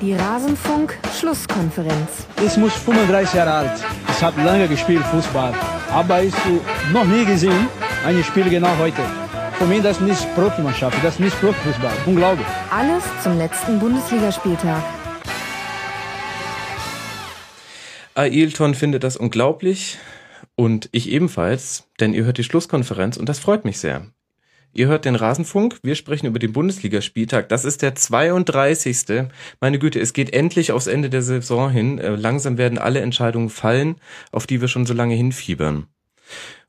Die Rasenfunk-Schlusskonferenz. Ich muss 35 Jahre alt. Ich habe lange gespielt Fußball. Aber ich noch nie gesehen, ein Spiel genau heute. Für mich das ist nicht Profimannschaft, das ist nicht Profifußball. Unglaublich. Alles zum letzten Bundesligaspieltag. Ailton findet das unglaublich und ich ebenfalls, denn ihr hört die Schlusskonferenz und das freut mich sehr. Ihr hört den Rasenfunk. Wir sprechen über den Bundesligaspieltag. Das ist der 32. Meine Güte, es geht endlich aufs Ende der Saison hin. Äh, langsam werden alle Entscheidungen fallen, auf die wir schon so lange hinfiebern.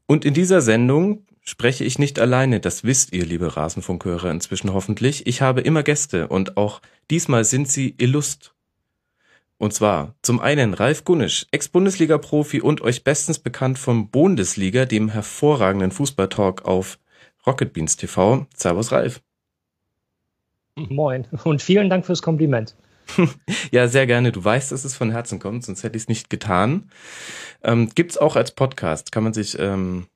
Und in dieser Sendung spreche ich nicht alleine. Das wisst ihr, liebe Rasenfunkhörer, inzwischen hoffentlich. Ich habe immer Gäste und auch diesmal sind sie illust. Und zwar zum einen Ralf Gunnisch, Ex-Bundesliga-Profi und euch bestens bekannt vom Bundesliga, dem hervorragenden Fußballtalk auf Rocket Beans TV. Servus Ralf. Moin und vielen Dank fürs Kompliment. ja, sehr gerne. Du weißt, dass es von Herzen kommt, sonst hätte ich es nicht getan. Ähm, gibt's auch als Podcast. Kann man sich ähm,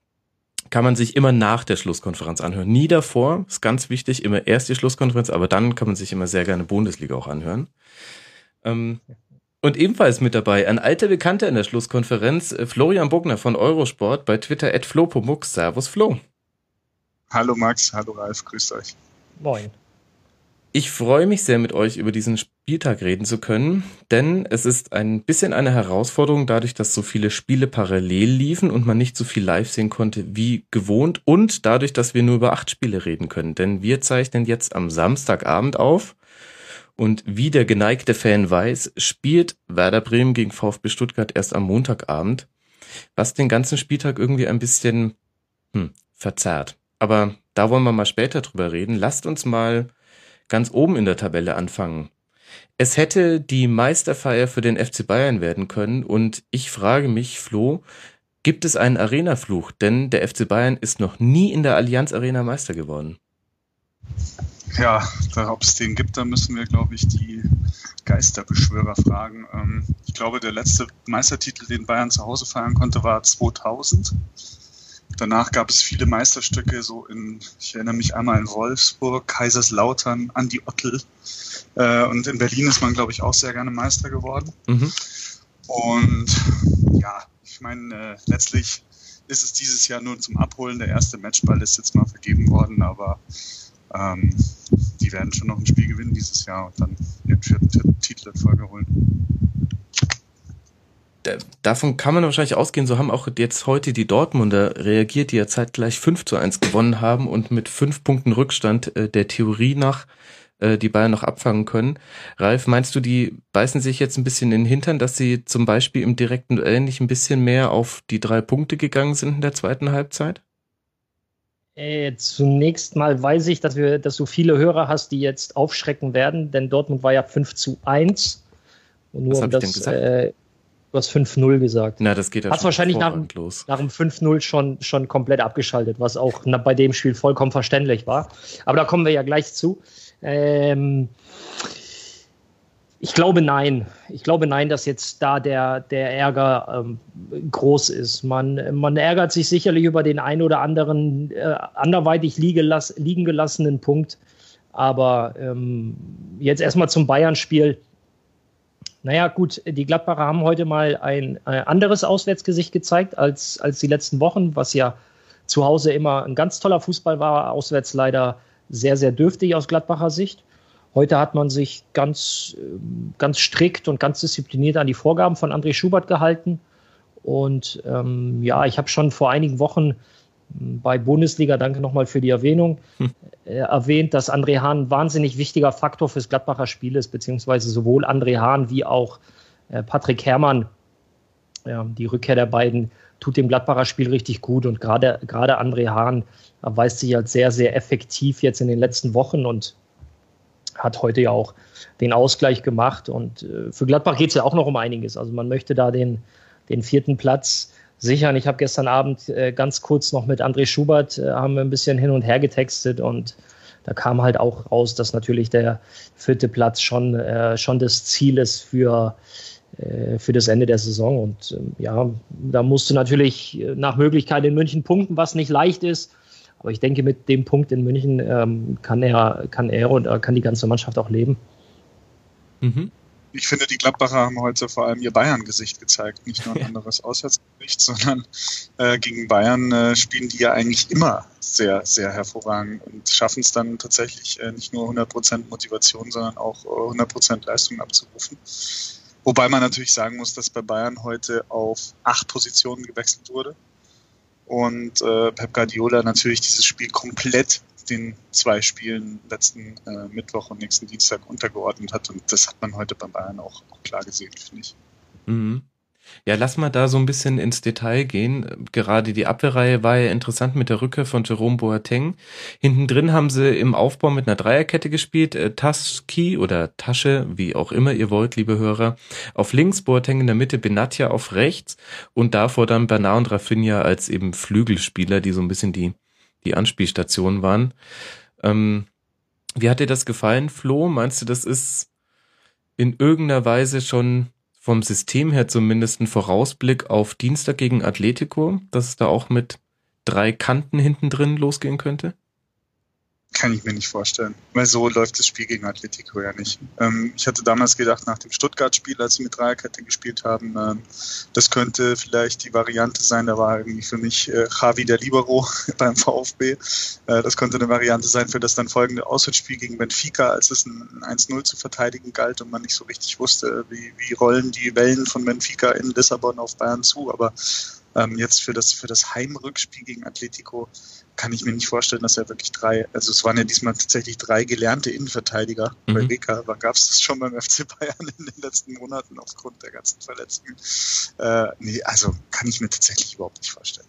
kann man sich immer nach der Schlusskonferenz anhören. Nie davor, ist ganz wichtig, immer erst die Schlusskonferenz, aber dann kann man sich immer sehr gerne Bundesliga auch anhören. Ähm, und ebenfalls mit dabei ein alter Bekannter in der Schlusskonferenz, äh, Florian Bogner von Eurosport bei Twitter at Flo.mux. Servus Flo. Hallo Max, hallo Ralf, grüßt euch. Moin. Ich freue mich sehr, mit euch über diesen Spieltag reden zu können, denn es ist ein bisschen eine Herausforderung, dadurch, dass so viele Spiele parallel liefen und man nicht so viel live sehen konnte wie gewohnt und dadurch, dass wir nur über acht Spiele reden können. Denn wir zeichnen jetzt am Samstagabend auf und wie der geneigte Fan weiß, spielt Werder Bremen gegen VfB Stuttgart erst am Montagabend, was den ganzen Spieltag irgendwie ein bisschen hm, verzerrt. Aber da wollen wir mal später drüber reden. Lasst uns mal ganz oben in der Tabelle anfangen. Es hätte die Meisterfeier für den FC Bayern werden können und ich frage mich, Flo, gibt es einen Arena-Fluch? Denn der FC Bayern ist noch nie in der Allianz Arena Meister geworden. Ja, ob es den gibt, da müssen wir, glaube ich, die Geisterbeschwörer fragen. Ähm, ich glaube, der letzte Meistertitel, den Bayern zu Hause feiern konnte, war 2000. Danach gab es viele Meisterstücke, so in, ich erinnere mich einmal in Wolfsburg, Kaiserslautern, Andi Ottel. Äh, und in Berlin ist man, glaube ich, auch sehr gerne Meister geworden. Mhm. Und ja, ich meine, äh, letztlich ist es dieses Jahr nur zum Abholen. Der erste Matchball ist jetzt mal vergeben worden, aber ähm, die werden schon noch ein Spiel gewinnen dieses Jahr und dann ihren vierten Titel in Folge holen davon kann man wahrscheinlich ausgehen, so haben auch jetzt heute die Dortmunder reagiert, die ja zeitgleich 5 zu 1 gewonnen haben und mit fünf Punkten Rückstand äh, der Theorie nach äh, die Bayern noch abfangen können. Ralf, meinst du, die beißen sich jetzt ein bisschen in den Hintern, dass sie zum Beispiel im direkten Duell nicht ein bisschen mehr auf die drei Punkte gegangen sind in der zweiten Halbzeit? Äh, zunächst mal weiß ich, dass, wir, dass du viele Hörer hast, die jetzt aufschrecken werden, denn Dortmund war ja 5 zu 1. Und nur Was um das, äh, Du hast 5-0 gesagt. Na, das geht ja Hast wahrscheinlich nach, los. nach dem 5-0 schon, schon komplett abgeschaltet, was auch bei dem Spiel vollkommen verständlich war. Aber da kommen wir ja gleich zu. Ähm, ich glaube nein. Ich glaube nein, dass jetzt da der, der Ärger ähm, groß ist. Man, man ärgert sich sicherlich über den einen oder anderen äh, anderweitig liegen, liegen gelassenen Punkt. Aber ähm, jetzt erstmal zum Bayern-Spiel naja, gut, die Gladbacher haben heute mal ein, ein äh, anderes Auswärtsgesicht gezeigt als, als die letzten Wochen, was ja zu Hause immer ein ganz toller Fußball war, auswärts leider sehr, sehr dürftig aus Gladbacher Sicht. Heute hat man sich ganz, ähm, ganz strikt und ganz diszipliniert an die Vorgaben von André Schubert gehalten. Und ähm, ja, ich habe schon vor einigen Wochen bei Bundesliga, danke nochmal für die Erwähnung, hm. äh, erwähnt, dass André Hahn ein wahnsinnig wichtiger Faktor fürs Gladbacher Spiel ist, beziehungsweise sowohl André Hahn wie auch äh, Patrick Herrmann. Ja, die Rückkehr der beiden tut dem Gladbacher Spiel richtig gut und gerade, gerade André Hahn erweist sich als sehr, sehr effektiv jetzt in den letzten Wochen und hat heute ja auch den Ausgleich gemacht. Und äh, für Gladbach geht es ja auch noch um einiges. Also man möchte da den, den vierten Platz sichern. Ich habe gestern Abend äh, ganz kurz noch mit André Schubert, äh, haben wir ein bisschen hin und her getextet und da kam halt auch raus, dass natürlich der vierte Platz schon, äh, schon das Ziel ist für, äh, für das Ende der Saison. Und ähm, ja, da musst du natürlich äh, nach Möglichkeit in München punkten, was nicht leicht ist. Aber ich denke, mit dem Punkt in München ähm, kann er, kann er und äh, kann die ganze Mannschaft auch leben. Mhm. Ich finde, die Gladbacher haben heute vor allem ihr Bayern-Gesicht gezeigt. Nicht nur ein anderes Auswärtsgesicht, sondern äh, gegen Bayern äh, spielen die ja eigentlich immer sehr, sehr hervorragend und schaffen es dann tatsächlich äh, nicht nur 100% Motivation, sondern auch 100% äh, Leistung abzurufen. Wobei man natürlich sagen muss, dass bei Bayern heute auf acht Positionen gewechselt wurde und äh, Pep Guardiola natürlich dieses Spiel komplett den zwei Spielen letzten äh, Mittwoch und nächsten Dienstag untergeordnet hat. Und das hat man heute bei Bayern auch, auch klar gesehen, finde ich. Mhm. Ja, lass mal da so ein bisschen ins Detail gehen. Gerade die Abwehrreihe war ja interessant mit der Rückkehr von Jerome Boateng. Hinten drin haben sie im Aufbau mit einer Dreierkette gespielt. Äh, Taski oder Tasche, wie auch immer ihr wollt, liebe Hörer. Auf links Boateng in der Mitte, Benatia auf rechts und davor dann Bernard und Rafinha als eben Flügelspieler, die so ein bisschen die die Anspielstationen waren. Ähm, wie hat dir das gefallen, Flo? Meinst du, das ist in irgendeiner Weise schon vom System her zumindest ein Vorausblick auf Dienstag gegen Atletico, dass es da auch mit drei Kanten hinten drin losgehen könnte? Kann ich mir nicht vorstellen, weil so läuft das Spiel gegen Atletico ja nicht. Ähm, ich hatte damals gedacht, nach dem Stuttgart-Spiel, als sie mit Dreierkette gespielt haben, ähm, das könnte vielleicht die Variante sein. Da war irgendwie für mich äh, Javi der Libero beim VfB. Äh, das könnte eine Variante sein für das dann folgende Auswärtsspiel gegen Benfica, als es ein 1-0 zu verteidigen galt und man nicht so richtig wusste, wie, wie rollen die Wellen von Benfica in Lissabon auf Bayern zu. Aber ähm, jetzt für das, für das Heimrückspiel gegen Atletico kann ich mir nicht vorstellen, dass er wirklich drei, also es waren ja diesmal tatsächlich drei gelernte Innenverteidiger. Mhm. Bei Reka gab es das schon beim FC Bayern in den letzten Monaten aufgrund der ganzen Verletzungen. Äh, nee, also kann ich mir tatsächlich überhaupt nicht vorstellen.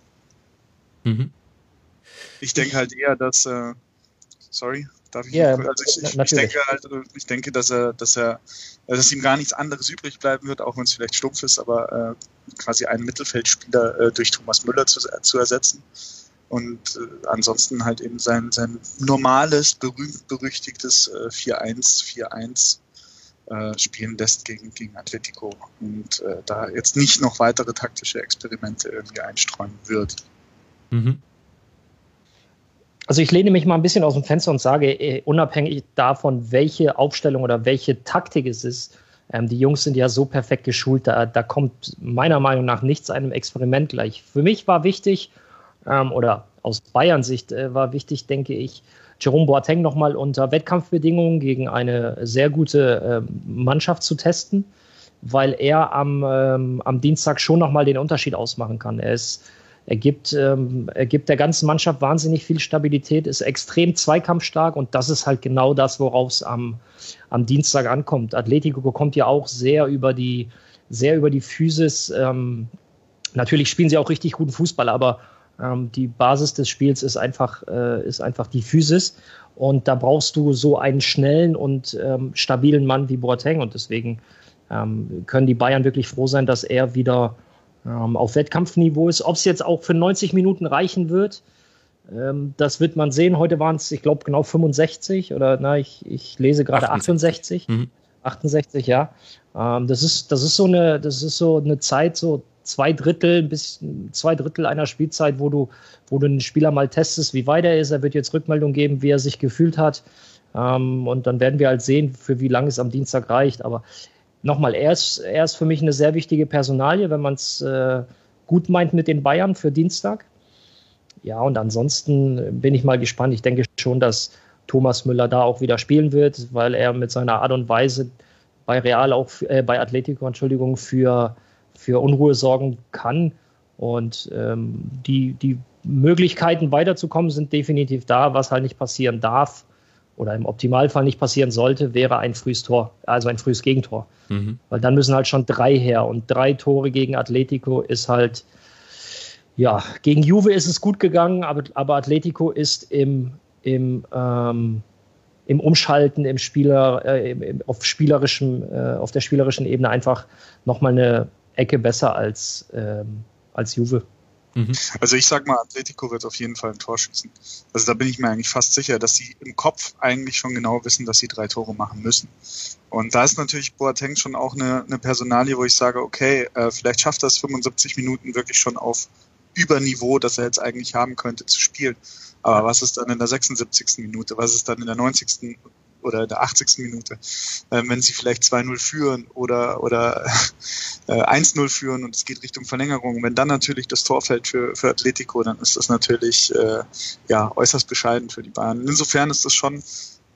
Mhm. Ich denke halt eher, dass, äh, sorry, darf ich? Ja, also ich, ich, ich, denke halt, ich denke, dass er, dass er, dass ihm gar nichts anderes übrig bleiben wird, auch wenn es vielleicht stumpf ist, aber äh, quasi einen Mittelfeldspieler äh, durch Thomas Müller zu, zu ersetzen und äh, ansonsten halt eben sein, sein normales, berühmt-berüchtigtes äh, 4-1, 4-1 äh, spielen lässt gegen, gegen Atletico und äh, da jetzt nicht noch weitere taktische Experimente irgendwie einstreuen wird. Mhm. Also ich lehne mich mal ein bisschen aus dem Fenster und sage, äh, unabhängig davon, welche Aufstellung oder welche Taktik es ist, ähm, die Jungs sind ja so perfekt geschult, da, da kommt meiner Meinung nach nichts einem Experiment gleich. Für mich war wichtig, ähm, oder aus Bayern-Sicht äh, war wichtig, denke ich, Jerome Boateng nochmal unter Wettkampfbedingungen gegen eine sehr gute äh, Mannschaft zu testen, weil er am, ähm, am Dienstag schon nochmal den Unterschied ausmachen kann. Er ist er gibt, ähm, er gibt der ganzen Mannschaft wahnsinnig viel Stabilität, ist extrem zweikampfstark und das ist halt genau das, worauf es am, am Dienstag ankommt. Atletico kommt ja auch sehr über die, sehr über die Physis. Ähm, natürlich spielen sie auch richtig guten Fußball, aber ähm, die Basis des Spiels ist einfach, äh, ist einfach die Physis. Und da brauchst du so einen schnellen und ähm, stabilen Mann wie Boateng. Und deswegen ähm, können die Bayern wirklich froh sein, dass er wieder ähm, auf Wettkampfniveau ist. Ob es jetzt auch für 90 Minuten reichen wird, ähm, das wird man sehen. Heute waren es, ich glaube, genau 65 oder na, ich, ich lese gerade 68. 68. Mhm. 68, ja. Ähm, das, ist, das, ist so eine, das ist so eine Zeit, so zwei Drittel, bis zwei Drittel einer Spielzeit, wo du, wo du den Spieler mal testest, wie weit er ist. Er wird jetzt Rückmeldung geben, wie er sich gefühlt hat. Ähm, und dann werden wir halt sehen, für wie lange es am Dienstag reicht. Aber nochmal, er ist, er ist für mich eine sehr wichtige Personalie, wenn man es äh, gut meint mit den Bayern für Dienstag. Ja, und ansonsten bin ich mal gespannt. Ich denke schon, dass Thomas Müller da auch wieder spielen wird, weil er mit seiner Art und Weise bei Real auch äh, bei Atletico, Entschuldigung, für für Unruhe sorgen kann. Und ähm, die, die Möglichkeiten weiterzukommen sind definitiv da. Was halt nicht passieren darf oder im Optimalfall nicht passieren sollte, wäre ein frühes Tor, also ein frühes Gegentor. Mhm. Weil dann müssen halt schon drei her. Und drei Tore gegen Atletico ist halt, ja, gegen Juve ist es gut gegangen, aber, aber Atletico ist im, im, ähm, im Umschalten, im Spieler, äh, im, auf, spielerischem, äh, auf der spielerischen Ebene einfach nochmal eine Ecke besser als, ähm, als Juve. Mhm. Also ich sag mal, Atletico wird auf jeden Fall ein Tor schießen. Also da bin ich mir eigentlich fast sicher, dass sie im Kopf eigentlich schon genau wissen, dass sie drei Tore machen müssen. Und da ist natürlich Boateng schon auch eine, eine Personalie, wo ich sage, okay, äh, vielleicht schafft er es 75 Minuten wirklich schon auf Überniveau, das er jetzt eigentlich haben könnte, zu spielen. Aber was ist dann in der 76. Minute? Was ist dann in der 90. oder in der 80. Minute, äh, wenn sie vielleicht 2-0 führen oder, oder äh, 1-0 führen und es geht Richtung Verlängerung. Wenn dann natürlich das Tor fällt für, für Atletico, dann ist das natürlich äh, ja, äußerst bescheiden für die Bayern. Insofern ist das schon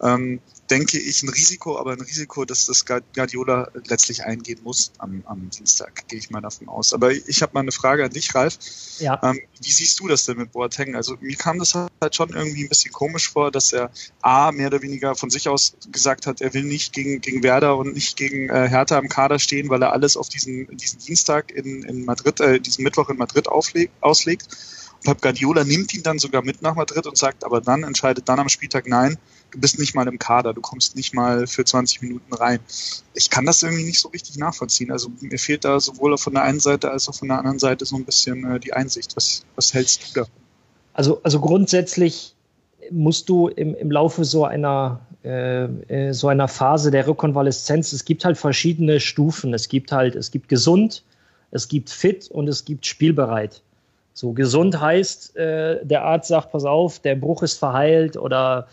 ähm, denke ich, ein Risiko, aber ein Risiko, dass das Guardiola letztlich eingehen muss am, am Dienstag, gehe ich mal davon aus. Aber ich habe mal eine Frage an dich, Ralf. Ja. Ähm, wie siehst du das denn mit Boateng? Also mir kam das halt schon irgendwie ein bisschen komisch vor, dass er A, mehr oder weniger von sich aus gesagt hat, er will nicht gegen, gegen Werder und nicht gegen äh, Hertha im Kader stehen, weil er alles auf diesen, diesen Dienstag in, in Madrid, äh, diesen Mittwoch in Madrid auflegt, auslegt. Und Guardiola nimmt ihn dann sogar mit nach Madrid und sagt, aber dann entscheidet dann am Spieltag, nein, du bist nicht mal im Kader, du kommst nicht mal für 20 Minuten rein. Ich kann das irgendwie nicht so richtig nachvollziehen. Also mir fehlt da sowohl von der einen Seite als auch von der anderen Seite so ein bisschen äh, die Einsicht. Was, was hältst du da? Also, also grundsätzlich musst du im, im Laufe so einer, äh, äh, so einer Phase der Rekonvaleszenz, es gibt halt verschiedene Stufen. Es gibt halt, es gibt gesund, es gibt fit und es gibt spielbereit. So gesund heißt, äh, der Arzt sagt, pass auf, der Bruch ist verheilt oder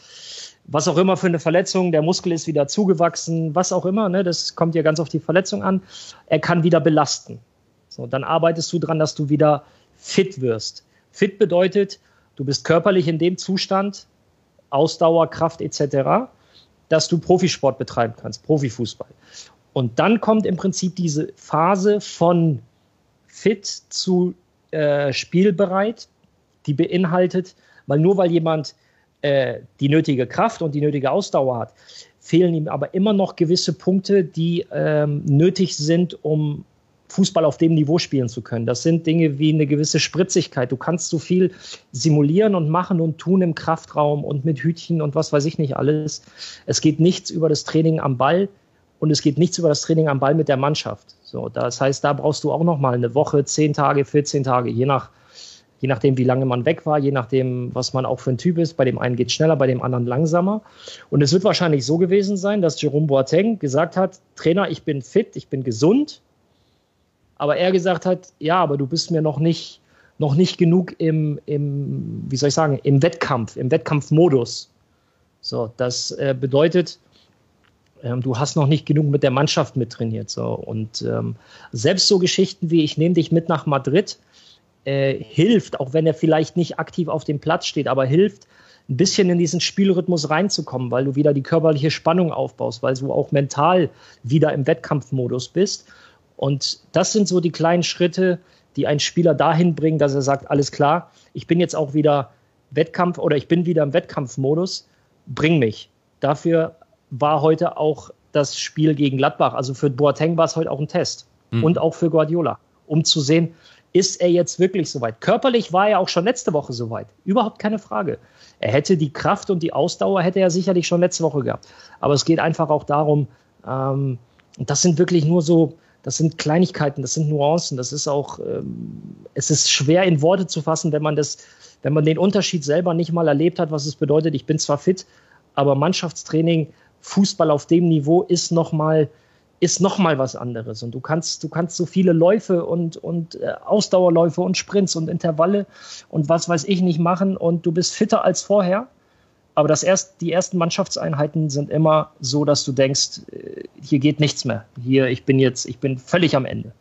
was auch immer für eine Verletzung, der Muskel ist wieder zugewachsen, was auch immer, ne, das kommt ja ganz auf die Verletzung an. Er kann wieder belasten. So, dann arbeitest du dran, dass du wieder fit wirst. Fit bedeutet, du bist körperlich in dem Zustand, Ausdauer, Kraft etc., dass du Profisport betreiben kannst, Profifußball. Und dann kommt im Prinzip diese Phase von fit zu äh, spielbereit, die beinhaltet, weil nur weil jemand äh, die nötige Kraft und die nötige Ausdauer hat, fehlen ihm aber immer noch gewisse Punkte, die ähm, nötig sind, um Fußball auf dem Niveau spielen zu können. Das sind Dinge wie eine gewisse Spritzigkeit. Du kannst so viel simulieren und machen und tun im Kraftraum und mit Hütchen und was weiß ich nicht alles. Es geht nichts über das Training am Ball und es geht nichts über das Training am Ball mit der Mannschaft. So, das heißt, da brauchst du auch noch mal eine Woche, zehn Tage, 14 Tage, je nach je nachdem, wie lange man weg war, je nachdem, was man auch für ein Typ ist. Bei dem einen geht es schneller, bei dem anderen langsamer. Und es wird wahrscheinlich so gewesen sein, dass Jerome Boateng gesagt hat, Trainer, ich bin fit, ich bin gesund. Aber er gesagt hat, ja, aber du bist mir noch nicht, noch nicht genug im, im, wie soll ich sagen, im Wettkampf, im Wettkampfmodus. So, das äh, bedeutet, ähm, du hast noch nicht genug mit der Mannschaft mittrainiert. So. Und ähm, selbst so Geschichten wie, ich nehme dich mit nach Madrid, äh, hilft, auch wenn er vielleicht nicht aktiv auf dem Platz steht, aber hilft, ein bisschen in diesen Spielrhythmus reinzukommen, weil du wieder die körperliche Spannung aufbaust, weil du auch mental wieder im Wettkampfmodus bist. Und das sind so die kleinen Schritte, die einen Spieler dahin bringen, dass er sagt, alles klar, ich bin jetzt auch wieder Wettkampf oder ich bin wieder im Wettkampfmodus, bring mich. Dafür war heute auch das Spiel gegen Gladbach. Also für Boateng war es heute auch ein Test. Mhm. Und auch für Guardiola, um zu sehen, ist er jetzt wirklich soweit? Körperlich war er auch schon letzte Woche soweit. Überhaupt keine Frage. Er hätte die Kraft und die Ausdauer hätte er sicherlich schon letzte Woche gehabt. Aber es geht einfach auch darum, ähm, das sind wirklich nur so, das sind Kleinigkeiten, das sind Nuancen, das ist auch, ähm, es ist schwer in Worte zu fassen, wenn man das, wenn man den Unterschied selber nicht mal erlebt hat, was es bedeutet. Ich bin zwar fit, aber Mannschaftstraining, Fußball auf dem Niveau ist nochmal mal ist noch mal was anderes. Und du kannst, du kannst so viele Läufe und, und äh, Ausdauerläufe und Sprints und Intervalle und was weiß ich nicht machen und du bist fitter als vorher. Aber das erst, die ersten Mannschaftseinheiten sind immer so, dass du denkst, äh, hier geht nichts mehr. Hier, ich bin jetzt, ich bin völlig am Ende.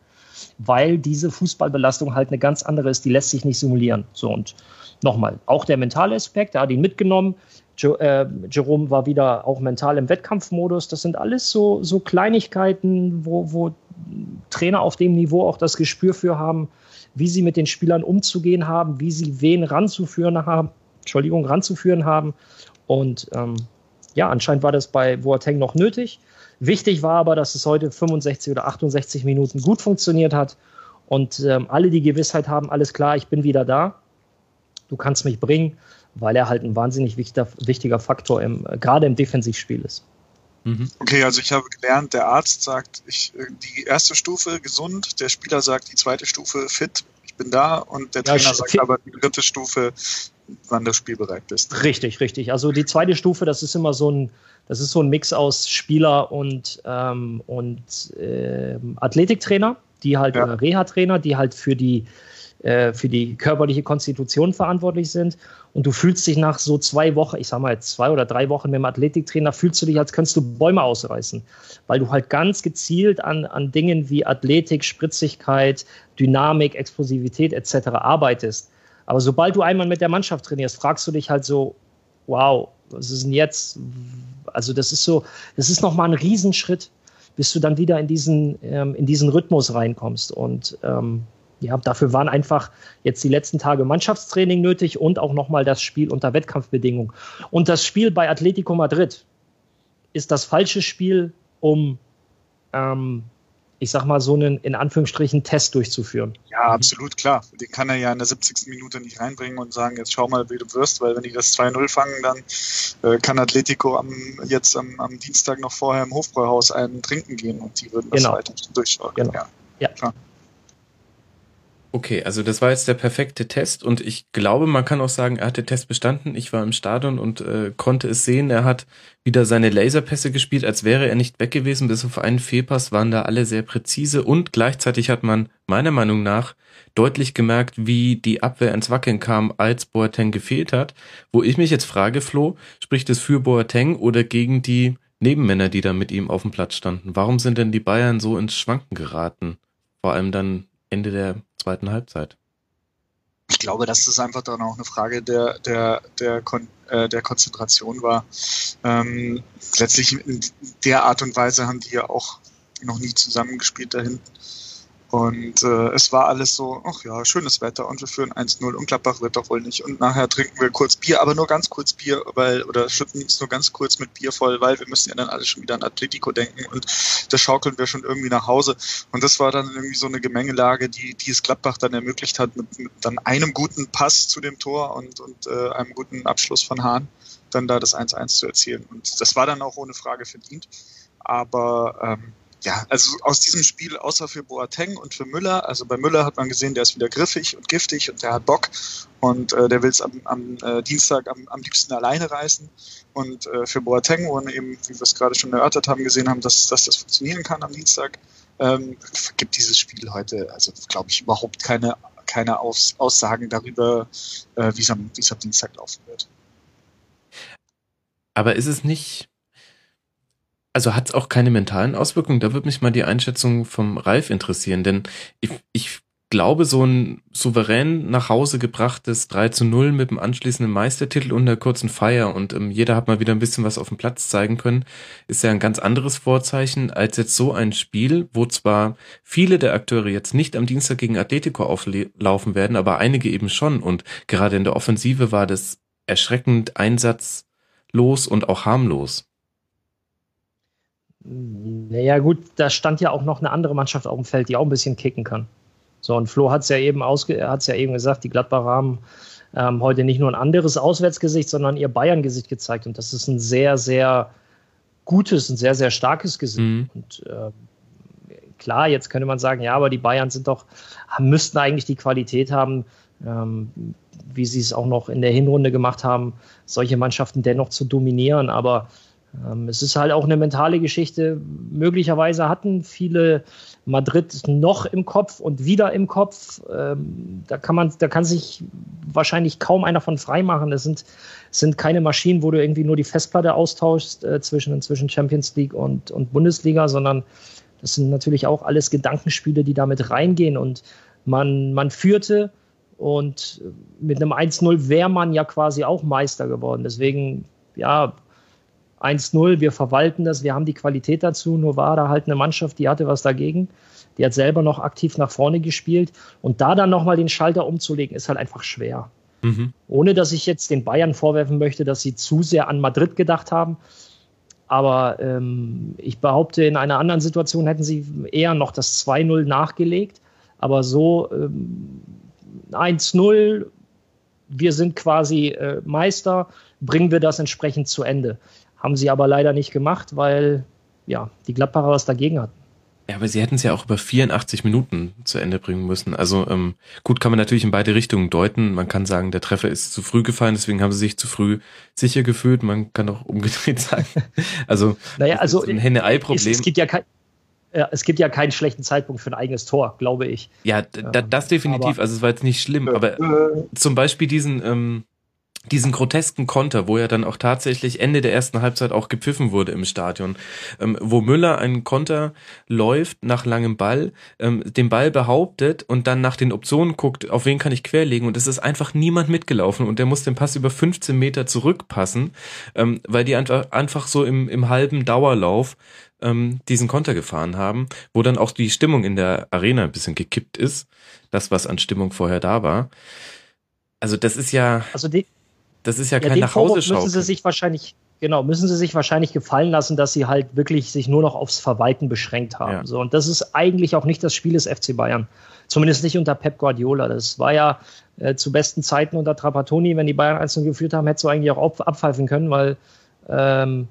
Weil diese Fußballbelastung halt eine ganz andere ist, die lässt sich nicht simulieren. So und nochmal, auch der mentale Aspekt, er hat ihn mitgenommen. Jo, äh, Jerome war wieder auch mental im Wettkampfmodus. Das sind alles so, so Kleinigkeiten, wo, wo Trainer auf dem Niveau auch das Gespür für haben, wie sie mit den Spielern umzugehen haben, wie sie wen ranzuführen haben, Entschuldigung, ranzuführen haben. Und ähm, ja, anscheinend war das bei Boateng noch nötig. Wichtig war aber, dass es heute 65 oder 68 Minuten gut funktioniert hat und ähm, alle die Gewissheit haben, alles klar, ich bin wieder da. Du kannst mich bringen weil er halt ein wahnsinnig wichtiger, wichtiger Faktor im, gerade im Defensivspiel ist. Mhm. Okay, also ich habe gelernt, der Arzt sagt, ich, die erste Stufe gesund, der Spieler sagt die zweite Stufe fit, ich bin da und der ja, Trainer sagt aber die dritte Stufe, wann du spielbereit bist. Richtig, richtig. Also die zweite Stufe, das ist immer so ein, das ist so ein Mix aus Spieler und, ähm, und äh, Athletiktrainer, die halt, ja. Reha-Trainer, die halt für die äh, für die körperliche Konstitution verantwortlich sind. Und du fühlst dich nach so zwei Wochen, ich sag mal zwei oder drei Wochen mit dem Athletiktrainer, fühlst du dich, als könntest du Bäume ausreißen, weil du halt ganz gezielt an, an Dingen wie Athletik, Spritzigkeit, Dynamik, Explosivität etc. arbeitest. Aber sobald du einmal mit der Mannschaft trainierst, fragst du dich halt so, wow, was ist denn jetzt? Also das ist so, das ist nochmal ein Riesenschritt, bis du dann wieder in diesen, ähm, in diesen Rhythmus reinkommst. Und ähm, ja, dafür waren einfach jetzt die letzten Tage Mannschaftstraining nötig und auch nochmal das Spiel unter Wettkampfbedingungen. Und das Spiel bei Atletico Madrid ist das falsche Spiel, um ähm, ich sag mal, so einen in Anführungsstrichen Test durchzuführen. Ja, absolut klar. Den kann er ja in der 70. Minute nicht reinbringen und sagen, jetzt schau mal, wie du wirst, weil wenn die das 2-0 fangen, dann äh, kann Atletico am, jetzt am, am, Dienstag noch vorher im Hofbräuhaus einen trinken gehen und die würden das genau. weiter durchschauen. Genau. Ja, ja. klar. Okay, also das war jetzt der perfekte Test und ich glaube, man kann auch sagen, er hat den Test bestanden. Ich war im Stadion und äh, konnte es sehen. Er hat wieder seine Laserpässe gespielt, als wäre er nicht weg gewesen. Bis auf einen Fehlpass waren da alle sehr präzise und gleichzeitig hat man meiner Meinung nach deutlich gemerkt, wie die Abwehr ins Wackeln kam, als Boateng gefehlt hat. Wo ich mich jetzt frage, Flo, spricht es für Boateng oder gegen die Nebenmänner, die da mit ihm auf dem Platz standen? Warum sind denn die Bayern so ins Schwanken geraten? Vor allem dann Ende der zweiten Halbzeit. Ich glaube, dass das einfach dann auch eine Frage der, der, der, Kon äh, der Konzentration war. Ähm, letztlich in der Art und Weise haben die ja auch noch nie zusammengespielt dahin. Und äh, es war alles so, ach ja, schönes Wetter und wir führen 1-0 und Klappbach wird doch wohl nicht. Und nachher trinken wir kurz Bier, aber nur ganz kurz Bier, weil, oder schütten uns nur ganz kurz mit Bier voll, weil wir müssen ja dann alle schon wieder an Atletico denken und das schaukeln wir schon irgendwie nach Hause. Und das war dann irgendwie so eine Gemengelage, die, die es Klappbach dann ermöglicht hat, mit, mit dann einem guten Pass zu dem Tor und, und äh, einem guten Abschluss von Hahn, dann da das 1-1 zu erzielen. Und das war dann auch ohne Frage verdient. Aber ähm, ja, also aus diesem Spiel, außer für Boateng und für Müller, also bei Müller hat man gesehen, der ist wieder griffig und giftig und der hat Bock und äh, der will es am, am äh, Dienstag am, am liebsten alleine reißen. Und äh, für Boateng, wo wir eben, wie wir es gerade schon erörtert haben, gesehen haben, dass, dass das funktionieren kann am Dienstag, ähm, gibt dieses Spiel heute, also glaube ich, überhaupt keine, keine Aus Aussagen darüber, äh, wie es am, am Dienstag laufen wird. Aber ist es nicht also hat es auch keine mentalen Auswirkungen? Da würde mich mal die Einschätzung vom Ralf interessieren, denn ich, ich glaube, so ein souverän nach Hause gebrachtes 3 zu 0 mit dem anschließenden Meistertitel und einer kurzen Feier und ähm, jeder hat mal wieder ein bisschen was auf dem Platz zeigen können, ist ja ein ganz anderes Vorzeichen als jetzt so ein Spiel, wo zwar viele der Akteure jetzt nicht am Dienstag gegen Atletico auflaufen werden, aber einige eben schon und gerade in der Offensive war das erschreckend einsatzlos und auch harmlos. Naja, gut, da stand ja auch noch eine andere Mannschaft auf dem Feld, die auch ein bisschen kicken kann. So, und Flo hat es ja eben ausge hat's ja eben gesagt, die Gladbacher haben ähm, heute nicht nur ein anderes Auswärtsgesicht, sondern ihr Bayern-Gesicht gezeigt. Und das ist ein sehr, sehr gutes, ein sehr, sehr starkes Gesicht. Mhm. Und äh, klar, jetzt könnte man sagen, ja, aber die Bayern sind doch, müssten eigentlich die Qualität haben, ähm, wie sie es auch noch in der Hinrunde gemacht haben, solche Mannschaften dennoch zu dominieren. Aber es ist halt auch eine mentale Geschichte. Möglicherweise hatten viele Madrid noch im Kopf und wieder im Kopf. Ähm, da kann man, da kann sich wahrscheinlich kaum einer von frei machen. Das sind, sind keine Maschinen, wo du irgendwie nur die Festplatte austauschst äh, zwischen, zwischen Champions League und, und Bundesliga, sondern das sind natürlich auch alles Gedankenspiele, die damit reingehen. Und man, man führte und mit einem 1-0 wäre man ja quasi auch Meister geworden. Deswegen, ja, 1-0, wir verwalten das, wir haben die Qualität dazu. Nur war da halt eine Mannschaft, die hatte was dagegen. Die hat selber noch aktiv nach vorne gespielt. Und da dann nochmal den Schalter umzulegen, ist halt einfach schwer. Mhm. Ohne dass ich jetzt den Bayern vorwerfen möchte, dass sie zu sehr an Madrid gedacht haben. Aber ähm, ich behaupte, in einer anderen Situation hätten sie eher noch das 2-0 nachgelegt. Aber so ähm, 1-0, wir sind quasi äh, Meister, bringen wir das entsprechend zu Ende. Haben sie aber leider nicht gemacht, weil ja, die Gladbacher was dagegen hatten. Ja, aber sie hätten es ja auch über 84 Minuten zu Ende bringen müssen. Also ähm, gut, kann man natürlich in beide Richtungen deuten. Man kann sagen, der Treffer ist zu früh gefallen, deswegen haben sie sich zu früh sicher gefühlt. Man kann auch umgedreht sagen. Also, naja, also ein Henne-Ei-Problem. Es, es, gibt ja kein, äh, es gibt ja keinen schlechten Zeitpunkt für ein eigenes Tor, glaube ich. Ja, das definitiv. Aber, also es war jetzt nicht schlimm, aber äh, zum Beispiel diesen, ähm, diesen grotesken Konter, wo ja dann auch tatsächlich Ende der ersten Halbzeit auch gepfiffen wurde im Stadion, ähm, wo Müller einen Konter läuft nach langem Ball, ähm, den Ball behauptet und dann nach den Optionen guckt, auf wen kann ich querlegen und es ist einfach niemand mitgelaufen und der muss den Pass über 15 Meter zurückpassen, ähm, weil die einfach, einfach so im, im halben Dauerlauf ähm, diesen Konter gefahren haben, wo dann auch die Stimmung in der Arena ein bisschen gekippt ist, das was an Stimmung vorher da war. Also das ist ja. Also die, das ist ja, ja kein Nachhauseschau. Müssen sie sich wahrscheinlich, genau, müssen sie sich wahrscheinlich gefallen lassen, dass sie halt wirklich sich nur noch aufs Verwalten beschränkt haben. Ja. So, und das ist eigentlich auch nicht das Spiel des FC Bayern. Zumindest nicht unter Pep Guardiola. Das war ja äh, zu besten Zeiten unter Trapattoni, wenn die Bayern einzeln geführt haben, hättest du eigentlich auch abpfeifen können, weil ähm,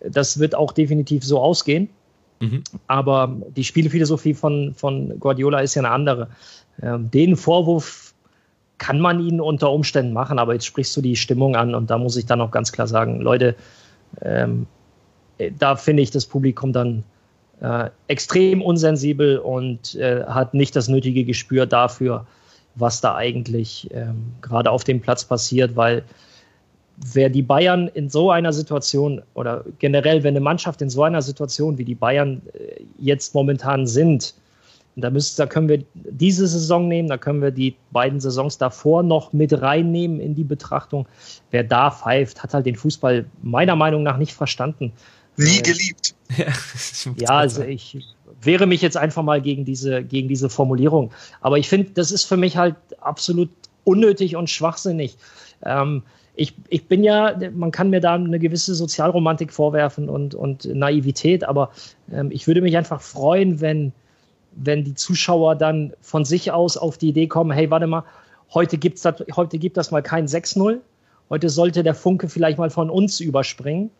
das wird auch definitiv so ausgehen. Mhm. Aber die Spielphilosophie von, von Guardiola ist ja eine andere. Ähm, den Vorwurf kann man ihn unter Umständen machen, aber jetzt sprichst du die Stimmung an und da muss ich dann auch ganz klar sagen, Leute, ähm, da finde ich das Publikum dann äh, extrem unsensibel und äh, hat nicht das nötige Gespür dafür, was da eigentlich ähm, gerade auf dem Platz passiert, weil wer die Bayern in so einer Situation oder generell, wenn eine Mannschaft in so einer Situation wie die Bayern äh, jetzt momentan sind, und da, müssen, da können wir diese Saison nehmen, da können wir die beiden Saisons davor noch mit reinnehmen in die Betrachtung. Wer da pfeift, hat halt den Fußball meiner Meinung nach nicht verstanden. Nie äh, geliebt. ja, also ich wehre mich jetzt einfach mal gegen diese, gegen diese Formulierung. Aber ich finde, das ist für mich halt absolut unnötig und schwachsinnig. Ähm, ich, ich bin ja, man kann mir da eine gewisse Sozialromantik vorwerfen und, und Naivität, aber ähm, ich würde mich einfach freuen, wenn, wenn die Zuschauer dann von sich aus auf die Idee kommen, hey, warte mal, heute, gibt's das, heute gibt das mal kein 6-0, heute sollte der Funke vielleicht mal von uns überspringen.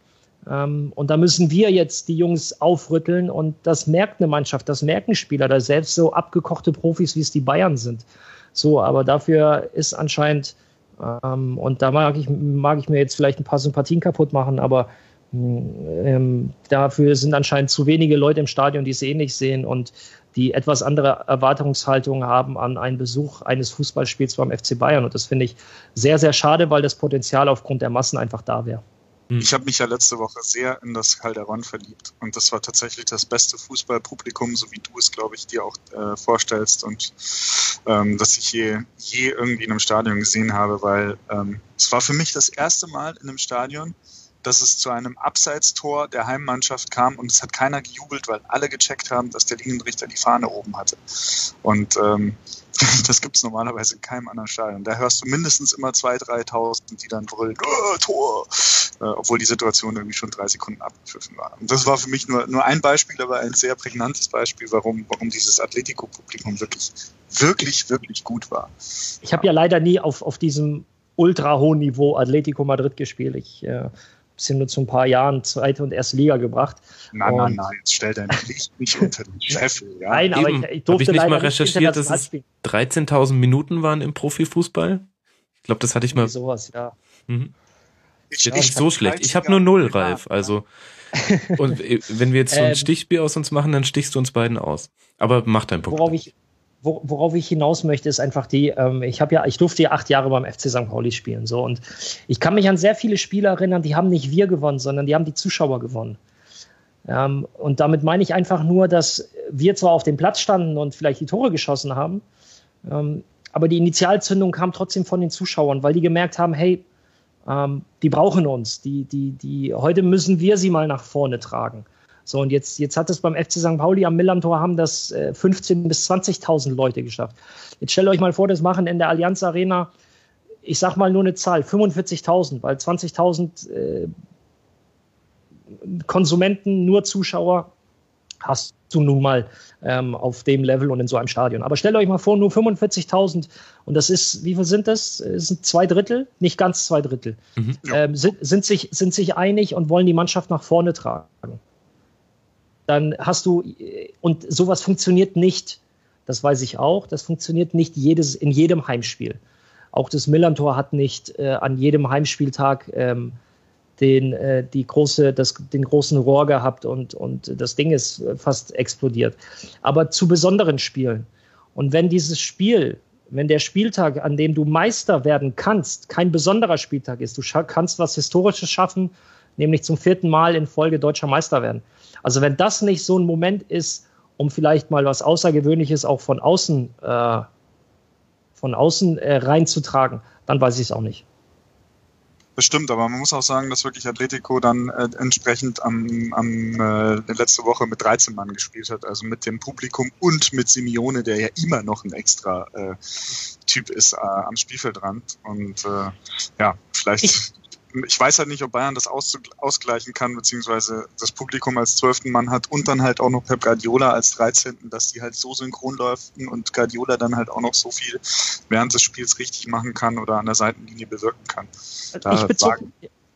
Ähm, und da müssen wir jetzt die Jungs aufrütteln und das merkt eine Mannschaft, das merken Spieler, da selbst so abgekochte Profis, wie es die Bayern sind. So, aber dafür ist anscheinend, ähm, und da mag ich, mag ich mir jetzt vielleicht ein paar Sympathien kaputt machen, aber ähm, dafür sind anscheinend zu wenige Leute im Stadion, die es ähnlich sehen und die etwas andere Erwartungshaltungen haben an einen Besuch eines Fußballspiels beim FC Bayern. Und das finde ich sehr, sehr schade, weil das Potenzial aufgrund der Massen einfach da wäre. Hm. Ich habe mich ja letzte Woche sehr in das Calderon verliebt und das war tatsächlich das beste Fußballpublikum, so wie du es, glaube ich, dir auch äh, vorstellst und ähm, das ich je, je irgendwie in einem Stadion gesehen habe, weil ähm, es war für mich das erste Mal in einem Stadion, dass es zu einem Abseitstor der Heimmannschaft kam und es hat keiner gejubelt, weil alle gecheckt haben, dass der Linienrichter die Fahne oben hatte. Und ähm, das gibt es normalerweise in keinem anderen Stadion. Da hörst du mindestens immer 2.000, 3.000, die dann brüllen, oh, Tor, äh, obwohl die Situation irgendwie schon drei Sekunden abgepfiffen war. Und das war für mich nur, nur ein Beispiel, aber ein sehr prägnantes Beispiel, warum, warum dieses Atletico-Publikum wirklich, wirklich, wirklich gut war. Ich habe ja leider nie auf, auf diesem ultra hohen Niveau Atletico Madrid gespielt. Ich äh, sind nur zu ein paar Jahren zweite und erste Liga gebracht. Nein, nein, nein, jetzt stell dein Licht nicht unter den Scheffel. Ja. Nein, aber Eben. ich, ich durfte Hab ich nicht mal recherchiert, dass es 13.000 Minuten waren im Profifußball? Ich glaube, das hatte ich mal. Sowas, ja. Mhm. Ich, ja, nicht so schlecht. Ich habe nur null, Ralf. Also und äh, wenn wir jetzt so ein ähm, Stichspiel aus uns machen, dann stichst du uns beiden aus. Aber mach deinen Punkt. Worauf ich, worauf ich hinaus möchte, ist einfach die, ähm, ich habe ja, ich durfte ja acht Jahre beim FC St. Pauli spielen, so und ich kann mich an sehr viele Spiele erinnern, die haben nicht wir gewonnen, sondern die haben die Zuschauer gewonnen. Ähm, und damit meine ich einfach nur, dass wir zwar auf dem Platz standen und vielleicht die Tore geschossen haben, ähm, aber die Initialzündung kam trotzdem von den Zuschauern, weil die gemerkt haben, hey, ähm, die brauchen uns, die, die, die, heute müssen wir sie mal nach vorne tragen. So, und jetzt, jetzt hat es beim FC St. Pauli am Millantor haben das äh, 15.000 bis 20.000 Leute geschafft. Jetzt stellt euch mal vor, das machen in der Allianz Arena, ich sag mal nur eine Zahl, 45.000, weil 20.000 äh, Konsumenten, nur Zuschauer hast du nun mal ähm, auf dem Level und in so einem Stadion. Aber stellt euch mal vor, nur 45.000 und das ist, wie viel sind das? das sind zwei Drittel, nicht ganz zwei Drittel, mhm. ähm, sind, sind, sich, sind sich einig und wollen die Mannschaft nach vorne tragen dann hast du, und sowas funktioniert nicht, das weiß ich auch, das funktioniert nicht jedes, in jedem Heimspiel. Auch das Millantor hat nicht äh, an jedem Heimspieltag ähm, den, äh, die große, das, den großen Rohr gehabt und, und das Ding ist fast explodiert. Aber zu besonderen Spielen. Und wenn dieses Spiel, wenn der Spieltag, an dem du Meister werden kannst, kein besonderer Spieltag ist, du kannst was Historisches schaffen, nämlich zum vierten Mal in Folge deutscher Meister werden. Also wenn das nicht so ein Moment ist, um vielleicht mal was Außergewöhnliches auch von außen, äh, von außen äh, reinzutragen, dann weiß ich es auch nicht. Bestimmt, aber man muss auch sagen, dass wirklich Atletico dann äh, entsprechend am, am äh, letzte Woche mit 13 Mann gespielt hat, also mit dem Publikum und mit Simeone, der ja immer noch ein extra äh, Typ ist äh, am Spielfeldrand. Und äh, ja, vielleicht. Ich ich weiß halt nicht, ob Bayern das ausgleichen kann, beziehungsweise das Publikum als zwölften Mann hat und dann halt auch noch Pep Guardiola als 13., dass die halt so synchron läufen und Guardiola dann halt auch noch so viel während des Spiels richtig machen kann oder an der Seitenlinie bewirken kann. Da ich, bezog,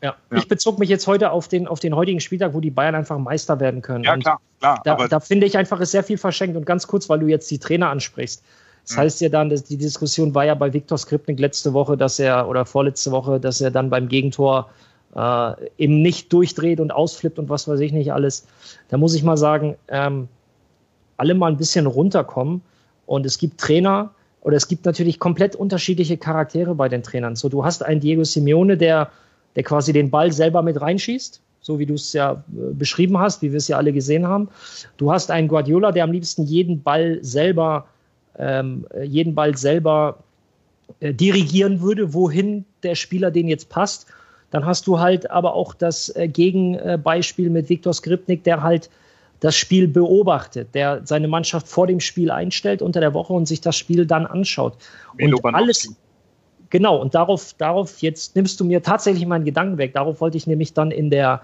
ja, ja. ich bezog mich jetzt heute auf den, auf den heutigen Spieltag, wo die Bayern einfach Meister werden können. Ja, klar, klar. Da, da finde ich einfach, ist sehr viel verschenkt. Und ganz kurz, weil du jetzt die Trainer ansprichst. Das heißt ja dann, dass die Diskussion war ja bei Viktor Skripnik letzte Woche, dass er oder vorletzte Woche, dass er dann beim Gegentor äh, eben nicht durchdreht und ausflippt und was weiß ich nicht alles. Da muss ich mal sagen, ähm, alle mal ein bisschen runterkommen. Und es gibt Trainer oder es gibt natürlich komplett unterschiedliche Charaktere bei den Trainern. So, du hast einen Diego Simeone, der, der quasi den Ball selber mit reinschießt, so wie du es ja äh, beschrieben hast, wie wir es ja alle gesehen haben. Du hast einen Guardiola, der am liebsten jeden Ball selber ähm, jeden Ball selber äh, dirigieren würde, wohin der Spieler den jetzt passt. Dann hast du halt aber auch das äh, Gegenbeispiel mit Viktor Skripnik, der halt das Spiel beobachtet, der seine Mannschaft vor dem Spiel einstellt unter der Woche und sich das Spiel dann anschaut. Und alles, genau, und darauf, darauf, jetzt nimmst du mir tatsächlich meinen Gedanken weg. Darauf wollte ich nämlich dann in der,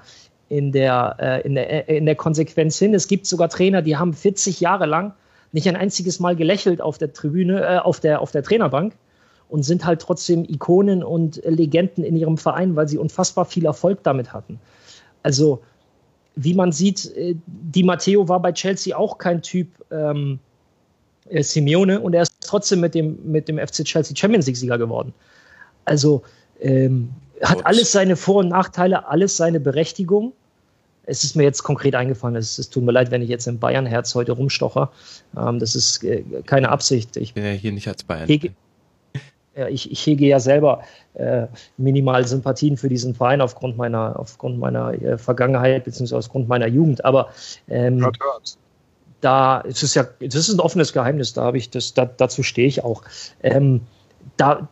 in der, äh, in der, in der Konsequenz hin. Es gibt sogar Trainer, die haben 40 Jahre lang nicht ein einziges Mal gelächelt auf der Tribüne, äh, auf, der, auf der Trainerbank und sind halt trotzdem Ikonen und Legenden in ihrem Verein, weil sie unfassbar viel Erfolg damit hatten. Also, wie man sieht, äh, Di Matteo war bei Chelsea auch kein Typ ähm, äh, Simeone und er ist trotzdem mit dem, mit dem FC Chelsea Champions League-Sieger geworden. Also, ähm, hat alles seine Vor- und Nachteile, alles seine Berechtigung es ist mir jetzt konkret eingefallen, es, es tut mir leid, wenn ich jetzt im Bayern-Herz heute rumstocher. Ähm, das ist äh, keine Absicht. Ich bin ja hier nicht als Bayern. Hege, äh, ich, ich, hege ja selber äh, minimal Sympathien für diesen Verein aufgrund meiner, aufgrund meiner äh, Vergangenheit bzw. aufgrund meiner Jugend. Aber ähm, da es ist ja, das ist ein offenes Geheimnis, da habe ich das, da, dazu stehe ich auch. Ähm, da,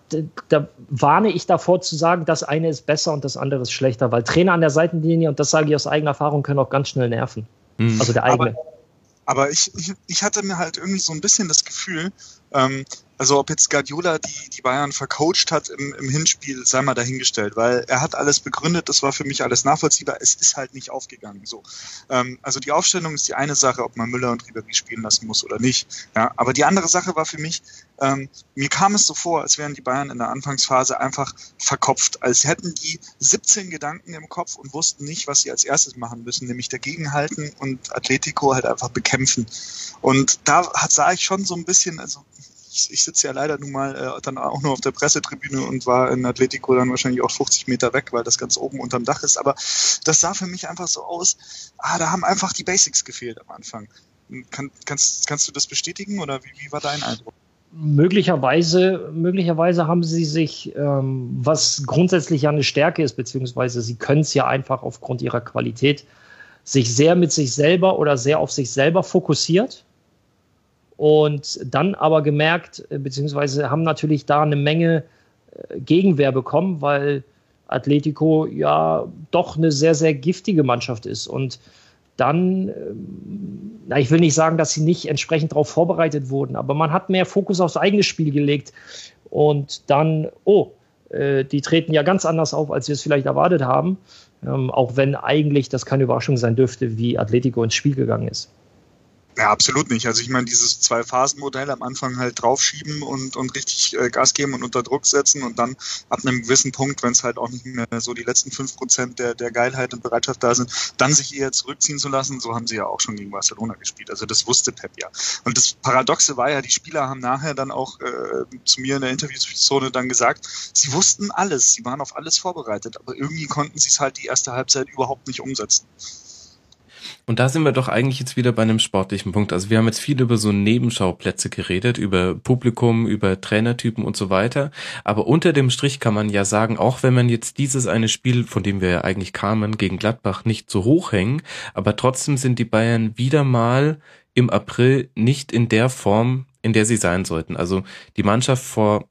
da, warne ich davor zu sagen, das eine ist besser und das andere ist schlechter, weil Trainer an der Seitenlinie, und das sage ich aus eigener Erfahrung, können auch ganz schnell nerven. Mhm. Also der eigene. Aber, aber ich, ich, ich hatte mir halt irgendwie so ein bisschen das Gefühl, ähm, also ob jetzt Guardiola die, die Bayern vercoacht hat im, im Hinspiel, sei mal dahingestellt, weil er hat alles begründet, das war für mich alles nachvollziehbar, es ist halt nicht aufgegangen. So. Ähm, also die Aufstellung ist die eine Sache, ob man Müller und Ribéry spielen lassen muss oder nicht. Ja, aber die andere Sache war für mich, ähm, mir kam es so vor, als wären die Bayern in der Anfangsphase einfach verkopft, als hätten die 17 Gedanken im Kopf und wussten nicht, was sie als erstes machen müssen, nämlich dagegenhalten und Atletico halt einfach bekämpfen. Und da hat, sah ich schon so ein bisschen, also ich, ich sitze ja leider nun mal äh, dann auch nur auf der Pressetribüne und war in Atletico dann wahrscheinlich auch 50 Meter weg, weil das ganz oben unterm Dach ist. Aber das sah für mich einfach so aus, ah, da haben einfach die Basics gefehlt am Anfang. Kann, kannst, kannst du das bestätigen oder wie, wie war dein Eindruck? Möglicherweise, möglicherweise haben sie sich, ähm, was grundsätzlich ja eine Stärke ist, beziehungsweise sie können es ja einfach aufgrund ihrer Qualität, sich sehr mit sich selber oder sehr auf sich selber fokussiert und dann aber gemerkt, äh, beziehungsweise haben natürlich da eine Menge äh, Gegenwehr bekommen, weil Atletico ja doch eine sehr, sehr giftige Mannschaft ist. Und dann, ähm, na, ich will nicht sagen, dass sie nicht entsprechend darauf vorbereitet wurden, aber man hat mehr Fokus aufs eigene Spiel gelegt. Und dann, oh, äh, die treten ja ganz anders auf, als wir es vielleicht erwartet haben. Ähm, auch wenn eigentlich das keine Überraschung sein dürfte, wie Atletico ins Spiel gegangen ist. Ja, absolut nicht. Also ich meine, dieses Zwei-Phasen-Modell am Anfang halt draufschieben und, und richtig äh, Gas geben und unter Druck setzen und dann ab einem gewissen Punkt, wenn es halt auch nicht mehr so die letzten fünf Prozent der, der Geilheit und Bereitschaft da sind, dann sich eher zurückziehen zu lassen. So haben sie ja auch schon gegen Barcelona gespielt. Also das wusste Pep ja. Und das Paradoxe war ja, die Spieler haben nachher dann auch äh, zu mir in der Interviewzone dann gesagt, sie wussten alles, sie waren auf alles vorbereitet, aber irgendwie konnten sie es halt die erste Halbzeit überhaupt nicht umsetzen. Und da sind wir doch eigentlich jetzt wieder bei einem sportlichen Punkt. Also wir haben jetzt viel über so Nebenschauplätze geredet, über Publikum, über Trainertypen und so weiter. Aber unter dem Strich kann man ja sagen, auch wenn man jetzt dieses eine Spiel, von dem wir ja eigentlich kamen, gegen Gladbach nicht so hoch hängen, aber trotzdem sind die Bayern wieder mal im April nicht in der Form, in der sie sein sollten. Also die Mannschaft vor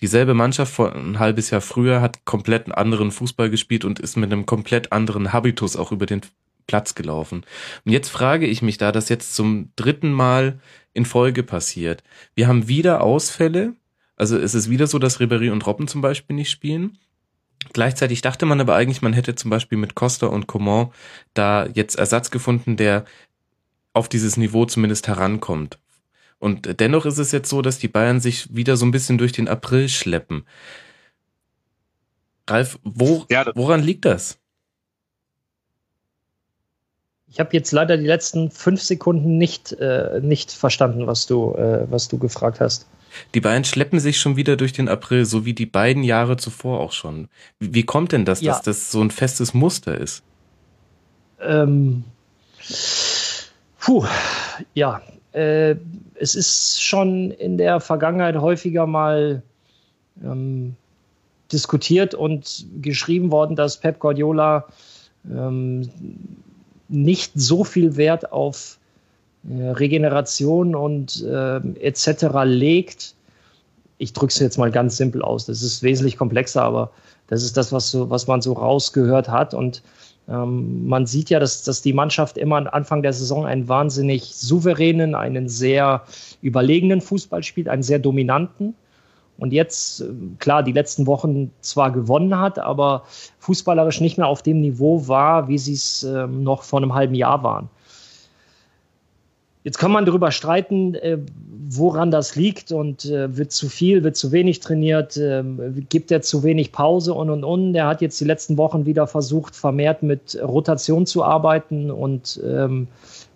dieselbe Mannschaft vor ein halbes Jahr früher hat komplett einen anderen Fußball gespielt und ist mit einem komplett anderen Habitus auch über den Platz gelaufen. Und jetzt frage ich mich, da das jetzt zum dritten Mal in Folge passiert, wir haben wieder Ausfälle, also es ist wieder so, dass Ribéry und Robben zum Beispiel nicht spielen. Gleichzeitig dachte man aber eigentlich, man hätte zum Beispiel mit Costa und Coman da jetzt Ersatz gefunden, der auf dieses Niveau zumindest herankommt. Und dennoch ist es jetzt so, dass die Bayern sich wieder so ein bisschen durch den April schleppen. Ralf, wo, ja, woran liegt das? Ich habe jetzt leider die letzten fünf Sekunden nicht, äh, nicht verstanden, was du, äh, was du gefragt hast. Die beiden schleppen sich schon wieder durch den April, so wie die beiden Jahre zuvor auch schon. Wie, wie kommt denn das, ja. dass das so ein festes Muster ist? Ähm, puh, ja. Äh, es ist schon in der Vergangenheit häufiger mal ähm, diskutiert und geschrieben worden, dass Pep Guardiola ähm, nicht so viel Wert auf äh, Regeneration und äh, etc. legt. Ich drücke es jetzt mal ganz simpel aus. Das ist wesentlich komplexer, aber das ist das, was, so, was man so rausgehört hat. Und ähm, man sieht ja, dass, dass die Mannschaft immer am Anfang der Saison einen wahnsinnig souveränen, einen sehr überlegenen Fußball spielt, einen sehr dominanten und jetzt, äh, klar, die letzten Wochen zwar gewonnen hat, aber fußballerisch nicht mehr auf dem Niveau war, wie sie es ähm, noch vor einem halben Jahr waren. Jetzt kann man darüber streiten, äh, woran das liegt und äh, wird zu viel, wird zu wenig trainiert, äh, gibt er zu wenig Pause und und und. Der hat jetzt die letzten Wochen wieder versucht, vermehrt mit Rotation zu arbeiten und ähm,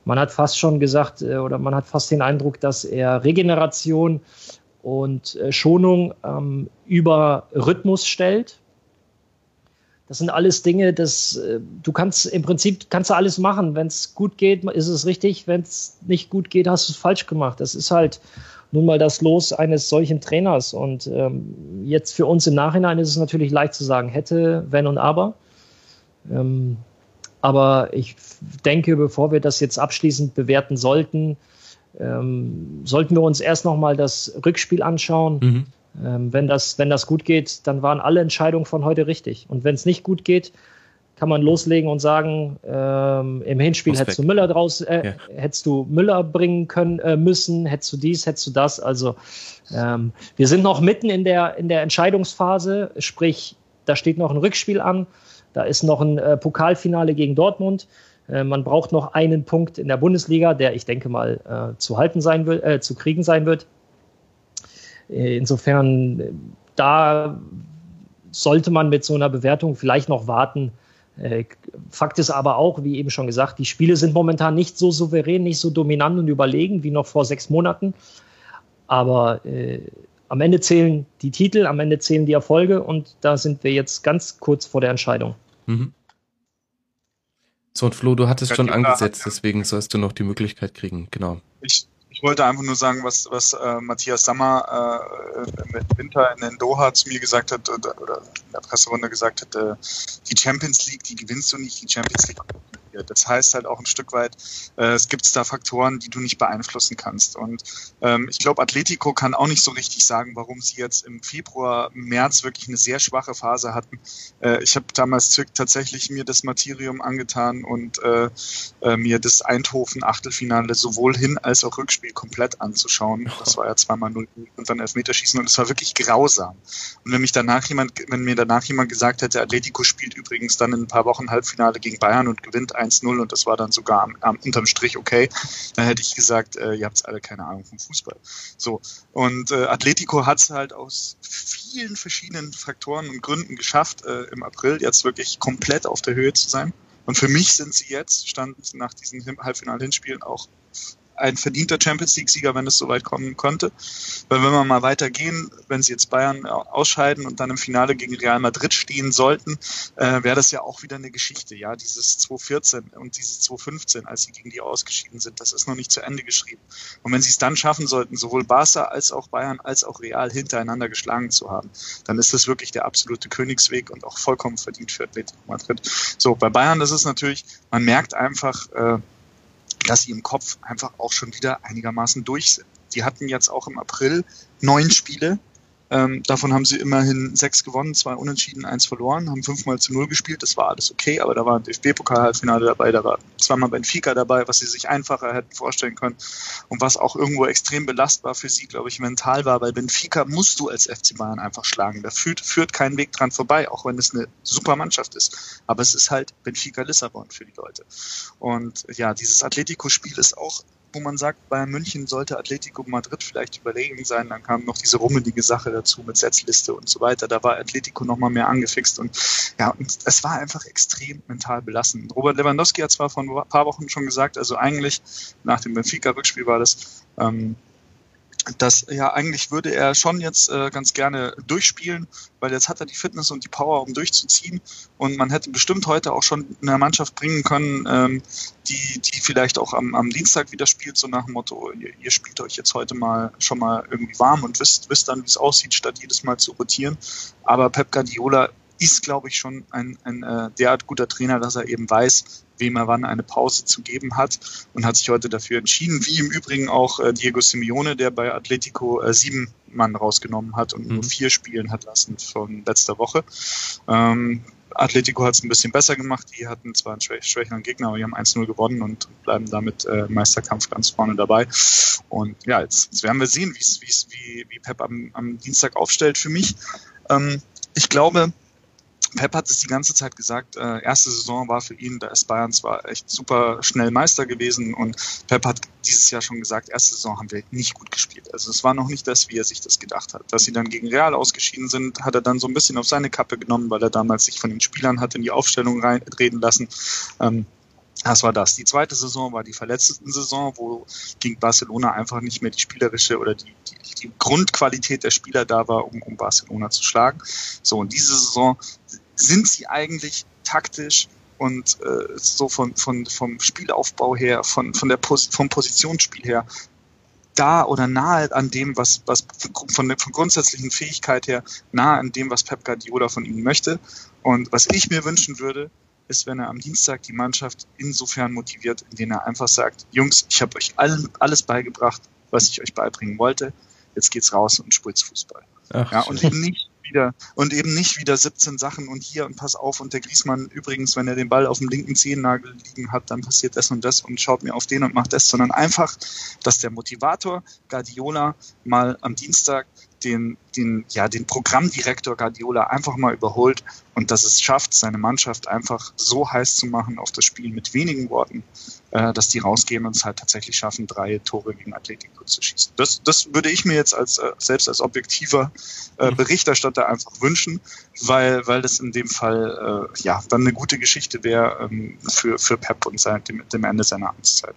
man hat fast schon gesagt äh, oder man hat fast den Eindruck, dass er Regeneration und äh, Schonung ähm, über Rhythmus stellt. Das sind alles Dinge, das äh, du kannst im Prinzip kannst du alles machen. Wenn es gut geht, ist es richtig. Wenn es nicht gut geht, hast du es falsch gemacht. Das ist halt nun mal das Los eines solchen Trainers. Und ähm, jetzt für uns im Nachhinein ist es natürlich leicht zu sagen, hätte, wenn und aber. Ähm, aber ich denke, bevor wir das jetzt abschließend bewerten sollten, ähm, sollten wir uns erst noch mal das Rückspiel anschauen. Mhm. Ähm, wenn, das, wenn das gut geht, dann waren alle Entscheidungen von heute richtig. Und wenn es nicht gut geht, kann man loslegen und sagen, ähm, im Hinspiel hättest du Müller draus, äh, ja. hättest du Müller bringen können äh, müssen, hättest du dies, hättest du das. Also ähm, wir sind noch mitten in der, in der Entscheidungsphase, sprich, da steht noch ein Rückspiel an, da ist noch ein äh, Pokalfinale gegen Dortmund. Äh, man braucht noch einen Punkt in der Bundesliga, der ich denke mal äh, zu halten sein wird, äh, zu kriegen sein wird. Äh, insofern, äh, da sollte man mit so einer Bewertung vielleicht noch warten. Äh, Fakt ist aber auch, wie eben schon gesagt, die Spiele sind momentan nicht so souverän, nicht so dominant und überlegen wie noch vor sechs Monaten. Aber am Ende zählen die Titel, am Ende zählen die Erfolge und da sind wir jetzt ganz kurz vor der Entscheidung. Mhm. So, und Flo, du hattest schon angesetzt, deswegen sollst du noch die Möglichkeit kriegen, genau. Ich, ich wollte einfach nur sagen, was, was äh, Matthias Sammer äh, im Winter in Doha zu mir gesagt hat, oder, oder in der Presserunde gesagt hat, äh, die Champions League, die gewinnst du nicht, die Champions League. Das heißt halt auch ein Stück weit, äh, es gibt da Faktoren, die du nicht beeinflussen kannst. Und ähm, ich glaube, Atletico kann auch nicht so richtig sagen, warum sie jetzt im Februar, März wirklich eine sehr schwache Phase hatten. Äh, ich habe damals tatsächlich mir das Materium angetan und äh, äh, mir das Eindhoven-Achtelfinale sowohl Hin- als auch Rückspiel komplett anzuschauen. Das war ja zweimal 0 und dann Elfmeterschießen und es war wirklich grausam. Und wenn mich danach jemand, wenn mir danach jemand gesagt hätte, Atletico spielt übrigens dann in ein paar Wochen Halbfinale gegen Bayern und gewinnt 1-0 und das war dann sogar am, am, unterm Strich okay, dann hätte ich gesagt, äh, ihr habt alle keine Ahnung vom Fußball. So. Und äh, Atletico hat es halt aus vielen verschiedenen Faktoren und Gründen geschafft, äh, im April jetzt wirklich komplett auf der Höhe zu sein. Und für mich sind sie jetzt, stand nach diesen Halbfinal-Hinspielen auch ein verdienter Champions League-Sieger, wenn es soweit kommen könnte. Weil wenn wir mal weitergehen, wenn sie jetzt Bayern ausscheiden und dann im Finale gegen Real Madrid stehen sollten, äh, wäre das ja auch wieder eine Geschichte. Ja, dieses 2014 und dieses 2015, als sie gegen die ausgeschieden sind, das ist noch nicht zu Ende geschrieben. Und wenn sie es dann schaffen sollten, sowohl Barca als auch Bayern als auch Real hintereinander geschlagen zu haben, dann ist das wirklich der absolute Königsweg und auch vollkommen verdient für Atletico Madrid. So, bei Bayern ist es natürlich, man merkt einfach, äh, dass sie im Kopf einfach auch schon wieder einigermaßen durch sind. Die hatten jetzt auch im April neun Spiele. Ähm, davon haben sie immerhin sechs gewonnen, zwei unentschieden, eins verloren, haben fünfmal zu null gespielt. Das war alles okay, aber da war ein DFB-Pokal-Halbfinale dabei, da war zweimal Benfica dabei, was sie sich einfacher hätten vorstellen können und was auch irgendwo extrem belastbar für sie, glaube ich, mental war, weil Benfica musst du als FC Bayern einfach schlagen. Da führt, führt kein Weg dran vorbei, auch wenn es eine super Mannschaft ist. Aber es ist halt Benfica Lissabon für die Leute. Und ja, dieses Atletico-Spiel ist auch wo man sagt, Bayern München sollte Atletico Madrid vielleicht überlegen sein. Dann kam noch diese rummelige Sache dazu mit Setzliste und so weiter. Da war Atletico noch mal mehr angefixt und ja, und es war einfach extrem mental belastend. Robert Lewandowski hat zwar vor ein paar Wochen schon gesagt, also eigentlich nach dem Benfica-Rückspiel war das, ähm, dass ja eigentlich würde er schon jetzt äh, ganz gerne durchspielen, weil jetzt hat er die Fitness und die Power, um durchzuziehen. Und man hätte bestimmt heute auch schon eine Mannschaft bringen können, ähm, die, die vielleicht auch am, am Dienstag wieder spielt, so nach dem Motto, ihr, ihr spielt euch jetzt heute mal schon mal irgendwie warm und wisst, wisst dann, wie es aussieht, statt jedes Mal zu rotieren. Aber Pep Guardiola ist, glaube ich, schon ein, ein äh, derart guter Trainer, dass er eben weiß, wem er wann eine Pause zu geben hat und hat sich heute dafür entschieden, wie im Übrigen auch äh, Diego Simeone, der bei Atletico äh, sieben Mann rausgenommen hat und mhm. nur vier spielen hat lassen von letzter Woche. Ähm, Atletico hat es ein bisschen besser gemacht. Die hatten zwar einen schwächeren Gegner, aber die haben 1-0 gewonnen und bleiben damit äh, Meisterkampf ganz vorne dabei. Und ja, jetzt, jetzt werden wir sehen, wie's, wie's, wie, wie Pep am, am Dienstag aufstellt. Für mich, ähm, ich glaube, Pep hat es die ganze Zeit gesagt, äh, erste Saison war für ihn, da ist Bayern zwar echt super schnell Meister gewesen und Pep hat dieses Jahr schon gesagt, erste Saison haben wir nicht gut gespielt. Also es war noch nicht das, wie er sich das gedacht hat. Dass sie dann gegen Real ausgeschieden sind, hat er dann so ein bisschen auf seine Kappe genommen, weil er damals sich von den Spielern hat in die Aufstellung reinreden lassen. Ähm, das war das. Die zweite Saison war die verletzten Saison, wo gegen Barcelona einfach nicht mehr die spielerische oder die, die, die Grundqualität der Spieler da war, um, um Barcelona zu schlagen. So, und diese Saison sind sie eigentlich taktisch und äh, so von, von, vom Spielaufbau her, von, von der Pos vom Positionsspiel her, da oder nahe an dem, was, was von der von grundsätzlichen Fähigkeit her, nahe an dem, was Pep Guardiola von ihnen möchte. Und was ich mir wünschen würde, ist, wenn er am Dienstag die Mannschaft insofern motiviert, indem er einfach sagt, Jungs, ich habe euch allen, alles beigebracht, was ich euch beibringen wollte. Jetzt geht's raus und spritz Fußball. Ach, ja, und eben nicht wieder. Und eben nicht wieder 17 Sachen und hier und pass auf und der Griesmann übrigens, wenn er den Ball auf dem linken Zehennagel liegen hat, dann passiert das und das und schaut mir auf den und macht das, sondern einfach, dass der Motivator Guardiola mal am Dienstag den, den, ja, den Programmdirektor Guardiola einfach mal überholt und dass es schafft, seine Mannschaft einfach so heiß zu machen auf das Spiel mit wenigen Worten, äh, dass die rausgehen und es halt tatsächlich schaffen, drei Tore gegen Atletico zu schießen. Das, das würde ich mir jetzt als äh, selbst als objektiver äh, mhm. Berichterstatter einfach wünschen, weil, weil das in dem Fall äh, ja dann eine gute Geschichte wäre ähm, für, für Pep und sein, dem, dem Ende seiner Amtszeit.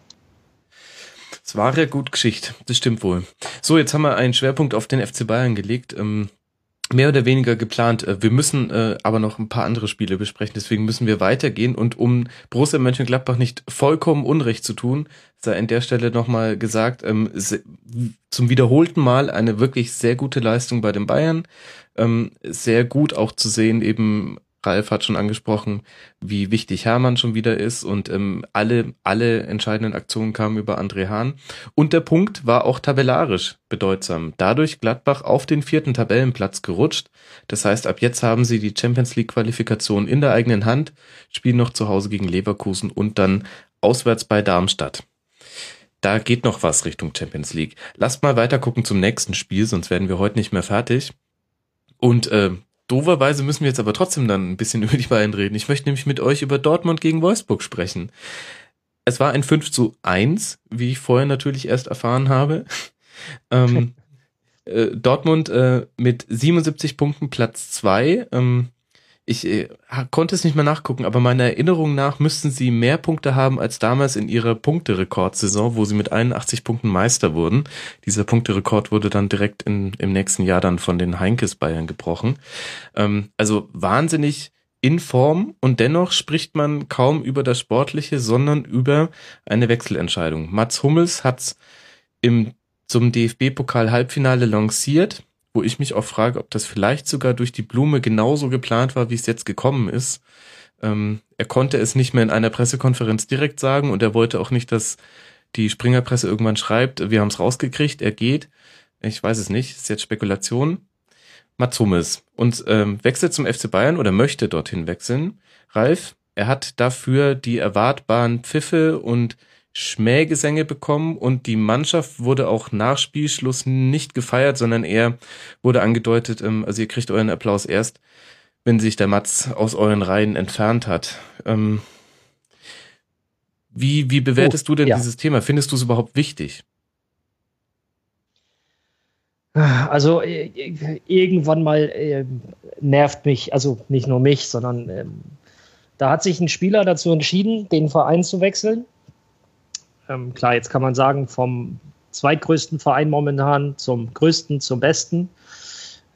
Es war ja gut Geschichte, das stimmt wohl. So, jetzt haben wir einen Schwerpunkt auf den FC Bayern gelegt. Ähm, mehr oder weniger geplant. Äh, wir müssen äh, aber noch ein paar andere Spiele besprechen, deswegen müssen wir weitergehen. Und um Borussia Mönchengladbach nicht vollkommen Unrecht zu tun, sei an der Stelle nochmal gesagt, ähm, zum wiederholten Mal eine wirklich sehr gute Leistung bei den Bayern. Ähm, sehr gut auch zu sehen, eben Ralf hat schon angesprochen, wie wichtig Hermann schon wieder ist und ähm, alle, alle entscheidenden Aktionen kamen über André Hahn. Und der Punkt war auch tabellarisch bedeutsam. Dadurch Gladbach auf den vierten Tabellenplatz gerutscht. Das heißt, ab jetzt haben sie die Champions League Qualifikation in der eigenen Hand, spielen noch zu Hause gegen Leverkusen und dann auswärts bei Darmstadt. Da geht noch was Richtung Champions League. Lasst mal weiter gucken zum nächsten Spiel, sonst werden wir heute nicht mehr fertig. Und äh, Doverweise müssen wir jetzt aber trotzdem dann ein bisschen über die beiden reden. Ich möchte nämlich mit euch über Dortmund gegen Wolfsburg sprechen. Es war ein 5 zu 1, wie ich vorher natürlich erst erfahren habe. ähm, äh, Dortmund äh, mit 77 Punkten Platz 2. Ähm, ich äh, konnte es nicht mehr nachgucken, aber meiner Erinnerung nach müssten sie mehr Punkte haben als damals in ihrer Punkterekordsaison, wo sie mit 81 Punkten Meister wurden. Dieser Punkterekord wurde dann direkt in, im nächsten Jahr dann von den Heinkes Bayern gebrochen. Ähm, also wahnsinnig in Form und dennoch spricht man kaum über das Sportliche, sondern über eine Wechselentscheidung. Mats Hummels hat's im zum DFB-Pokal-Halbfinale lanciert wo ich mich auch frage, ob das vielleicht sogar durch die Blume genauso geplant war, wie es jetzt gekommen ist. Ähm, er konnte es nicht mehr in einer Pressekonferenz direkt sagen und er wollte auch nicht, dass die Springerpresse irgendwann schreibt, wir haben es rausgekriegt, er geht. Ich weiß es nicht, ist jetzt Spekulation. Mats Hummels und ähm, wechselt zum FC Bayern oder möchte dorthin wechseln. Ralf, er hat dafür die erwartbaren Pfiffe und Schmähgesänge bekommen und die Mannschaft wurde auch nach Spielschluss nicht gefeiert, sondern eher wurde angedeutet, ähm, also ihr kriegt euren Applaus erst, wenn sich der Matz aus euren Reihen entfernt hat. Ähm, wie, wie bewertest oh, du denn ja. dieses Thema? Findest du es überhaupt wichtig? Also äh, irgendwann mal äh, nervt mich, also nicht nur mich, sondern ähm, da hat sich ein Spieler dazu entschieden, den Verein zu wechseln ähm, klar, jetzt kann man sagen, vom zweitgrößten Verein momentan zum größten, zum besten.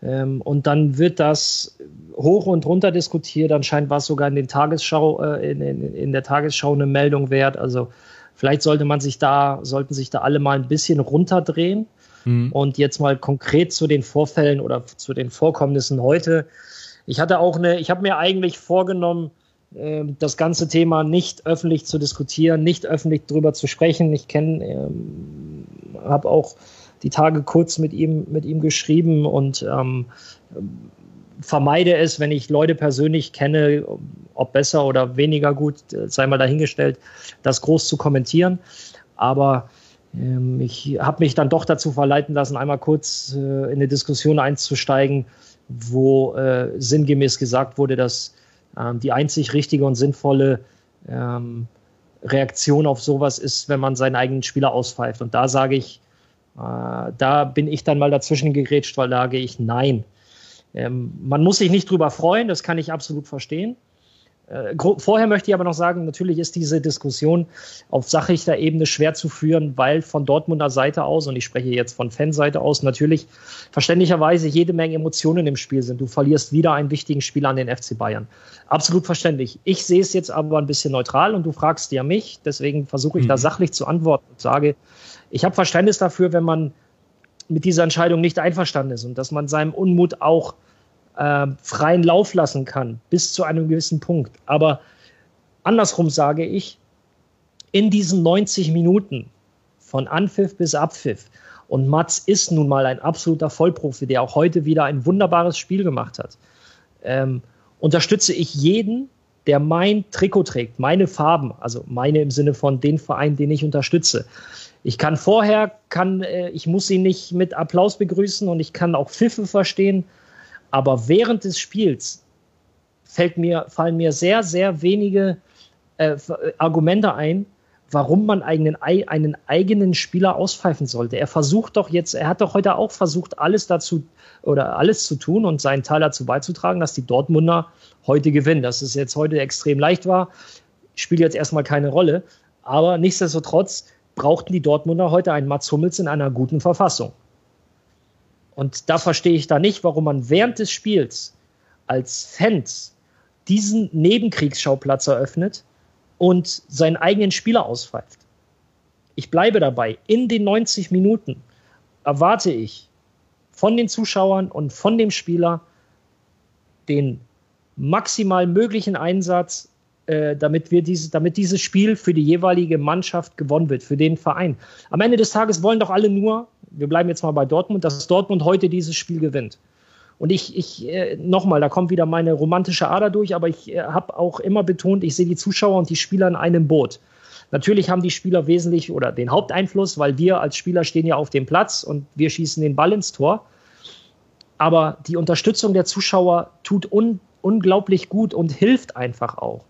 Ähm, und dann wird das hoch und runter diskutiert. Anscheinend war es sogar in, den Tagesschau, äh, in, in, in, der Tagesschau eine Meldung wert. Also vielleicht sollte man sich da, sollten sich da alle mal ein bisschen runterdrehen. Mhm. Und jetzt mal konkret zu den Vorfällen oder zu den Vorkommnissen heute. Ich hatte auch eine, ich habe mir eigentlich vorgenommen, das ganze Thema nicht öffentlich zu diskutieren, nicht öffentlich darüber zu sprechen. Ich kenne, ähm, habe auch die Tage kurz mit ihm, mit ihm geschrieben und ähm, vermeide es, wenn ich Leute persönlich kenne, ob besser oder weniger gut, sei mal dahingestellt, das groß zu kommentieren. Aber ähm, ich habe mich dann doch dazu verleiten lassen, einmal kurz äh, in eine Diskussion einzusteigen, wo äh, sinngemäß gesagt wurde, dass ähm, die einzig richtige und sinnvolle ähm, Reaktion auf sowas ist, wenn man seinen eigenen Spieler auspfeift. Und da sage ich, äh, da bin ich dann mal dazwischen gegrätscht, weil da sage ich nein. Ähm, man muss sich nicht drüber freuen, das kann ich absolut verstehen. Äh, vorher möchte ich aber noch sagen, natürlich ist diese Diskussion auf sachlicher Ebene schwer zu führen, weil von Dortmunder Seite aus, und ich spreche jetzt von Fanseite aus, natürlich verständlicherweise jede Menge Emotionen im Spiel sind. Du verlierst wieder einen wichtigen Spieler an den FC Bayern. Absolut verständlich. Ich sehe es jetzt aber ein bisschen neutral und du fragst ja mich, deswegen versuche ich mhm. da sachlich zu antworten und sage, ich habe Verständnis dafür, wenn man mit dieser Entscheidung nicht einverstanden ist und dass man seinem Unmut auch äh, freien Lauf lassen kann, bis zu einem gewissen Punkt. Aber andersrum sage ich, in diesen 90 Minuten von Anpfiff bis Abpfiff, und Mats ist nun mal ein absoluter Vollprofi, der auch heute wieder ein wunderbares Spiel gemacht hat, ähm, unterstütze ich jeden, der mein Trikot trägt, meine Farben, also meine im Sinne von den Verein, den ich unterstütze. Ich kann vorher, kann, äh, ich muss ihn nicht mit Applaus begrüßen und ich kann auch Pfiffe verstehen, aber während des Spiels fällt mir, fallen mir sehr, sehr wenige äh, Argumente ein, warum man einen, einen eigenen Spieler auspfeifen sollte. Er versucht doch jetzt, er hat doch heute auch versucht, alles dazu oder alles zu tun und seinen Teil dazu beizutragen, dass die Dortmunder heute gewinnen. Dass es jetzt heute extrem leicht war, spielt jetzt erstmal keine Rolle. Aber nichtsdestotrotz brauchten die Dortmunder heute einen Mats Hummels in einer guten Verfassung. Und da verstehe ich da nicht, warum man während des Spiels als Fans diesen Nebenkriegsschauplatz eröffnet und seinen eigenen Spieler auspfeift. Ich bleibe dabei. In den 90 Minuten erwarte ich von den Zuschauern und von dem Spieler den maximal möglichen Einsatz, äh, damit, wir diese, damit dieses Spiel für die jeweilige Mannschaft gewonnen wird, für den Verein. Am Ende des Tages wollen doch alle nur, wir bleiben jetzt mal bei Dortmund, dass Dortmund heute dieses Spiel gewinnt. Und ich, ich äh, nochmal, da kommt wieder meine romantische Ader durch, aber ich äh, habe auch immer betont, ich sehe die Zuschauer und die Spieler in einem Boot. Natürlich haben die Spieler wesentlich oder den Haupteinfluss, weil wir als Spieler stehen ja auf dem Platz und wir schießen den Ball ins Tor. aber die Unterstützung der Zuschauer tut un unglaublich gut und hilft einfach auch.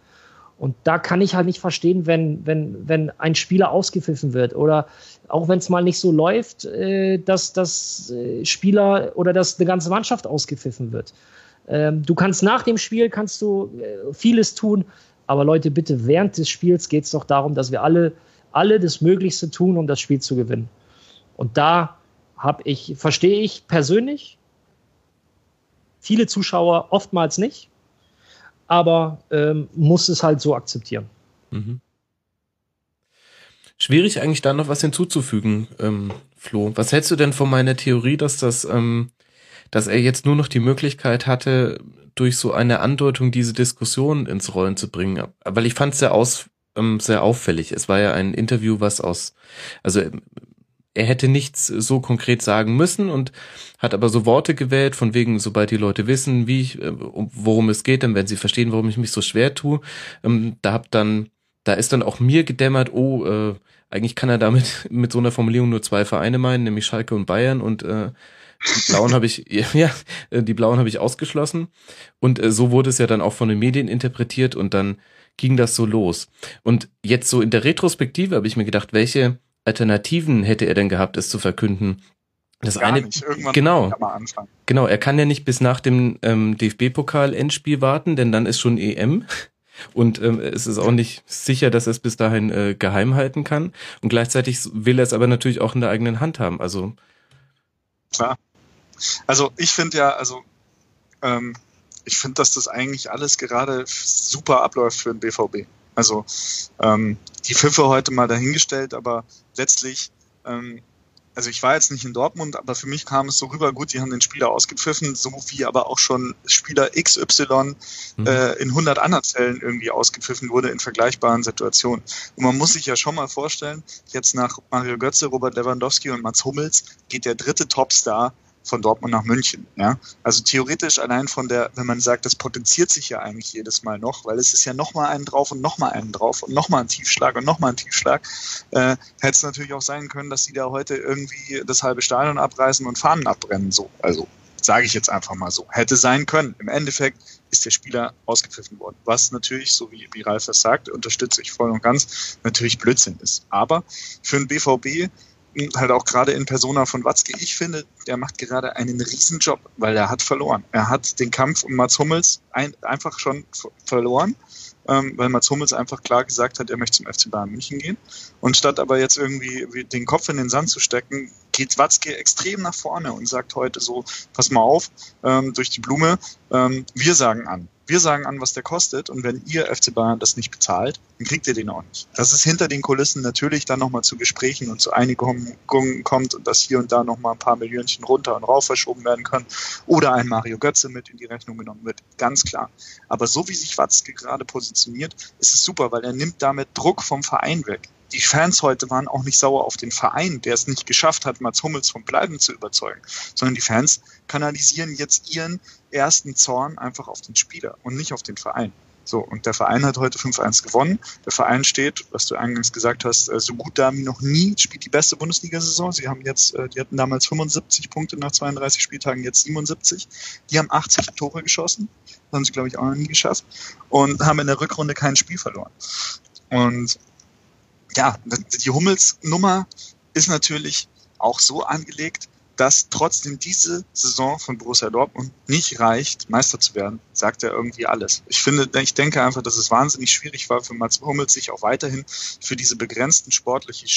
Und da kann ich halt nicht verstehen, wenn, wenn, wenn ein Spieler ausgepfiffen wird oder auch wenn es mal nicht so läuft, äh, dass das äh, Spieler oder dass eine ganze Mannschaft ausgepfiffen wird. Ähm, du kannst nach dem Spiel kannst du äh, vieles tun, aber Leute, bitte während des Spiels geht es doch darum, dass wir alle, alle das Möglichste tun, um das Spiel zu gewinnen. Und da habe ich, verstehe ich persönlich, viele Zuschauer oftmals nicht aber ähm, muss es halt so akzeptieren. Mhm. Schwierig eigentlich da noch was hinzuzufügen, ähm, Flo. Was hältst du denn von meiner Theorie, dass das, ähm, dass er jetzt nur noch die Möglichkeit hatte, durch so eine Andeutung diese Diskussion ins Rollen zu bringen? Weil ich fand es sehr aus, ähm, sehr auffällig. Es war ja ein Interview, was aus, also er hätte nichts so konkret sagen müssen und hat aber so Worte gewählt, von wegen, sobald die Leute wissen, wie ich, äh, worum es geht, dann werden sie verstehen, warum ich mich so schwer tue. Ähm, da hab dann, da ist dann auch mir gedämmert, oh, äh, eigentlich kann er damit mit so einer Formulierung nur zwei Vereine meinen, nämlich Schalke und Bayern und äh, die Blauen habe ich, ja, äh, die Blauen habe ich ausgeschlossen. Und äh, so wurde es ja dann auch von den Medien interpretiert und dann ging das so los. Und jetzt so in der Retrospektive habe ich mir gedacht, welche Alternativen hätte er denn gehabt, es zu verkünden? Das Gar eine, genau, genau, er kann ja nicht bis nach dem ähm, DFB-Pokal-Endspiel warten, denn dann ist schon EM. Und ähm, es ist auch nicht sicher, dass er es bis dahin äh, geheim halten kann. Und gleichzeitig will er es aber natürlich auch in der eigenen Hand haben. Also klar. Also ich finde ja, also ähm, ich finde, dass das eigentlich alles gerade super abläuft für den BVB. Also ähm, die Pfiffe heute mal dahingestellt, aber letztlich, ähm, also ich war jetzt nicht in Dortmund, aber für mich kam es so rüber, gut, die haben den Spieler ausgepfiffen, so wie aber auch schon Spieler XY mhm. äh, in 100 anderen Fällen irgendwie ausgepfiffen wurde in vergleichbaren Situationen. Und man muss sich ja schon mal vorstellen, jetzt nach Mario Götze, Robert Lewandowski und Mats Hummels geht der dritte Topstar von Dortmund nach München. Ja? Also theoretisch allein von der, wenn man sagt, das potenziert sich ja eigentlich jedes Mal noch, weil es ist ja nochmal einen drauf und nochmal einen drauf und nochmal ein Tiefschlag und nochmal ein Tiefschlag, äh, hätte es natürlich auch sein können, dass sie da heute irgendwie das halbe Stadion abreißen und Fahnen abbrennen. So, also sage ich jetzt einfach mal so. Hätte sein können. Im Endeffekt ist der Spieler ausgepfiffen worden. Was natürlich, so wie, wie Ralf das sagt, unterstütze ich voll und ganz, natürlich Blödsinn ist. Aber für den BVB halt auch gerade in Persona von Watzke, ich finde, der macht gerade einen Riesenjob, weil er hat verloren. Er hat den Kampf um Mats Hummels ein, einfach schon verloren, ähm, weil Mats Hummels einfach klar gesagt hat, er möchte zum FC Bayern München gehen. Und statt aber jetzt irgendwie den Kopf in den Sand zu stecken, geht Watzke extrem nach vorne und sagt heute so, pass mal auf, ähm, durch die Blume, ähm, wir sagen an. Wir sagen an, was der kostet und wenn ihr FC Bayern das nicht bezahlt, dann kriegt ihr den auch nicht. Dass es hinter den Kulissen natürlich dann nochmal zu Gesprächen und zu Einigungen kommt und dass hier und da nochmal ein paar Millionchen runter und rauf verschoben werden können oder ein Mario Götze mit in die Rechnung genommen wird, ganz klar. Aber so wie sich Watzke gerade positioniert, ist es super, weil er nimmt damit Druck vom Verein weg die Fans heute waren auch nicht sauer auf den Verein, der es nicht geschafft hat, Mats Hummels vom Bleiben zu überzeugen, sondern die Fans kanalisieren jetzt ihren ersten Zorn einfach auf den Spieler und nicht auf den Verein. So, und der Verein hat heute 5-1 gewonnen. Der Verein steht, was du eingangs gesagt hast, äh, so gut da wie noch nie, spielt die beste Bundesliga-Saison. Sie haben jetzt, äh, die hatten damals 75 Punkte nach 32 Spieltagen, jetzt 77. Die haben 80 Tore geschossen. Das haben sie, glaube ich, auch noch nie geschafft. Und haben in der Rückrunde kein Spiel verloren. Und ja, die Hummels-Nummer ist natürlich auch so angelegt, dass trotzdem diese Saison von Borussia Dortmund nicht reicht, Meister zu werden, sagt er irgendwie alles. Ich finde, ich denke einfach, dass es wahnsinnig schwierig war für Mats Hummels, sich auch weiterhin für diese begrenzten sportlichen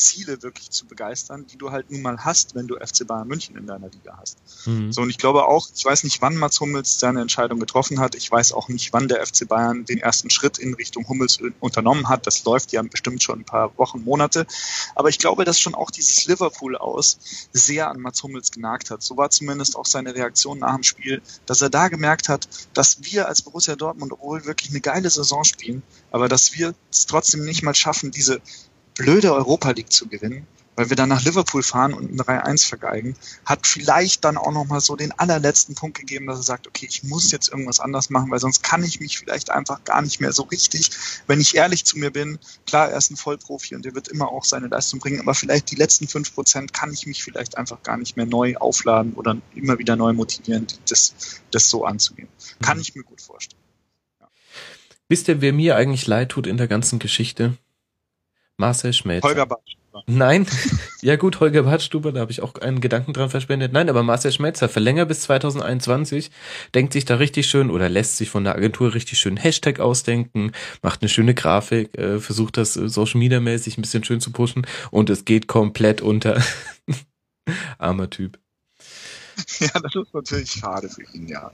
Ziele wirklich zu begeistern, die du halt nun mal hast, wenn du FC Bayern München in deiner Liga hast. Mhm. So, und ich glaube auch, ich weiß nicht, wann Mats Hummels seine Entscheidung getroffen hat. Ich weiß auch nicht, wann der FC Bayern den ersten Schritt in Richtung Hummels unternommen hat. Das läuft ja bestimmt schon ein paar Wochen, Monate. Aber ich glaube, dass schon auch dieses Liverpool aus sehr an Mats Hummels genagt hat. So war zumindest auch seine Reaktion nach dem Spiel, dass er da gemerkt hat, dass wir als Borussia Dortmund, obwohl wirklich eine geile Saison spielen, aber dass wir es trotzdem nicht mal schaffen, diese blöde Europa League zu gewinnen, weil wir dann nach Liverpool fahren und ein 3-1 vergeigen, hat vielleicht dann auch nochmal so den allerletzten Punkt gegeben, dass er sagt, okay, ich muss jetzt irgendwas anders machen, weil sonst kann ich mich vielleicht einfach gar nicht mehr so richtig, wenn ich ehrlich zu mir bin, klar, er ist ein Vollprofi und der wird immer auch seine Leistung bringen, aber vielleicht die letzten 5% kann ich mich vielleicht einfach gar nicht mehr neu aufladen oder immer wieder neu motivieren, das, das so anzugehen. Kann mhm. ich mir gut vorstellen. Wisst ihr, wer mir eigentlich leid tut in der ganzen Geschichte? Marcel Schmelzer. Holger Badstuber. Nein, ja gut, Holger Badstuber, da habe ich auch einen Gedanken dran verspendet. Nein, aber Marcel Schmelzer verlängert bis 2021, denkt sich da richtig schön oder lässt sich von der Agentur richtig schön Hashtag ausdenken, macht eine schöne Grafik, äh, versucht das äh, Social Media mäßig ein bisschen schön zu pushen und es geht komplett unter. Armer Typ. Ja, das ist natürlich schade für ihn, ja.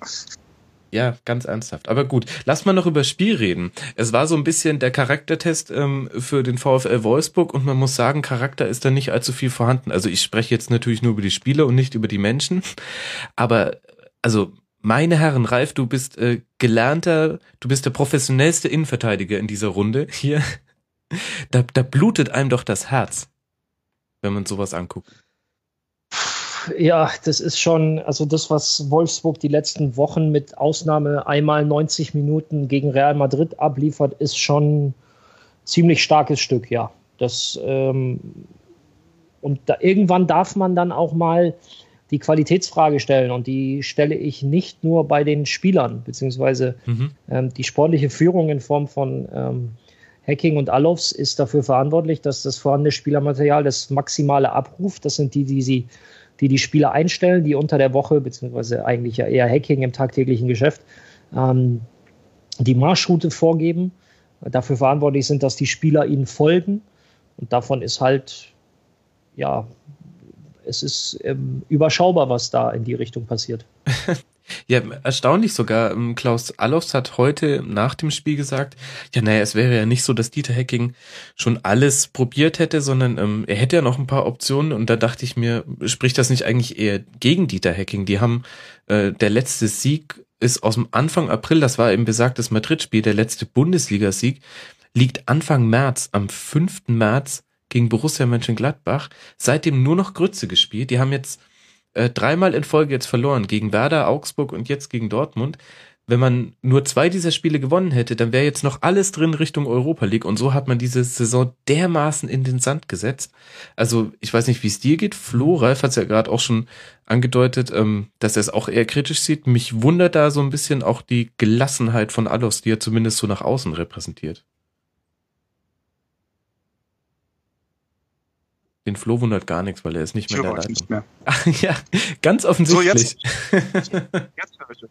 Ja, ganz ernsthaft. Aber gut, lass mal noch über Spiel reden. Es war so ein bisschen der Charaktertest ähm, für den VfL Wolfsburg und man muss sagen, Charakter ist da nicht allzu viel vorhanden. Also ich spreche jetzt natürlich nur über die Spieler und nicht über die Menschen. Aber also meine Herren, Ralf, du bist äh, gelernter, du bist der professionellste Innenverteidiger in dieser Runde hier. Da, da blutet einem doch das Herz, wenn man sowas anguckt ja, das ist schon, also das, was Wolfsburg die letzten Wochen mit Ausnahme einmal 90 Minuten gegen Real Madrid abliefert, ist schon ziemlich starkes Stück, ja. Das, ähm, und da, irgendwann darf man dann auch mal die Qualitätsfrage stellen und die stelle ich nicht nur bei den Spielern, beziehungsweise mhm. ähm, die sportliche Führung in Form von ähm, Hacking und Alofs ist dafür verantwortlich, dass das vorhandene Spielermaterial das maximale abruft. Das sind die, die sie die die Spieler einstellen, die unter der Woche, beziehungsweise eigentlich ja eher Hacking im tagtäglichen Geschäft, ähm, die Marschroute vorgeben. Dafür verantwortlich sind, dass die Spieler ihnen folgen. Und davon ist halt, ja, es ist ähm, überschaubar, was da in die Richtung passiert. Ja, erstaunlich sogar. Ähm, Klaus Allofs hat heute nach dem Spiel gesagt, ja, naja, es wäre ja nicht so, dass Dieter Hecking schon alles probiert hätte, sondern ähm, er hätte ja noch ein paar Optionen und da dachte ich mir, spricht das nicht eigentlich eher gegen Dieter Hecking? Die haben, äh, der letzte Sieg ist aus dem Anfang April, das war eben besagtes Madrid-Spiel, der letzte Bundesligasieg, liegt Anfang März, am 5. März gegen Borussia Mönchengladbach, seitdem nur noch Grütze gespielt. Die haben jetzt äh, dreimal in Folge jetzt verloren, gegen Werder, Augsburg und jetzt gegen Dortmund. Wenn man nur zwei dieser Spiele gewonnen hätte, dann wäre jetzt noch alles drin Richtung Europa League und so hat man diese Saison dermaßen in den Sand gesetzt. Also ich weiß nicht, wie es dir geht. Flo, Ralf hat es ja gerade auch schon angedeutet, ähm, dass er es auch eher kritisch sieht. Mich wundert da so ein bisschen auch die Gelassenheit von Alos, die er zumindest so nach außen repräsentiert. Den Flo wundert gar nichts, weil er ist nicht mehr ich der Leitung. Nicht mehr. Ach, ja, ganz offensichtlich. So, jetzt, jetzt höre ich es.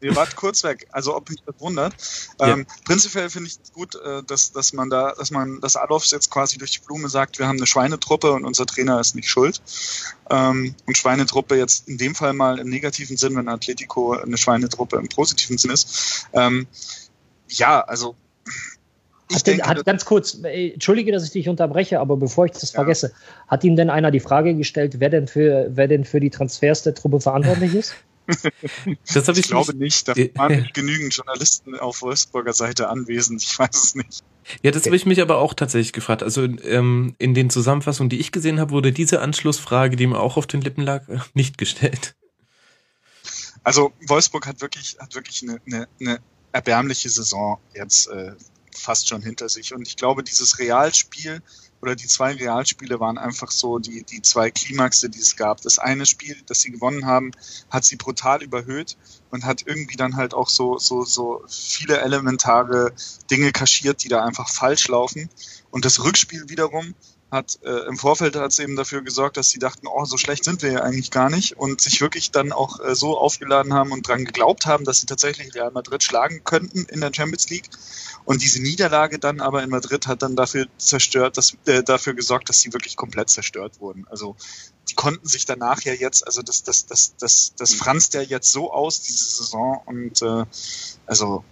Ihr wart kurz weg. Also ob mich das wundert. Ähm, ja. Prinzipiell finde ich es gut, äh, dass, dass man da, dass man, dass Adolfs jetzt quasi durch die Blume sagt, wir haben eine Schweinetruppe und unser Trainer ist nicht schuld. Ähm, und Schweinetruppe jetzt in dem Fall mal im negativen Sinn, wenn Atletico eine Schweinetruppe im positiven Sinn ist. Ähm, ja, also ich hat, denke, den, hat ganz kurz, äh, entschuldige, dass ich dich unterbreche, aber bevor ich das ja. vergesse, hat ihm denn einer die Frage gestellt, wer denn für, wer denn für die Transfers der Truppe verantwortlich ist? das ich, ich glaube nicht. Da waren genügend Journalisten auf Wolfsburger Seite anwesend. Ich weiß es nicht. Ja, das okay. habe ich mich aber auch tatsächlich gefragt. Also ähm, in den Zusammenfassungen, die ich gesehen habe, wurde diese Anschlussfrage, die mir auch auf den Lippen lag, nicht gestellt. Also Wolfsburg hat wirklich, hat wirklich eine, eine, eine erbärmliche Saison jetzt äh, fast schon hinter sich. Und ich glaube, dieses Realspiel oder die zwei Realspiele waren einfach so die, die zwei Klimaxe, die es gab. Das eine Spiel, das sie gewonnen haben, hat sie brutal überhöht und hat irgendwie dann halt auch so, so, so viele elementare Dinge kaschiert, die da einfach falsch laufen. Und das Rückspiel wiederum hat äh, im Vorfeld hat es eben dafür gesorgt, dass sie dachten, oh, so schlecht sind wir ja eigentlich gar nicht und sich wirklich dann auch äh, so aufgeladen haben und dran geglaubt haben, dass sie tatsächlich Real Madrid schlagen könnten in der Champions League. Und diese Niederlage dann aber in Madrid hat dann dafür zerstört, dass, äh, dafür gesorgt, dass sie wirklich komplett zerstört wurden. Also die konnten sich danach ja jetzt, also das, das, das, das, das franzt ja jetzt so aus, diese Saison. Und äh, also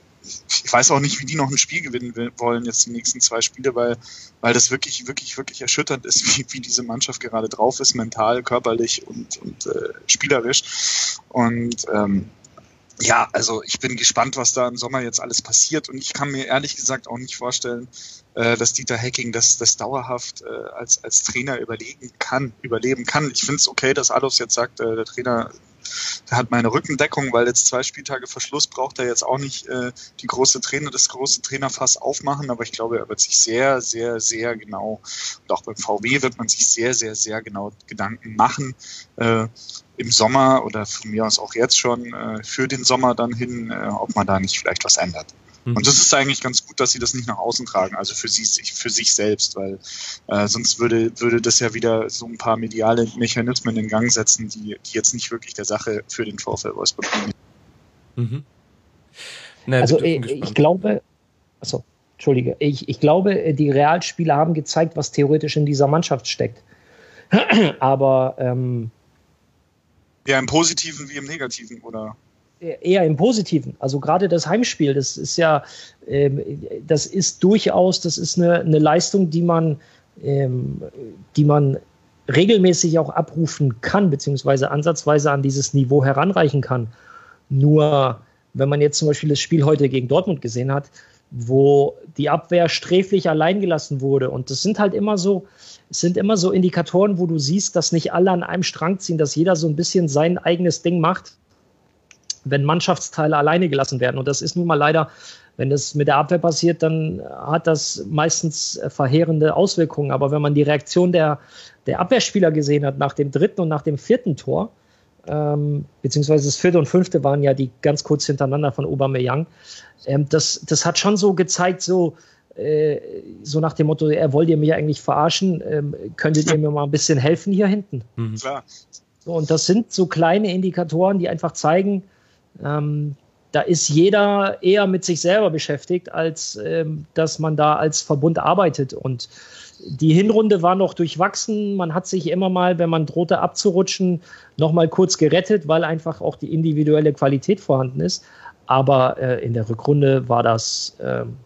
ich weiß auch nicht, wie die noch ein Spiel gewinnen wollen, jetzt die nächsten zwei Spiele, weil, weil das wirklich, wirklich, wirklich erschütternd ist, wie, wie diese Mannschaft gerade drauf ist, mental, körperlich und, und äh, spielerisch. Und ähm, ja, also ich bin gespannt, was da im Sommer jetzt alles passiert und ich kann mir ehrlich gesagt auch nicht vorstellen, äh, dass Dieter Hecking das, das dauerhaft äh, als, als Trainer überlegen kann, überleben kann. Ich finde es okay, dass Adolfs jetzt sagt, äh, der Trainer der hat meine Rückendeckung, weil jetzt zwei Spieltage Verschluss braucht er jetzt auch nicht äh, die große Trainer, das große Trainerfass aufmachen, aber ich glaube, er wird sich sehr, sehr, sehr genau, und auch beim VW wird man sich sehr, sehr, sehr genau Gedanken machen, äh, im Sommer oder von mir aus auch jetzt schon äh, für den Sommer dann hin, äh, ob man da nicht vielleicht was ändert. Mhm. Und das ist eigentlich ganz gut, dass sie das nicht nach außen tragen, also für sie für sich selbst, weil äh, sonst würde würde das ja wieder so ein paar mediale Mechanismen in Gang setzen, die, die jetzt nicht wirklich der Sache für den VfL Wolfsburg dienen. Mhm. Na, also ich, ich glaube, also Entschuldige, ich, ich glaube, die Realspieler haben gezeigt, was theoretisch in dieser Mannschaft steckt. Aber ähm, ja, im Positiven wie im Negativen, oder? Eher im Positiven. Also gerade das Heimspiel, das ist ja, ähm, das ist durchaus, das ist eine, eine Leistung, die man, ähm, die man regelmäßig auch abrufen kann, beziehungsweise ansatzweise an dieses Niveau heranreichen kann. Nur, wenn man jetzt zum Beispiel das Spiel heute gegen Dortmund gesehen hat, wo die Abwehr sträflich allein gelassen wurde. Und das sind halt immer so, sind immer so Indikatoren, wo du siehst, dass nicht alle an einem Strang ziehen, dass jeder so ein bisschen sein eigenes Ding macht, wenn Mannschaftsteile alleine gelassen werden. Und das ist nun mal leider, wenn das mit der Abwehr passiert, dann hat das meistens verheerende Auswirkungen. Aber wenn man die Reaktion der, der Abwehrspieler gesehen hat nach dem dritten und nach dem vierten Tor, ähm, beziehungsweise das vierte und fünfte waren ja die ganz kurz hintereinander von Aubameyang, ähm, das, das hat schon so gezeigt, so, äh, so nach dem Motto, er wollt ihr mich eigentlich verarschen, ähm, könntet ihr mir mal ein bisschen helfen hier hinten? Mhm. Klar. So, und das sind so kleine Indikatoren, die einfach zeigen, ähm, da ist jeder eher mit sich selber beschäftigt, als ähm, dass man da als Verbund arbeitet. Und die Hinrunde war noch durchwachsen. Man hat sich immer mal, wenn man drohte abzurutschen, noch mal kurz gerettet, weil einfach auch die individuelle Qualität vorhanden ist. Aber äh, in der Rückrunde war das ähm,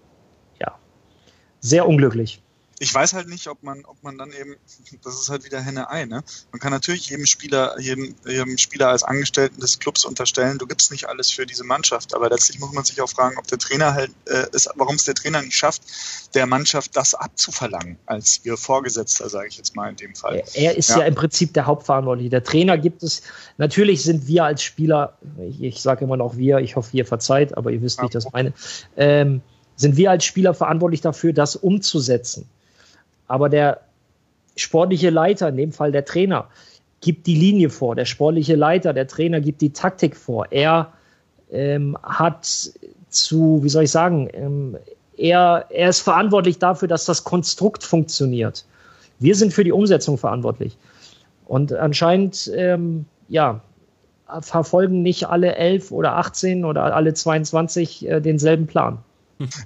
sehr unglücklich. Ich weiß halt nicht, ob man, ob man dann eben, das ist halt wieder Henne-Ei, ne? Man kann natürlich jedem Spieler, jedem, jedem Spieler als Angestellten des Clubs unterstellen, du gibst nicht alles für diese Mannschaft, aber letztlich muss man sich auch fragen, ob der Trainer halt, äh, ist, warum es der Trainer nicht schafft, der Mannschaft das abzuverlangen, als ihr Vorgesetzter, sage ich jetzt mal in dem Fall. Er ist ja. ja im Prinzip der Hauptverantwortliche. Der Trainer gibt es, natürlich sind wir als Spieler, ich, ich sage immer noch wir, ich hoffe, ihr verzeiht, aber ihr wisst nicht, ja. das meine, ähm, sind wir als Spieler verantwortlich dafür, das umzusetzen. Aber der sportliche Leiter, in dem Fall der Trainer, gibt die Linie vor. Der sportliche Leiter, der Trainer gibt die Taktik vor. Er ähm, hat zu, wie soll ich sagen, ähm, er, er ist verantwortlich dafür, dass das Konstrukt funktioniert. Wir sind für die Umsetzung verantwortlich. Und anscheinend, ähm, ja, verfolgen nicht alle elf oder 18 oder alle 22 äh, denselben Plan.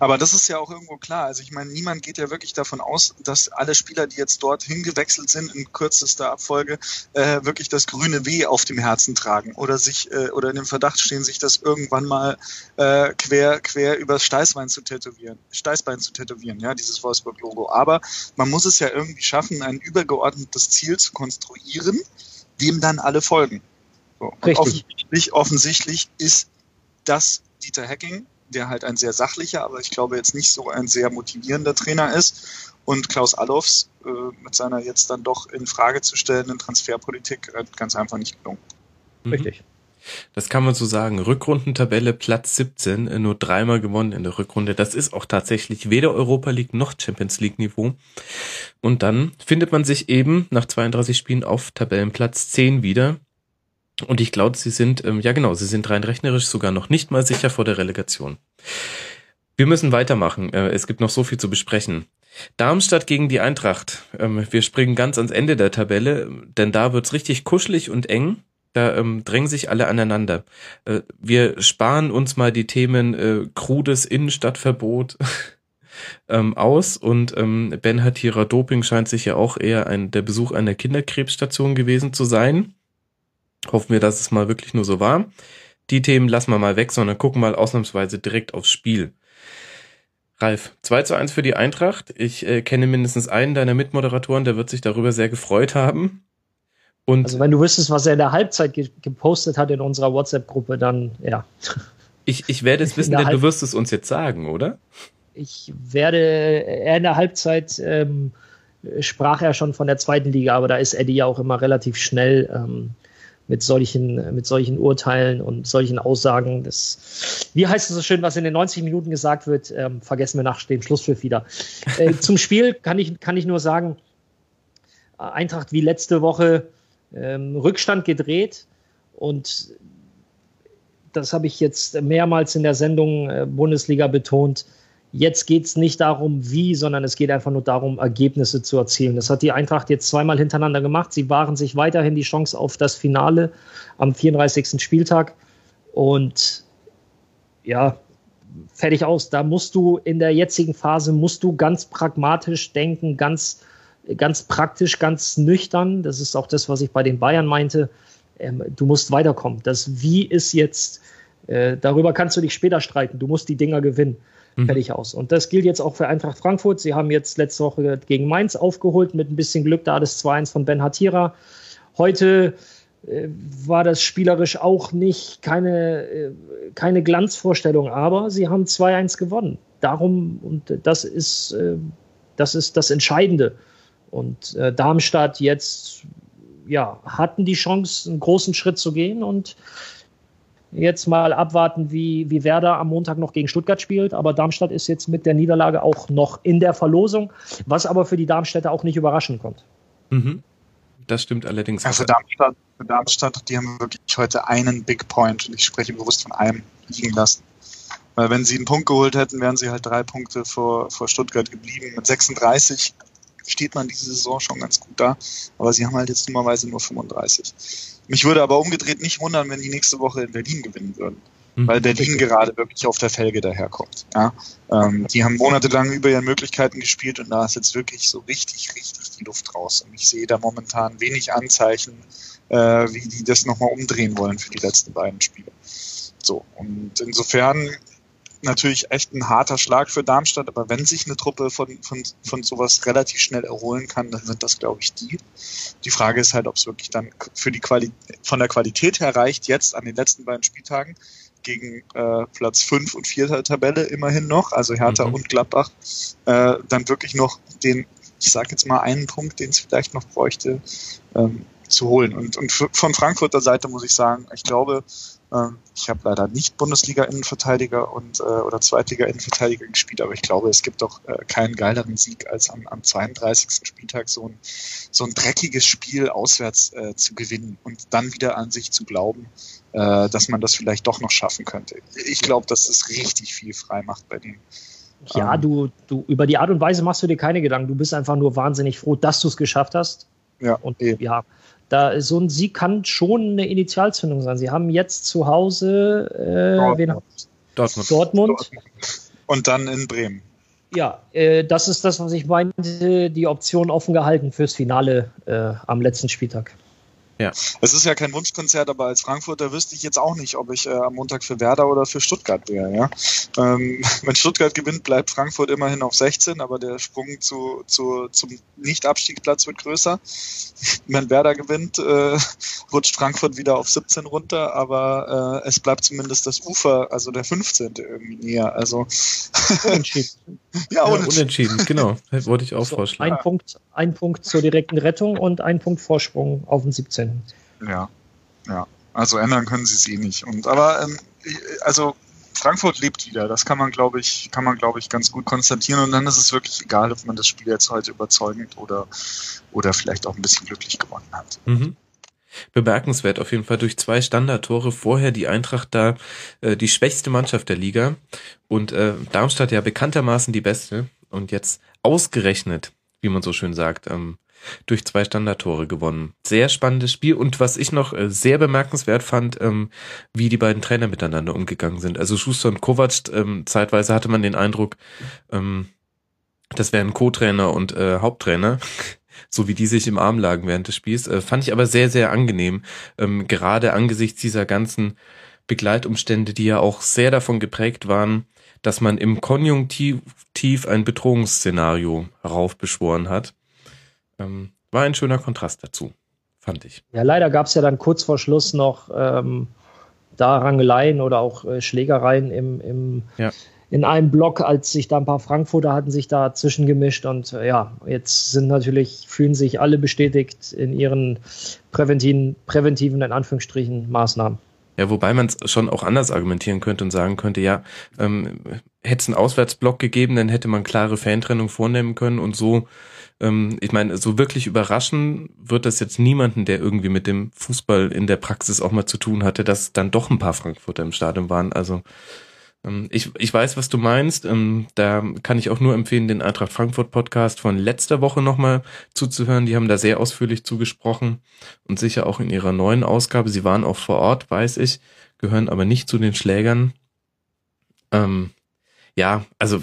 Aber das ist ja auch irgendwo klar. Also ich meine, niemand geht ja wirklich davon aus, dass alle Spieler, die jetzt dort hingewechselt sind in kürzester Abfolge, äh, wirklich das grüne W auf dem Herzen tragen oder sich äh, oder in dem Verdacht stehen, sich das irgendwann mal äh, quer quer übers Steißbein zu tätowieren, Steißbein zu tätowieren, ja, dieses Wolfsburg-Logo. Aber man muss es ja irgendwie schaffen, ein übergeordnetes Ziel zu konstruieren, dem dann alle folgen. So. Offensichtlich, offensichtlich ist das Dieter Hacking der halt ein sehr sachlicher, aber ich glaube jetzt nicht so ein sehr motivierender Trainer ist. Und Klaus Allofs äh, mit seiner jetzt dann doch in Frage zu stellenden Transferpolitik äh, ganz einfach nicht gelungen. Mhm. Richtig. Das kann man so sagen. Rückrundentabelle Platz 17, äh, nur dreimal gewonnen in der Rückrunde. Das ist auch tatsächlich weder Europa League noch Champions League Niveau. Und dann findet man sich eben nach 32 Spielen auf Tabellenplatz 10 wieder. Und ich glaube, sie sind, ähm, ja genau, sie sind rein rechnerisch sogar noch nicht mal sicher vor der Relegation. Wir müssen weitermachen. Äh, es gibt noch so viel zu besprechen. Darmstadt gegen die Eintracht. Ähm, wir springen ganz ans Ende der Tabelle, denn da wird's richtig kuschelig und eng. Da ähm, drängen sich alle aneinander. Äh, wir sparen uns mal die Themen äh, krudes Innenstadtverbot ähm, aus und ähm, Ben Hatira Doping scheint sich ja auch eher ein, der Besuch einer Kinderkrebsstation gewesen zu sein. Hoffen wir, dass es mal wirklich nur so war. Die Themen lassen wir mal weg, sondern gucken mal ausnahmsweise direkt aufs Spiel. Ralf, 2 zu 1 für die Eintracht. Ich äh, kenne mindestens einen deiner Mitmoderatoren, der wird sich darüber sehr gefreut haben. Und also wenn du wüsstest, was er in der Halbzeit ge gepostet hat in unserer WhatsApp-Gruppe, dann ja. Ich, ich werde es wissen, denn du wirst es uns jetzt sagen, oder? Ich werde, er in der Halbzeit ähm, sprach er schon von der zweiten Liga, aber da ist Eddie ja auch immer relativ schnell ähm, mit solchen, mit solchen Urteilen und solchen Aussagen. Das, wie heißt es so schön, was in den 90 Minuten gesagt wird, ähm, vergessen wir nach dem Schlusspfiff wieder. Äh, zum Spiel kann ich, kann ich nur sagen, Eintracht wie letzte Woche ähm, Rückstand gedreht und das habe ich jetzt mehrmals in der Sendung äh, Bundesliga betont. Jetzt geht es nicht darum, wie, sondern es geht einfach nur darum, Ergebnisse zu erzielen. Das hat die Eintracht jetzt zweimal hintereinander gemacht. Sie wahren sich weiterhin die Chance auf das Finale am 34. Spieltag. Und ja, fertig aus. Da musst du in der jetzigen Phase, musst du ganz pragmatisch denken, ganz, ganz praktisch, ganz nüchtern. Das ist auch das, was ich bei den Bayern meinte. Ähm, du musst weiterkommen. Das Wie ist jetzt, äh, darüber kannst du dich später streiten. Du musst die Dinger gewinnen mhm. fertig aus. Und das gilt jetzt auch für Eintracht Frankfurt. Sie haben jetzt letzte Woche gegen Mainz aufgeholt, mit ein bisschen Glück da das 2-1 von Ben Hatira. Heute äh, war das spielerisch auch nicht keine, äh, keine Glanzvorstellung, aber sie haben 2-1 gewonnen. Darum, und das ist, äh, das ist das Entscheidende. Und äh, Darmstadt jetzt ja, hatten die Chance, einen großen Schritt zu gehen und jetzt mal abwarten, wie, wie Werder am Montag noch gegen Stuttgart spielt. Aber Darmstadt ist jetzt mit der Niederlage auch noch in der Verlosung, was aber für die Darmstädter auch nicht überraschend kommt. Mhm. Das stimmt allerdings. Also Darmstadt, für Darmstadt, die haben wirklich heute einen Big Point und ich spreche bewusst von einem liegen lassen. Weil wenn sie einen Punkt geholt hätten, wären sie halt drei Punkte vor, vor Stuttgart geblieben. Mit 36 steht man diese Saison schon ganz gut da, aber sie haben halt jetzt dummerweise nur 35. Mich würde aber umgedreht nicht wundern, wenn die nächste Woche in Berlin gewinnen würden. Mhm. Weil Berlin gerade wirklich auf der Felge daherkommt. Ja? Ähm, die haben monatelang über ihren Möglichkeiten gespielt und da ist jetzt wirklich so richtig, richtig die Luft raus. Und ich sehe da momentan wenig Anzeichen, äh, wie die das nochmal umdrehen wollen für die letzten beiden Spiele. So, und insofern natürlich echt ein harter Schlag für Darmstadt, aber wenn sich eine Truppe von, von, von sowas relativ schnell erholen kann, dann sind das, glaube ich, die. Die Frage ist halt, ob es wirklich dann für die Quali von der Qualität her reicht, jetzt an den letzten beiden Spieltagen gegen äh, Platz 5 und 4 der Tabelle immerhin noch, also Hertha mhm. und Gladbach, äh, dann wirklich noch den, ich sage jetzt mal einen Punkt, den es vielleicht noch bräuchte, ähm, zu holen. Und, und von Frankfurter Seite muss ich sagen, ich glaube, ich habe leider nicht Bundesliga-Innenverteidiger und äh, oder Zweitliga-Innenverteidiger gespielt, aber ich glaube, es gibt doch äh, keinen geileren Sieg, als am, am 32. Spieltag so ein, so ein dreckiges Spiel auswärts äh, zu gewinnen und dann wieder an sich zu glauben, äh, dass man das vielleicht doch noch schaffen könnte. Ich glaube, dass das richtig viel frei macht bei dem. Ja, ähm, du, du, über die Art und Weise machst du dir keine Gedanken. Du bist einfach nur wahnsinnig froh, dass du es geschafft hast. Ja, und eben. ja, da so ein Sieg kann schon eine Initialzündung sein. Sie haben jetzt zu Hause äh, Dortmund. Dortmund. Dortmund. Und dann in Bremen. Ja, äh, das ist das, was ich meinte, die Option offen gehalten fürs Finale äh, am letzten Spieltag. Ja. Es ist ja kein Wunschkonzert, aber als Frankfurter wüsste ich jetzt auch nicht, ob ich äh, am Montag für Werder oder für Stuttgart wäre. Ja? Ähm, wenn Stuttgart gewinnt, bleibt Frankfurt immerhin auf 16, aber der Sprung zu, zu, zum Nicht-Abstiegsplatz wird größer. Wenn Werder gewinnt, äh, rutscht Frankfurt wieder auf 17 runter, aber äh, es bleibt zumindest das Ufer, also der 15. irgendwie näher. Also unentschieden. ja, unentschieden. unentschieden, genau. Wollte ich auch so, vorschlagen. Ein Punkt, ein Punkt zur direkten Rettung und ein Punkt Vorsprung auf den 17. Ja, ja. Also ändern können sie es eh nicht. Und aber ähm, also Frankfurt lebt wieder. Das kann man, glaube ich, kann man, glaube ich, ganz gut konstatieren. Und dann ist es wirklich egal, ob man das Spiel jetzt heute überzeugend oder oder vielleicht auch ein bisschen glücklich gewonnen hat. Mhm. Bemerkenswert auf jeden Fall durch zwei Standardtore vorher die Eintracht da äh, die schwächste Mannschaft der Liga und äh, Darmstadt ja bekanntermaßen die beste und jetzt ausgerechnet, wie man so schön sagt, ähm, durch zwei Standardtore gewonnen. Sehr spannendes Spiel und was ich noch äh, sehr bemerkenswert fand, ähm, wie die beiden Trainer miteinander umgegangen sind. Also Schuster und Kovac, ähm, zeitweise hatte man den Eindruck, ähm, das wären Co-Trainer und äh, Haupttrainer. so wie die sich im Arm lagen während des Spiels, äh, fand ich aber sehr, sehr angenehm, ähm, gerade angesichts dieser ganzen Begleitumstände, die ja auch sehr davon geprägt waren, dass man im Konjunktiv ein Bedrohungsszenario heraufbeschworen hat. Ähm, war ein schöner Kontrast dazu. fand ich. Ja, leider gab es ja dann kurz vor Schluss noch ähm, da Rangeleien oder auch äh, Schlägereien im, im ja. in einem Block, als sich da ein paar Frankfurter hatten sich da zwischengemischt und äh, ja, jetzt sind natürlich, fühlen sich alle bestätigt in ihren präventiven, präventiven in Anführungsstrichen Maßnahmen. Ja, wobei man es schon auch anders argumentieren könnte und sagen könnte, ja, ähm, hätte es einen Auswärtsblock gegeben, dann hätte man klare Fantrennung vornehmen können und so, ähm, ich meine, so wirklich überraschen wird das jetzt niemanden, der irgendwie mit dem Fußball in der Praxis auch mal zu tun hatte, dass dann doch ein paar Frankfurter im Stadion waren. Also ähm, ich, ich weiß, was du meinst. Ähm, da kann ich auch nur empfehlen, den Eintracht Frankfurt Podcast von letzter Woche nochmal zuzuhören. Die haben da sehr ausführlich zugesprochen und sicher auch in ihrer neuen Ausgabe. Sie waren auch vor Ort, weiß ich, gehören aber nicht zu den Schlägern. Ähm, ja, also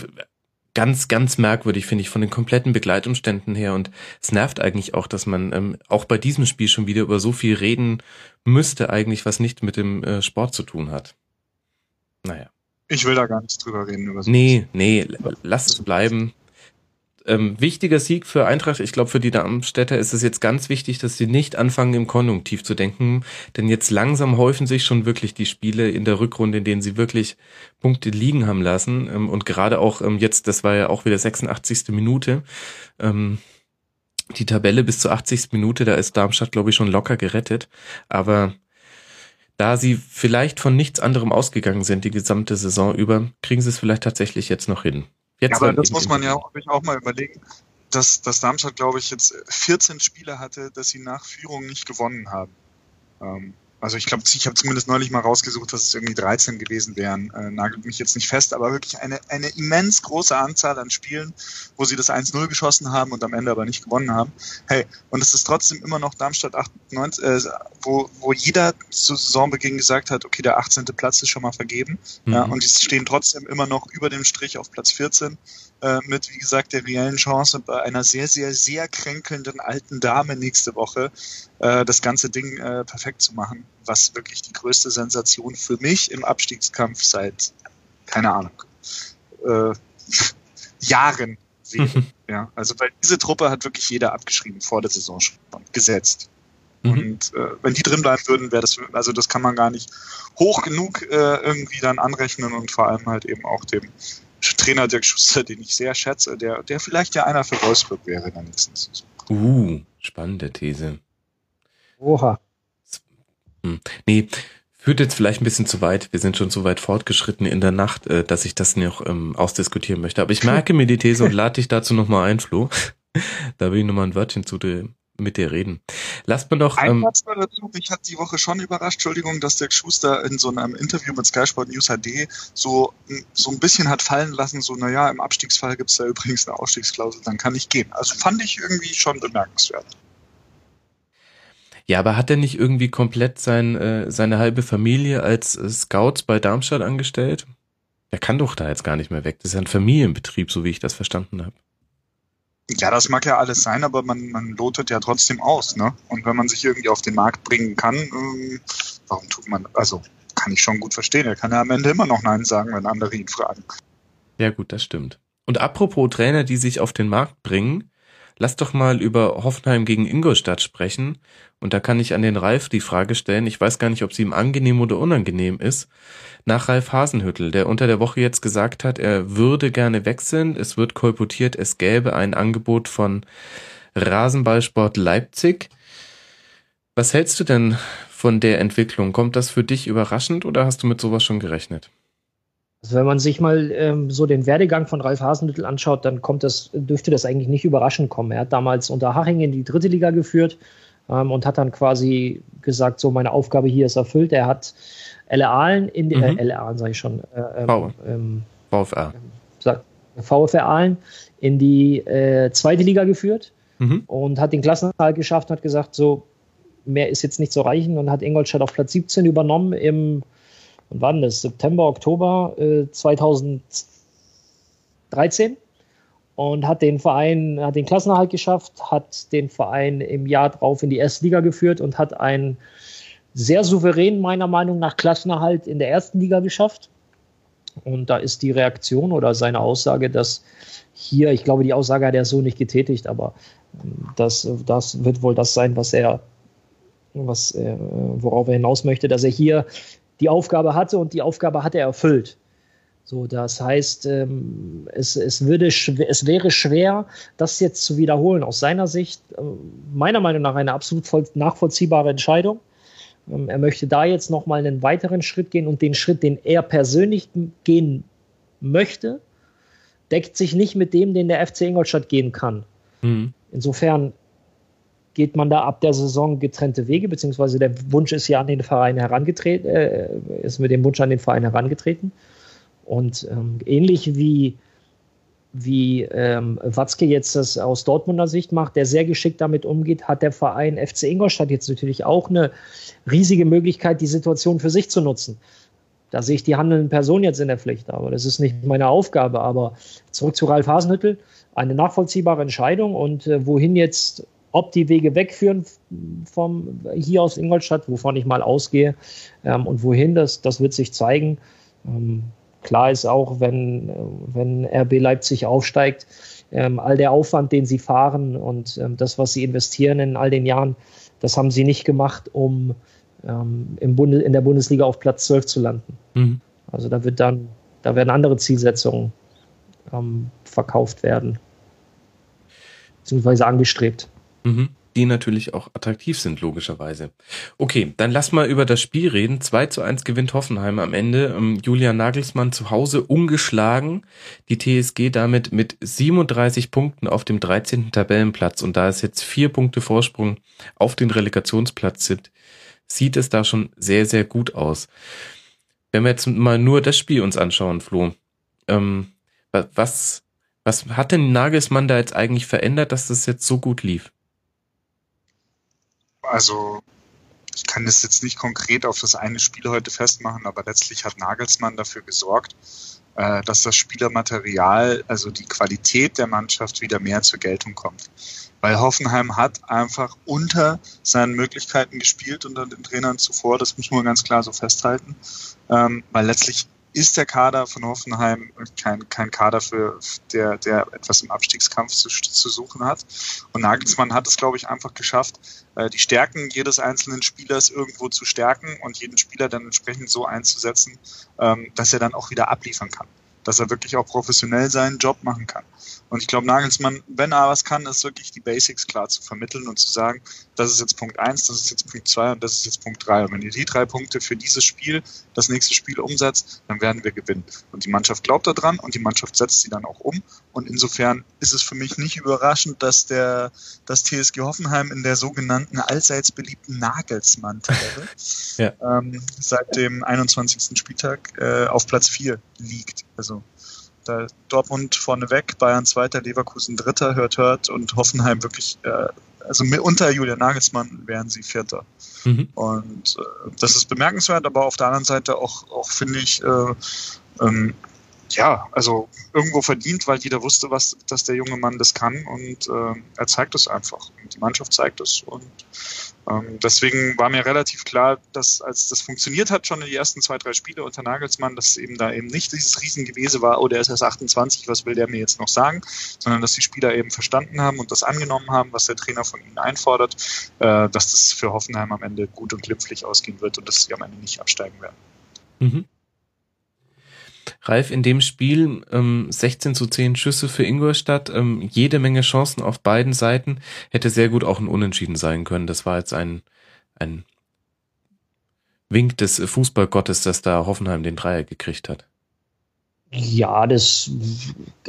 ganz, ganz merkwürdig finde ich von den kompletten Begleitumständen her und es nervt eigentlich auch, dass man ähm, auch bei diesem Spiel schon wieder über so viel reden müsste eigentlich, was nicht mit dem äh, Sport zu tun hat. Naja. Ich will da gar nicht drüber reden. Über so nee, nee, lass es bleiben. Ähm, wichtiger Sieg für Eintracht. Ich glaube, für die Darmstädter ist es jetzt ganz wichtig, dass sie nicht anfangen, im Konjunktiv zu denken. Denn jetzt langsam häufen sich schon wirklich die Spiele in der Rückrunde, in denen sie wirklich Punkte liegen haben lassen. Ähm, und gerade auch ähm, jetzt, das war ja auch wieder 86. Minute. Ähm, die Tabelle bis zur 80. Minute, da ist Darmstadt, glaube ich, schon locker gerettet. Aber da sie vielleicht von nichts anderem ausgegangen sind die gesamte Saison über, kriegen sie es vielleicht tatsächlich jetzt noch hin. Jetzt ja, aber das muss man ja auch, auch mal überlegen, dass, dass Darmstadt, glaube ich, jetzt 14 Spiele hatte, dass sie nach Führung nicht gewonnen haben. Ähm, also ich glaube, ich habe zumindest neulich mal rausgesucht, dass es irgendwie 13 gewesen wären. Äh, nagelt mich jetzt nicht fest, aber wirklich eine, eine immens große Anzahl an Spielen, wo sie das 1-0 geschossen haben und am Ende aber nicht gewonnen haben. Hey, und es ist trotzdem immer noch Darmstadt 98, äh, wo, wo jeder zu Saisonbeginn gesagt hat, okay, der 18. Platz ist schon mal vergeben. Mhm. Ja, und die stehen trotzdem immer noch über dem Strich auf Platz 14 äh, mit, wie gesagt, der reellen Chance bei einer sehr, sehr, sehr kränkelnden alten Dame nächste Woche äh, das ganze Ding äh, perfekt zu machen, was wirklich die größte Sensation für mich im Abstiegskampf seit, keine Ahnung, äh, Jahren wäre. Mhm. Ja, also weil diese Truppe hat wirklich jeder abgeschrieben vor der Saison schon gesetzt. Mhm. Und äh, wenn die drin bleiben würden, wäre das, also das kann man gar nicht hoch genug äh, irgendwie dann anrechnen und vor allem halt eben auch dem Trainer Dirk Schuster, den ich sehr schätze, der, der vielleicht ja einer für Wolfsburg wäre in der nächsten Saison. Uh, spannende These. Oha. Hm. Nee, führt jetzt vielleicht ein bisschen zu weit. Wir sind schon so weit fortgeschritten in der Nacht, äh, dass ich das noch ähm, ausdiskutieren möchte. Aber ich merke mir die These und lade dich dazu nochmal ein, Flo. da will ich nochmal ein Wörtchen zu dir mit dir reden. Lasst man doch. Ein ähm, Satz dazu. Mich hat die Woche schon überrascht, Entschuldigung, dass der Schuster in so einem Interview mit Sky Sport News HD so, so ein bisschen hat fallen lassen, so, naja, im Abstiegsfall gibt es da übrigens eine Ausstiegsklausel, dann kann ich gehen. Also fand ich irgendwie schon bemerkenswert. Ja, aber hat er nicht irgendwie komplett sein, äh, seine halbe Familie als äh, Scouts bei Darmstadt angestellt? Er kann doch da jetzt gar nicht mehr weg. Das ist ja ein Familienbetrieb, so wie ich das verstanden habe. Ja, das mag ja alles sein, aber man, man lotet ja trotzdem aus, ne? Und wenn man sich irgendwie auf den Markt bringen kann, ähm, warum tut man, also kann ich schon gut verstehen. Er kann ja am Ende immer noch Nein sagen, wenn andere ihn fragen. Ja, gut, das stimmt. Und apropos Trainer, die sich auf den Markt bringen, lass doch mal über Hoffenheim gegen Ingolstadt sprechen. Und da kann ich an den Ralf die Frage stellen, ich weiß gar nicht, ob sie ihm angenehm oder unangenehm ist, nach Ralf Hasenhüttel, der unter der Woche jetzt gesagt hat, er würde gerne wechseln. Es wird kolportiert, es gäbe ein Angebot von Rasenballsport Leipzig. Was hältst du denn von der Entwicklung? Kommt das für dich überraschend oder hast du mit sowas schon gerechnet? Also wenn man sich mal ähm, so den Werdegang von Ralf Hasenhüttl anschaut, dann kommt das, dürfte das eigentlich nicht überraschend kommen. Er hat damals unter Haching in die dritte Liga geführt ähm, und hat dann quasi gesagt, so meine Aufgabe hier ist erfüllt. Er hat LR Aalen in die, mhm. äh, LR Aalen sage ich schon, äh, ähm, ähm, VfR. VfR Aalen in die äh, zweite Liga geführt mhm. und hat den Klassenerhalt geschafft und hat gesagt, so mehr ist jetzt nicht zu reichen und hat Ingolstadt auf Platz 17 übernommen im und wann das? September, Oktober äh, 2013 und hat den Verein, hat den Klassenerhalt geschafft, hat den Verein im Jahr drauf in die erste Liga geführt und hat einen sehr souverän, meiner Meinung nach, Klassenerhalt in der ersten Liga geschafft. Und da ist die Reaktion oder seine Aussage, dass hier, ich glaube, die Aussage hat er so nicht getätigt, aber ähm, das, das wird wohl das sein, was er was, äh, worauf er hinaus möchte, dass er hier die Aufgabe hatte und die Aufgabe hat er erfüllt. So, das heißt, ähm, es, es, würde es wäre schwer, das jetzt zu wiederholen. Aus seiner Sicht, äh, meiner Meinung nach, eine absolut voll, nachvollziehbare Entscheidung. Ähm, er möchte da jetzt nochmal einen weiteren Schritt gehen und den Schritt, den er persönlich gehen möchte, deckt sich nicht mit dem, den der FC Ingolstadt gehen kann. Mhm. Insofern geht man da ab der Saison getrennte Wege, beziehungsweise der Wunsch ist ja an den Verein herangetreten, äh, ist mit dem Wunsch an den Verein herangetreten. Und ähm, ähnlich wie, wie ähm, Watzke jetzt das aus Dortmunder Sicht macht, der sehr geschickt damit umgeht, hat der Verein FC Ingolstadt jetzt natürlich auch eine riesige Möglichkeit, die Situation für sich zu nutzen. Da sehe ich die handelnden Personen jetzt in der Pflicht, aber das ist nicht meine Aufgabe. Aber zurück zu Ralf Hasenhüttel, eine nachvollziehbare Entscheidung und äh, wohin jetzt, ob die Wege wegführen vom hier aus Ingolstadt, wovon ich mal ausgehe, ähm, und wohin, das, das wird sich zeigen. Ähm, klar ist auch, wenn, wenn RB Leipzig aufsteigt, ähm, all der Aufwand, den sie fahren und ähm, das, was sie investieren in all den Jahren, das haben sie nicht gemacht, um ähm, im Bunde, in der Bundesliga auf Platz 12 zu landen. Mhm. Also da wird dann, da werden andere Zielsetzungen ähm, verkauft werden, beziehungsweise angestrebt. Mhm. Die natürlich auch attraktiv sind, logischerweise. Okay, dann lass mal über das Spiel reden. 2 zu 1 gewinnt Hoffenheim am Ende. Ähm, Julian Nagelsmann zu Hause ungeschlagen. Die TSG damit mit 37 Punkten auf dem 13. Tabellenplatz. Und da es jetzt vier Punkte Vorsprung auf den Relegationsplatz sind, sieht es da schon sehr, sehr gut aus. Wenn wir jetzt mal nur das Spiel uns anschauen, Flo, ähm, was, was hat denn Nagelsmann da jetzt eigentlich verändert, dass das jetzt so gut lief? Also, ich kann das jetzt nicht konkret auf das eine Spiel heute festmachen, aber letztlich hat Nagelsmann dafür gesorgt, äh, dass das Spielermaterial, also die Qualität der Mannschaft wieder mehr zur Geltung kommt. Weil Hoffenheim hat einfach unter seinen Möglichkeiten gespielt unter den Trainern zuvor. Das muss man ganz klar so festhalten. Ähm, weil letztlich ist der Kader von Hoffenheim kein, kein Kader für der, der etwas im Abstiegskampf zu, zu suchen hat. Und Nagelsmann hat es, glaube ich, einfach geschafft, äh, die Stärken jedes einzelnen Spielers irgendwo zu stärken und jeden Spieler dann entsprechend so einzusetzen, ähm, dass er dann auch wieder abliefern kann dass er wirklich auch professionell seinen Job machen kann. Und ich glaube, Nagelsmann, wenn er was kann, ist wirklich die Basics klar zu vermitteln und zu sagen, das ist jetzt Punkt eins, das ist jetzt Punkt zwei und das ist jetzt Punkt drei. Und wenn ihr die drei Punkte für dieses Spiel, das nächste Spiel umsetzt, dann werden wir gewinnen. Und die Mannschaft glaubt daran und die Mannschaft setzt sie dann auch um. Und insofern ist es für mich nicht überraschend, dass der, das TSG Hoffenheim in der sogenannten allseits beliebten Nagelsmann-Tabelle ja. ähm, seit dem 21. Spieltag äh, auf Platz vier liegt. Also da Dortmund vorneweg, Bayern zweiter, Leverkusen dritter, hört, hört und Hoffenheim wirklich, äh, also unter Julian Nagelsmann wären sie Vierter. Mhm. Und äh, das ist bemerkenswert, aber auf der anderen Seite auch, auch finde ich, äh, ähm, ja, also irgendwo verdient, weil jeder wusste, was, dass der junge Mann das kann und äh, er zeigt es einfach. Und die Mannschaft zeigt es und ähm, deswegen war mir relativ klar, dass als das funktioniert hat, schon in die ersten zwei, drei Spiele unter Nagelsmann, dass eben da eben nicht dieses Riesengewese war, oh, der ist erst 28, was will der mir jetzt noch sagen, sondern dass die Spieler eben verstanden haben und das angenommen haben, was der Trainer von ihnen einfordert, äh, dass das für Hoffenheim am Ende gut und glimpflich ausgehen wird und dass sie am Ende nicht absteigen werden. Mhm. Ralf, in dem Spiel ähm, 16 zu 10 Schüsse für Ingolstadt, ähm, jede Menge Chancen auf beiden Seiten, hätte sehr gut auch ein Unentschieden sein können. Das war jetzt ein, ein Wink des Fußballgottes, dass da Hoffenheim den Dreier gekriegt hat. Ja, das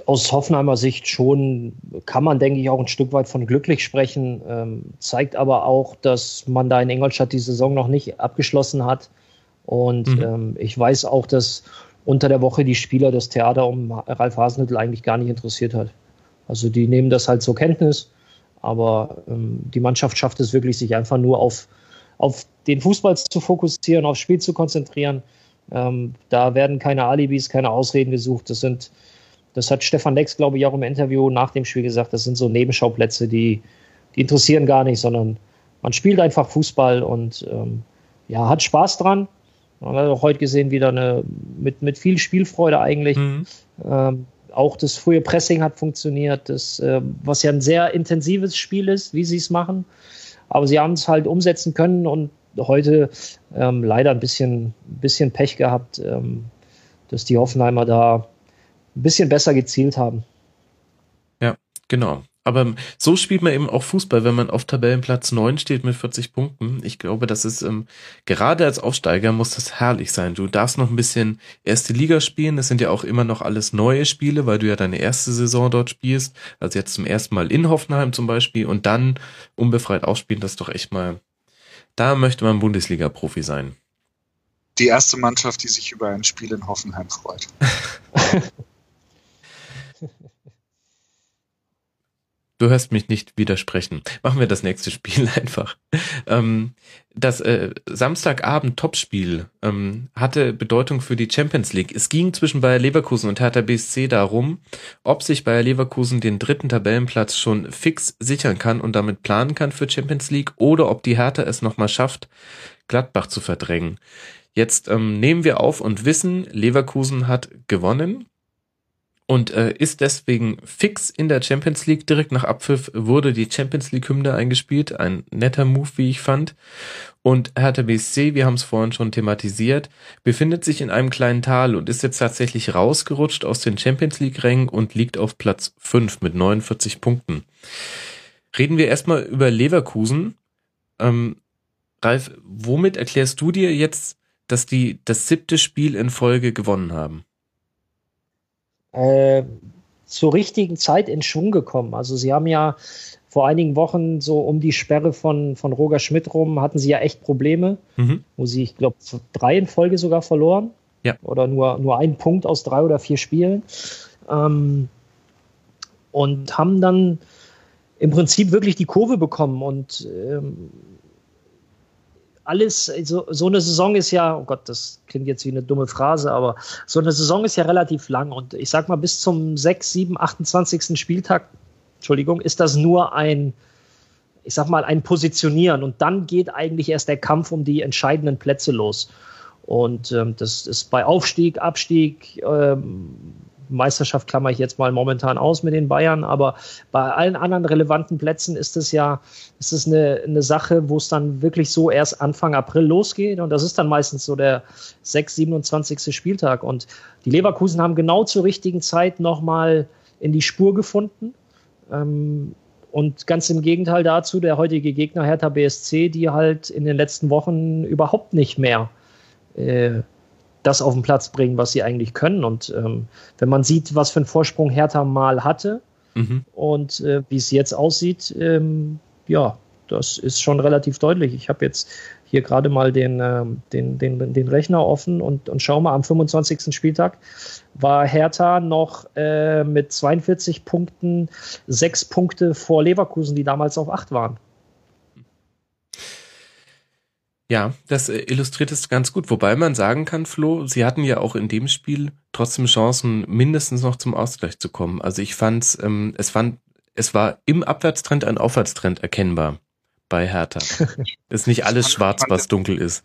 aus Hoffenheimer Sicht schon kann man, denke ich, auch ein Stück weit von glücklich sprechen. Ähm, zeigt aber auch, dass man da in Ingolstadt die Saison noch nicht abgeschlossen hat. Und mhm. ähm, ich weiß auch, dass unter der Woche die Spieler das Theater um Ralf Hasenhüttl eigentlich gar nicht interessiert hat. Also die nehmen das halt zur Kenntnis, aber ähm, die Mannschaft schafft es wirklich, sich einfach nur auf, auf den Fußball zu fokussieren, aufs Spiel zu konzentrieren. Ähm, da werden keine Alibis, keine Ausreden gesucht. Das sind, das hat Stefan Lex, glaube ich, auch im Interview nach dem Spiel gesagt, das sind so Nebenschauplätze, die, die interessieren gar nicht, sondern man spielt einfach Fußball und ähm, ja, hat Spaß dran. Man hat auch heute gesehen, wieder eine, mit, mit viel Spielfreude eigentlich. Mhm. Ähm, auch das frühe Pressing hat funktioniert, das, äh, was ja ein sehr intensives Spiel ist, wie sie es machen. Aber sie haben es halt umsetzen können und heute ähm, leider ein bisschen, bisschen Pech gehabt, ähm, dass die Hoffenheimer da ein bisschen besser gezielt haben. Ja, genau. Aber so spielt man eben auch Fußball, wenn man auf Tabellenplatz 9 steht mit 40 Punkten. Ich glaube, das ist ähm, gerade als Aufsteiger muss das herrlich sein. Du darfst noch ein bisschen erste Liga spielen. Das sind ja auch immer noch alles neue Spiele, weil du ja deine erste Saison dort spielst. Also jetzt zum ersten Mal in Hoffenheim zum Beispiel und dann unbefreit ausspielen. Das ist doch echt mal, da möchte man Bundesliga-Profi sein. Die erste Mannschaft, die sich über ein Spiel in Hoffenheim freut. Du hörst mich nicht widersprechen. Machen wir das nächste Spiel einfach. Ähm, das äh, Samstagabend-Topspiel ähm, hatte Bedeutung für die Champions League. Es ging zwischen Bayer Leverkusen und Hertha BSC darum, ob sich Bayer Leverkusen den dritten Tabellenplatz schon fix sichern kann und damit planen kann für Champions League oder ob die Hertha es nochmal schafft, Gladbach zu verdrängen. Jetzt ähm, nehmen wir auf und wissen, Leverkusen hat gewonnen und äh, ist deswegen fix in der Champions League. Direkt nach Abpfiff wurde die Champions League Hymne eingespielt. Ein netter Move, wie ich fand. Und Hertha BSC, wir haben es vorhin schon thematisiert, befindet sich in einem kleinen Tal und ist jetzt tatsächlich rausgerutscht aus den Champions League Rängen und liegt auf Platz 5 mit 49 Punkten. Reden wir erstmal über Leverkusen. Ähm, Ralf, womit erklärst du dir jetzt, dass die das siebte Spiel in Folge gewonnen haben? Äh, zur richtigen Zeit in Schwung gekommen. Also sie haben ja vor einigen Wochen so um die Sperre von, von Roger Schmidt rum, hatten sie ja echt Probleme, mhm. wo sie, ich glaube, drei in Folge sogar verloren. Ja. Oder nur, nur einen Punkt aus drei oder vier Spielen. Ähm, und haben dann im Prinzip wirklich die Kurve bekommen und ähm, alles, so, so eine Saison ist ja, oh Gott, das klingt jetzt wie eine dumme Phrase, aber so eine Saison ist ja relativ lang und ich sag mal, bis zum 6, 7, 28. Spieltag, Entschuldigung, ist das nur ein, ich sag mal, ein Positionieren und dann geht eigentlich erst der Kampf um die entscheidenden Plätze los. Und ähm, das ist bei Aufstieg, Abstieg, ähm, Meisterschaft klammer ich jetzt mal momentan aus mit den Bayern, aber bei allen anderen relevanten Plätzen ist es ja, ist es eine, eine Sache, wo es dann wirklich so erst Anfang April losgeht und das ist dann meistens so der 6, 27. Spieltag und die Leverkusen haben genau zur richtigen Zeit nochmal in die Spur gefunden. Ähm, und ganz im Gegenteil dazu, der heutige Gegner Hertha BSC, die halt in den letzten Wochen überhaupt nicht mehr äh, das auf den Platz bringen, was sie eigentlich können. Und ähm, wenn man sieht, was für einen Vorsprung Hertha mal hatte mhm. und äh, wie es jetzt aussieht, ähm, ja, das ist schon relativ deutlich. Ich habe jetzt hier gerade mal den, äh, den, den, den Rechner offen und, und schau mal, am 25. Spieltag war Hertha noch äh, mit 42 Punkten sechs Punkte vor Leverkusen, die damals auf acht waren. Ja, das äh, illustriert es ganz gut. Wobei man sagen kann, Flo, sie hatten ja auch in dem Spiel trotzdem Chancen, mindestens noch zum Ausgleich zu kommen. Also ich fand, ähm, es fand, es war im Abwärtstrend ein Aufwärtstrend erkennbar bei Hertha. ist nicht alles fand, schwarz, was dunkel ist.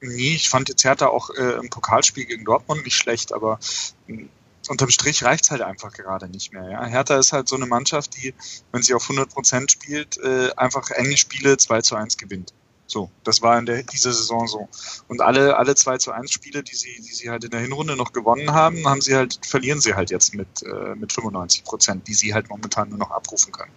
Nee, ich fand jetzt Hertha auch äh, im Pokalspiel gegen Dortmund nicht schlecht, aber hm, unterm Strich reicht's halt einfach gerade nicht mehr. Ja? Hertha ist halt so eine Mannschaft, die, wenn sie auf 100 Prozent spielt, äh, einfach enge Spiele 2 zu 1 gewinnt. So, das war in der, dieser Saison so. Und alle, alle 2 zu 1 Spiele, die sie, die sie halt in der Hinrunde noch gewonnen haben, haben sie halt, verlieren sie halt jetzt mit, äh, mit 95 Prozent, die sie halt momentan nur noch abrufen können.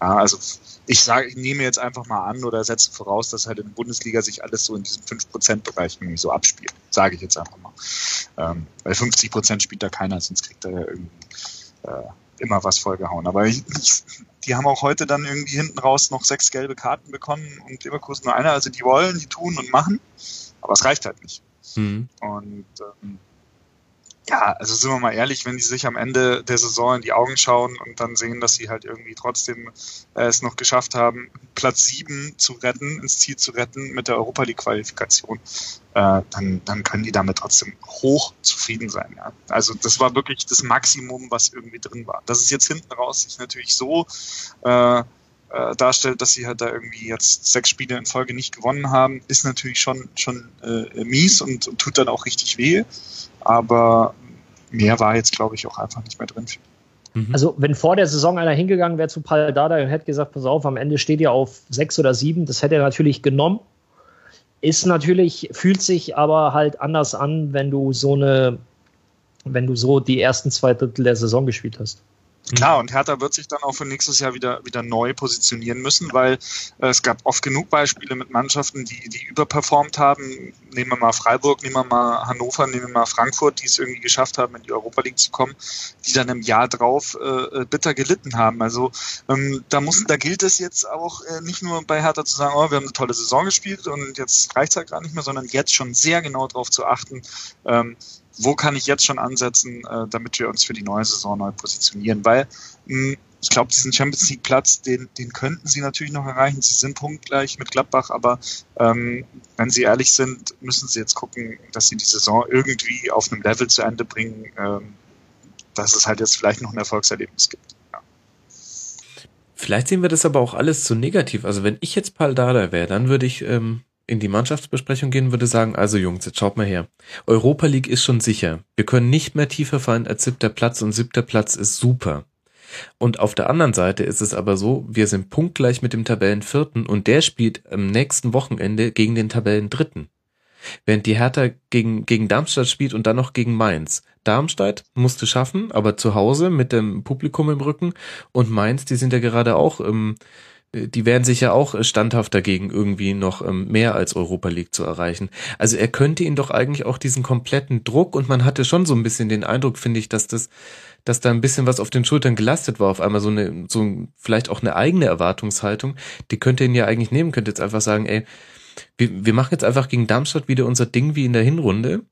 Ja, also ich sage, ich nehme jetzt einfach mal an oder setze voraus, dass halt in der Bundesliga sich alles so in diesem 5%-Bereich irgendwie so abspielt. Sage ich jetzt einfach mal. Ähm, weil 50 Prozent spielt da keiner, sonst kriegt er ja irgendwie äh, immer was vollgehauen. Aber ich, die haben auch heute dann irgendwie hinten raus noch sechs gelbe Karten bekommen und Leverkusen nur eine. Also die wollen, die tun und machen, aber es reicht halt nicht. Mhm. Und ähm, ja, also sind wir mal ehrlich, wenn die sich am Ende der Saison in die Augen schauen und dann sehen, dass sie halt irgendwie trotzdem äh, es noch geschafft haben, Platz sieben zu retten, ins Ziel zu retten mit der Europa League Qualifikation, äh, dann, dann können die damit trotzdem hoch zufrieden sein. Ja. Also das war wirklich das Maximum, was irgendwie drin war. Dass es jetzt hinten raus sich natürlich so äh, äh, darstellt, dass sie halt da irgendwie jetzt sechs Spiele in Folge nicht gewonnen haben, ist natürlich schon, schon äh, mies und, und tut dann auch richtig weh. Aber mehr war jetzt, glaube ich, auch einfach nicht mehr drin. Mhm. Also, wenn vor der Saison einer hingegangen wäre zu Paul Dada und hätte gesagt, pass auf, am Ende steht ihr auf sechs oder sieben, das hätte er natürlich genommen. Ist natürlich, fühlt sich aber halt anders an, wenn du so eine, wenn du so die ersten zwei Drittel der Saison gespielt hast. Klar, und Hertha wird sich dann auch für nächstes Jahr wieder, wieder neu positionieren müssen, weil äh, es gab oft genug Beispiele mit Mannschaften, die, die überperformt haben. Nehmen wir mal Freiburg, nehmen wir mal Hannover, nehmen wir mal Frankfurt, die es irgendwie geschafft haben, in die Europa League zu kommen, die dann im Jahr drauf äh, äh bitter gelitten haben. Also ähm, da muss, da gilt es jetzt auch äh, nicht nur bei Hertha zu sagen, oh, wir haben eine tolle Saison gespielt und jetzt reicht es halt gar nicht mehr, sondern jetzt schon sehr genau darauf zu achten, ähm, wo kann ich jetzt schon ansetzen, äh, damit wir uns für die neue Saison neu positionieren? Weil mh, hm, ich glaube, diesen Champions League Platz, den, den könnten sie natürlich noch erreichen. Sie sind punktgleich mit Gladbach, aber ähm, wenn sie ehrlich sind, müssen sie jetzt gucken, dass sie die Saison irgendwie auf einem Level zu Ende bringen, ähm, dass es halt jetzt vielleicht noch ein Erfolgserlebnis gibt. Ja. Vielleicht sehen wir das aber auch alles zu negativ. Also wenn ich jetzt Paul Dada wäre, dann würde ich ähm, in die Mannschaftsbesprechung gehen, würde sagen, also Jungs, jetzt schaut mal her. Europa League ist schon sicher. Wir können nicht mehr tiefer fallen als siebter Platz und siebter Platz ist super. Und auf der anderen Seite ist es aber so, wir sind punktgleich mit dem Tabellenvierten und der spielt am nächsten Wochenende gegen den Tabellendritten. Während die Hertha gegen, gegen Darmstadt spielt und dann noch gegen Mainz. Darmstadt musste schaffen, aber zu Hause mit dem Publikum im Rücken und Mainz, die sind ja gerade auch im, die werden sich ja auch standhaft dagegen irgendwie noch ähm, mehr als Europa League zu erreichen. Also er könnte ihn doch eigentlich auch diesen kompletten Druck und man hatte schon so ein bisschen den Eindruck, finde ich, dass das, dass da ein bisschen was auf den Schultern gelastet war, auf einmal so eine, so vielleicht auch eine eigene Erwartungshaltung, die könnte ihn ja eigentlich nehmen, könnte jetzt einfach sagen, ey, wir, wir machen jetzt einfach gegen Darmstadt wieder unser Ding wie in der Hinrunde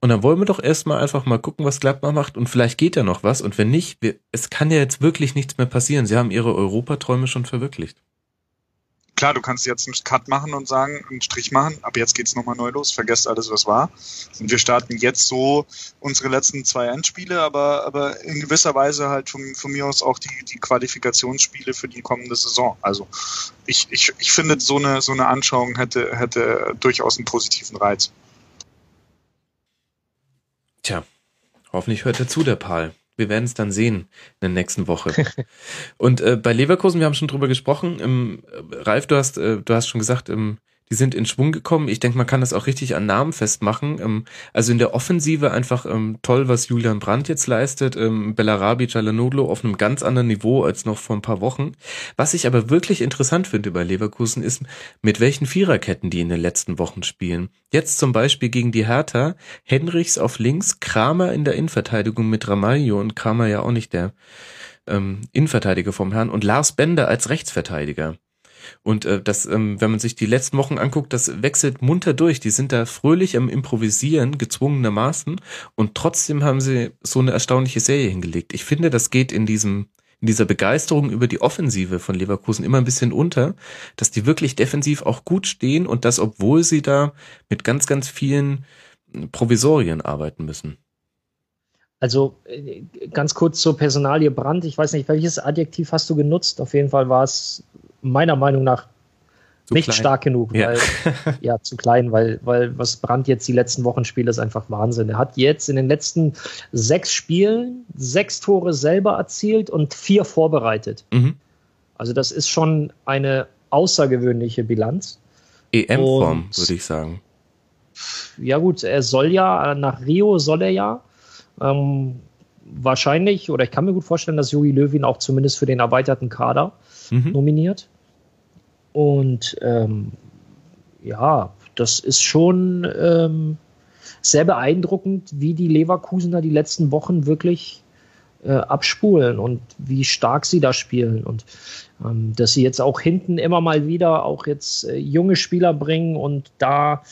und dann wollen wir doch erstmal einfach mal gucken, was Gladbach macht und vielleicht geht ja noch was. Und wenn nicht, wir, es kann ja jetzt wirklich nichts mehr passieren. Sie haben ihre Europaträume schon verwirklicht. Klar, du kannst jetzt einen Cut machen und sagen, einen Strich machen, aber jetzt geht's nochmal neu los, vergesst alles, was war. Und wir starten jetzt so unsere letzten zwei Endspiele, aber, aber in gewisser Weise halt von, von mir aus auch die, die Qualifikationsspiele für die kommende Saison. Also ich, ich, ich finde, so eine, so eine Anschauung hätte, hätte durchaus einen positiven Reiz. Tja, hoffentlich hört er zu, der Paul. Wir werden es dann sehen in der nächsten Woche. Und äh, bei Leverkusen, wir haben schon drüber gesprochen. Ähm, Ralf, du hast, äh, du hast schon gesagt, ähm, die sind in Schwung gekommen. Ich denke, man kann das auch richtig an Namen festmachen. Ähm, also in der Offensive einfach ähm, toll, was Julian Brandt jetzt leistet. Ähm, Bellarabi, Cialanoglu auf einem ganz anderen Niveau als noch vor ein paar Wochen. Was ich aber wirklich interessant finde bei Leverkusen ist, mit welchen Viererketten die in den letzten Wochen spielen. Jetzt zum Beispiel gegen die Hertha, Henrichs auf links, Kramer in der Innenverteidigung mit Ramaglio und Kramer ja auch nicht der ähm, Innenverteidiger vom Herrn und Lars Bender als Rechtsverteidiger. Und äh, das, ähm, wenn man sich die letzten Wochen anguckt, das wechselt munter durch. Die sind da fröhlich am Improvisieren, gezwungenermaßen. Und trotzdem haben sie so eine erstaunliche Serie hingelegt. Ich finde, das geht in diesem in dieser Begeisterung über die Offensive von Leverkusen immer ein bisschen unter, dass die wirklich defensiv auch gut stehen und das, obwohl sie da mit ganz, ganz vielen Provisorien arbeiten müssen. Also äh, ganz kurz zur Personalie Brand. Ich weiß nicht, welches Adjektiv hast du genutzt? Auf jeden Fall war es meiner Meinung nach zu nicht klein. stark genug, ja. weil ja zu klein, weil weil was Brandt jetzt die letzten Wochen spielt, ist einfach Wahnsinn. Er hat jetzt in den letzten sechs Spielen sechs Tore selber erzielt und vier vorbereitet. Mhm. Also das ist schon eine außergewöhnliche Bilanz. EM-Form, würde ich sagen. Ja gut, er soll ja nach Rio soll er ja. Ähm, wahrscheinlich, oder ich kann mir gut vorstellen, dass Jogi Löwin auch zumindest für den erweiterten Kader mhm. nominiert. Und ähm, ja, das ist schon ähm, sehr beeindruckend, wie die Leverkusener die letzten Wochen wirklich äh, abspulen und wie stark sie da spielen. Und ähm, dass sie jetzt auch hinten immer mal wieder auch jetzt äh, junge Spieler bringen und da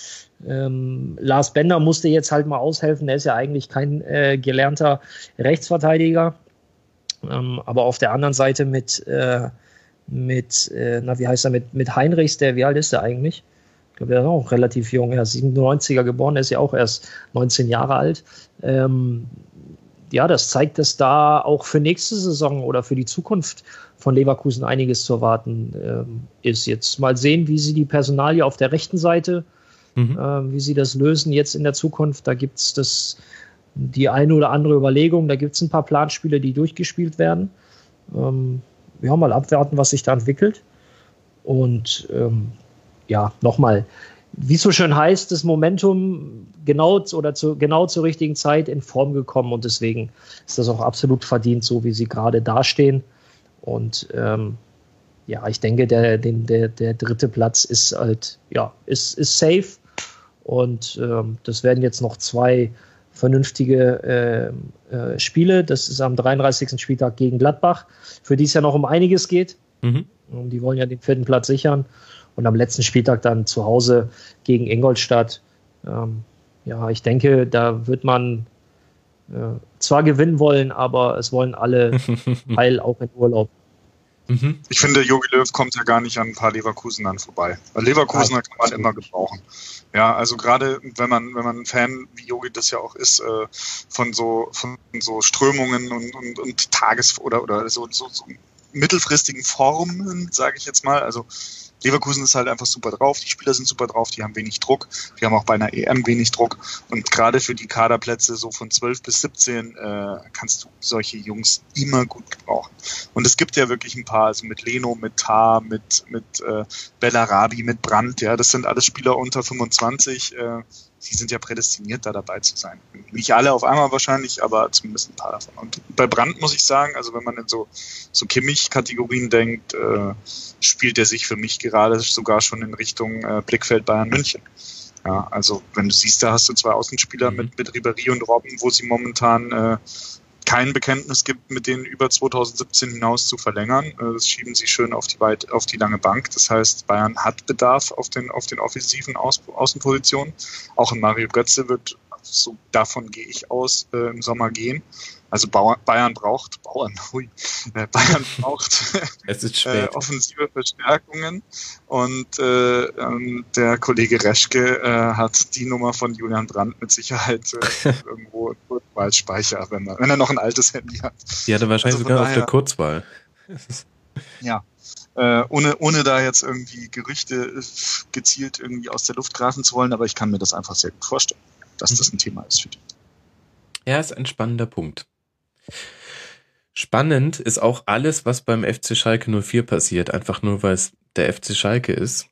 ähm, Lars Bender musste jetzt halt mal aushelfen. Er ist ja eigentlich kein äh, gelernter Rechtsverteidiger. Ähm, aber auf der anderen Seite mit äh, mit, äh, na, wie heißt er, mit, mit Heinrichs, der, wie alt ist er eigentlich? Ich glaube, der ist auch relativ jung, er ist 97er geboren, er ist ja auch erst 19 Jahre alt. Ähm, ja, das zeigt, dass da auch für nächste Saison oder für die Zukunft von Leverkusen einiges zu erwarten ähm, ist. Jetzt mal sehen, wie sie die Personalie auf der rechten Seite, mhm. ähm, wie sie das lösen jetzt in der Zukunft. Da gibt es die eine oder andere Überlegung. Da gibt es ein paar Planspiele, die durchgespielt werden. Ähm, ja, mal abwarten, was sich da entwickelt. Und ähm, ja, nochmal, wie es so schön heißt, das Momentum genau oder zu, genau zur richtigen Zeit in Form gekommen und deswegen ist das auch absolut verdient, so wie sie gerade dastehen. Und ähm, ja, ich denke, der, der, der dritte Platz ist halt, ja, ist, ist safe. Und ähm, das werden jetzt noch zwei vernünftige äh, äh, Spiele. Das ist am 33. Spieltag gegen Gladbach, für die es ja noch um einiges geht. Mhm. Die wollen ja den vierten Platz sichern. Und am letzten Spieltag dann zu Hause gegen Ingolstadt. Ähm, ja, ich denke, da wird man äh, zwar gewinnen wollen, aber es wollen alle heil auch in Urlaub. Mhm. Ich finde, Jogi Löw kommt ja gar nicht an ein paar Leverkusenern vorbei. Leverkusener kann man immer gebrauchen. Ja, also gerade wenn man, wenn man ein Fan, wie Yogi das ja auch ist, äh, von so, von so Strömungen und, und, und Tages- oder, oder so, so, so mittelfristigen Formen, sage ich jetzt mal. Also Leverkusen ist halt einfach super drauf, die Spieler sind super drauf, die haben wenig Druck, die haben auch bei einer EM wenig Druck und gerade für die Kaderplätze so von 12 bis 17 äh, kannst du solche Jungs immer gut gebrauchen. Und es gibt ja wirklich ein paar, also mit Leno, mit Tar, mit, mit äh, Bellarabi, mit Brandt, ja, das sind alles Spieler unter 25, äh, die sind ja prädestiniert, da dabei zu sein. Nicht alle auf einmal wahrscheinlich, aber zumindest ein paar davon. Und bei Brandt muss ich sagen, also wenn man in so, so Kimmich-Kategorien denkt, äh, spielt er sich für mich gerade sogar schon in Richtung äh, Blickfeld Bayern München. Ja, also wenn du siehst, da hast du zwei Außenspieler mhm. mit, mit Ribéry und Robben, wo sie momentan äh, kein Bekenntnis gibt, mit denen über 2017 hinaus zu verlängern. Äh, das schieben sie schön auf die, weit, auf die lange Bank. Das heißt, Bayern hat Bedarf auf den, auf den offensiven Außenpositionen. Auch in Mario Götze wird, so davon gehe ich aus, äh, im Sommer gehen. Also Bayern braucht, Bauern, hui, äh, Bayern braucht äh, offensive Verstärkungen und äh, ähm, der Kollege Reschke äh, hat die Nummer von Julian Brandt mit Sicherheit äh, irgendwo im Waldspeicher, wenn er, wenn er noch ein altes Handy hat. Die hat er wahrscheinlich also sogar daher, auf der Kurzwahl. ja. Äh, ohne, ohne da jetzt irgendwie Gerüchte gezielt irgendwie aus der Luft greifen zu wollen, aber ich kann mir das einfach sehr gut vorstellen, dass mhm. das ein Thema ist für die. Ja, ist ein spannender Punkt. Spannend ist auch alles, was beim FC Schalke 04 passiert, einfach nur weil es der FC Schalke ist.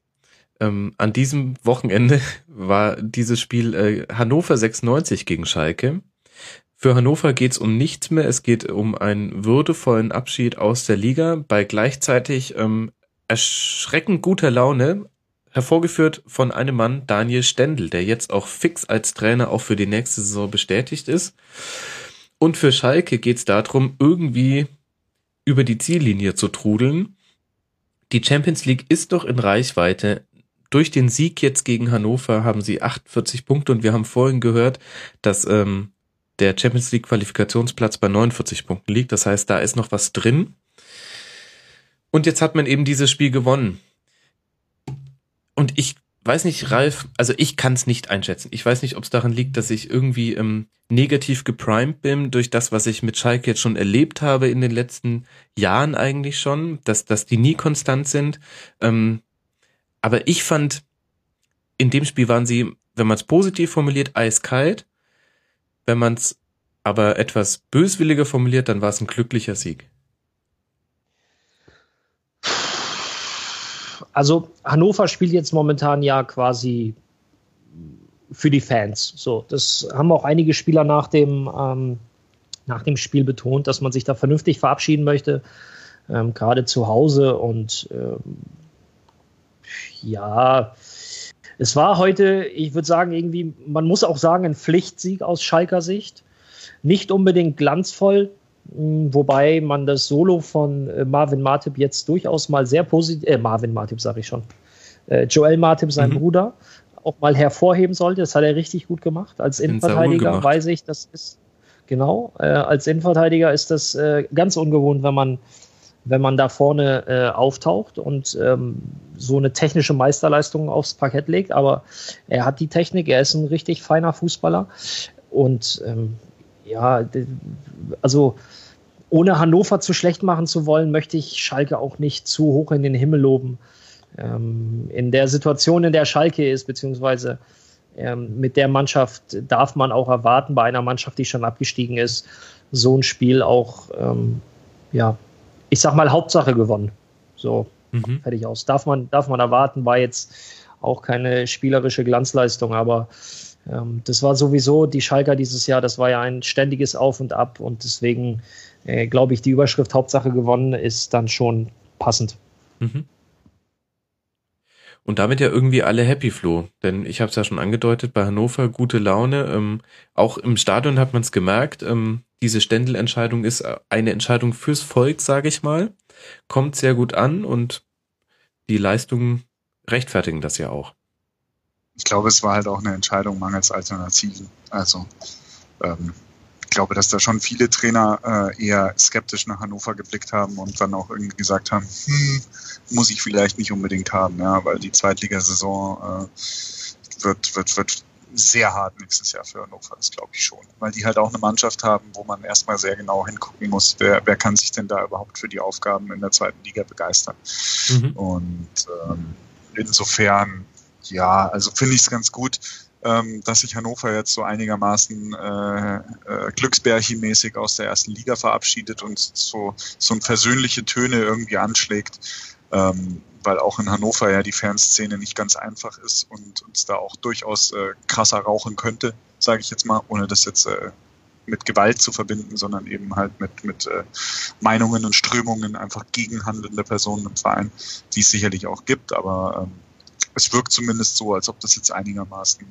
Ähm, an diesem Wochenende war dieses Spiel äh, Hannover 96 gegen Schalke. Für Hannover geht es um nichts mehr. Es geht um einen würdevollen Abschied aus der Liga bei gleichzeitig ähm, erschreckend guter Laune, hervorgeführt von einem Mann, Daniel Stendel, der jetzt auch fix als Trainer auch für die nächste Saison bestätigt ist. Und für Schalke geht es darum, irgendwie über die Ziellinie zu trudeln. Die Champions League ist doch in Reichweite. Durch den Sieg jetzt gegen Hannover haben sie 48 Punkte und wir haben vorhin gehört, dass ähm, der Champions League Qualifikationsplatz bei 49 Punkten liegt. Das heißt, da ist noch was drin. Und jetzt hat man eben dieses Spiel gewonnen. Und ich weiß nicht, Ralf, also ich kann es nicht einschätzen. Ich weiß nicht, ob es daran liegt, dass ich irgendwie ähm, negativ geprimed bin durch das, was ich mit Schalke jetzt schon erlebt habe in den letzten Jahren eigentlich schon, dass, dass die nie konstant sind. Ähm, aber ich fand, in dem Spiel waren sie, wenn man es positiv formuliert, eiskalt. Wenn man es aber etwas böswilliger formuliert, dann war es ein glücklicher Sieg. Also Hannover spielt jetzt momentan ja quasi für die Fans. So, das haben auch einige Spieler nach dem, ähm, nach dem Spiel betont, dass man sich da vernünftig verabschieden möchte, ähm, gerade zu Hause. Und ähm, ja, es war heute, ich würde sagen, irgendwie, man muss auch sagen, ein Pflichtsieg aus Schalker Sicht. Nicht unbedingt glanzvoll, wobei man das Solo von äh, Marvin Martip jetzt durchaus mal sehr positiv, äh, Marvin Martip sage ich schon, äh, Joel Martip, sein mhm. Bruder, auch mal hervorheben sollte. Das hat er richtig gut gemacht. Als Innenverteidiger weiß ich, das ist, genau, äh, als Innenverteidiger ist das äh, ganz ungewohnt, wenn man, wenn man da vorne äh, auftaucht und ähm, so eine technische Meisterleistung aufs Parkett legt. Aber er hat die Technik, er ist ein richtig feiner Fußballer. Und ähm, ja, also ohne Hannover zu schlecht machen zu wollen, möchte ich Schalke auch nicht zu hoch in den Himmel loben. Ähm, in der Situation, in der Schalke ist, beziehungsweise ähm, mit der Mannschaft darf man auch erwarten, bei einer Mannschaft, die schon abgestiegen ist, so ein Spiel auch, ähm, ja, ich sag mal, Hauptsache gewonnen. So, mhm. fertig aus. Darf man, darf man erwarten, war jetzt auch keine spielerische Glanzleistung, aber ähm, das war sowieso die Schalker dieses Jahr, das war ja ein ständiges Auf und Ab und deswegen äh, glaube ich, die Überschrift Hauptsache gewonnen ist dann schon passend. Mhm. Und damit ja irgendwie alle happy, Flo. Denn ich habe es ja schon angedeutet, bei Hannover gute Laune. Ähm, auch im Stadion hat man es gemerkt. Ähm, diese Ständelentscheidung ist eine Entscheidung fürs Volk, sage ich mal. Kommt sehr gut an und die Leistungen rechtfertigen das ja auch. Ich glaube, es war halt auch eine Entscheidung mangels Alternativen. Also ähm, glaube, dass da schon viele Trainer äh, eher skeptisch nach Hannover geblickt haben und dann auch irgendwie gesagt haben, hm, muss ich vielleicht nicht unbedingt haben, ja, weil die Zweitligasaison äh, wird, wird, wird sehr hart nächstes Jahr für Hannover, das glaube ich schon. Weil die halt auch eine Mannschaft haben, wo man erstmal sehr genau hingucken muss, wer, wer kann sich denn da überhaupt für die Aufgaben in der zweiten Liga begeistern. Mhm. Und ähm, insofern, ja, also finde ich es ganz gut, ähm, dass sich Hannover jetzt so einigermaßen äh, äh, Glücksbärchen-mäßig aus der ersten Liga verabschiedet und so, so ein versöhnliche Töne irgendwie anschlägt. Ähm, weil auch in Hannover ja die Fanszene nicht ganz einfach ist und uns da auch durchaus äh, krasser rauchen könnte, sage ich jetzt mal, ohne das jetzt äh, mit Gewalt zu verbinden, sondern eben halt mit, mit äh, Meinungen und Strömungen einfach gegen handelnde Personen im Verein, die es sicherlich auch gibt, aber ähm, es wirkt zumindest so, als ob das jetzt einigermaßen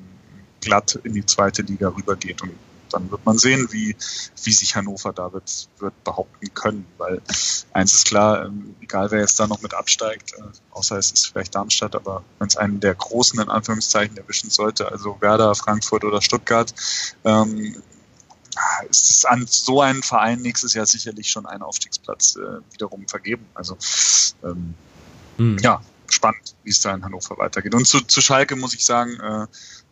glatt in die zweite Liga rübergeht. Und dann wird man sehen, wie, wie sich Hannover da wird, wird behaupten können. Weil eins ist klar, ähm, egal wer jetzt da noch mit absteigt, äh, außer es ist vielleicht Darmstadt, aber wenn es einen der Großen in Anführungszeichen erwischen sollte, also Werder, Frankfurt oder Stuttgart, ähm, ist es an so einen Verein nächstes Jahr sicherlich schon einen Aufstiegsplatz äh, wiederum vergeben. Also ähm, hm. ja, spannend, wie es da in Hannover weitergeht. Und zu, zu Schalke muss ich sagen, äh,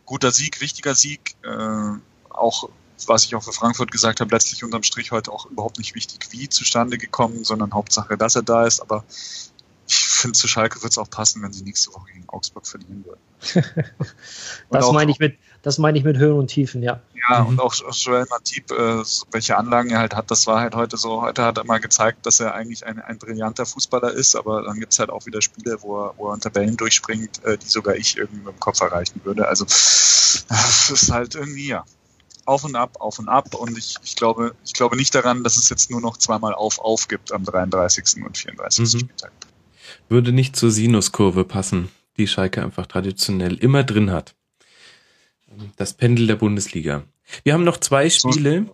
guter Sieg, wichtiger Sieg. Äh, auch, was ich auch für Frankfurt gesagt habe, letztlich unterm Strich heute auch überhaupt nicht wichtig, wie zustande gekommen, sondern Hauptsache, dass er da ist. Aber ich finde, zu Schalke wird es auch passen, wenn sie nächste Woche gegen Augsburg verlieren würden. das meine ich mit, das meine ich mit Höhen und Tiefen, ja. Ja, mhm. und auch Joel Matip, äh, welche Anlagen er halt hat, das war halt heute so. Heute hat er mal gezeigt, dass er eigentlich ein, ein brillanter Fußballer ist, aber dann gibt es halt auch wieder Spiele, wo er, wo er unter Wellen durchspringt, äh, die sogar ich irgendwie mit dem Kopf erreichen würde. Also, das ist halt irgendwie, ja. Auf und ab, auf und ab. Und ich, ich glaube, ich glaube nicht daran, dass es jetzt nur noch zweimal auf, auf gibt am 33. und 34. Mhm. Spieltag. Würde nicht zur Sinuskurve passen, die Schalke einfach traditionell immer drin hat. Das Pendel der Bundesliga. Wir haben noch zwei Spiele,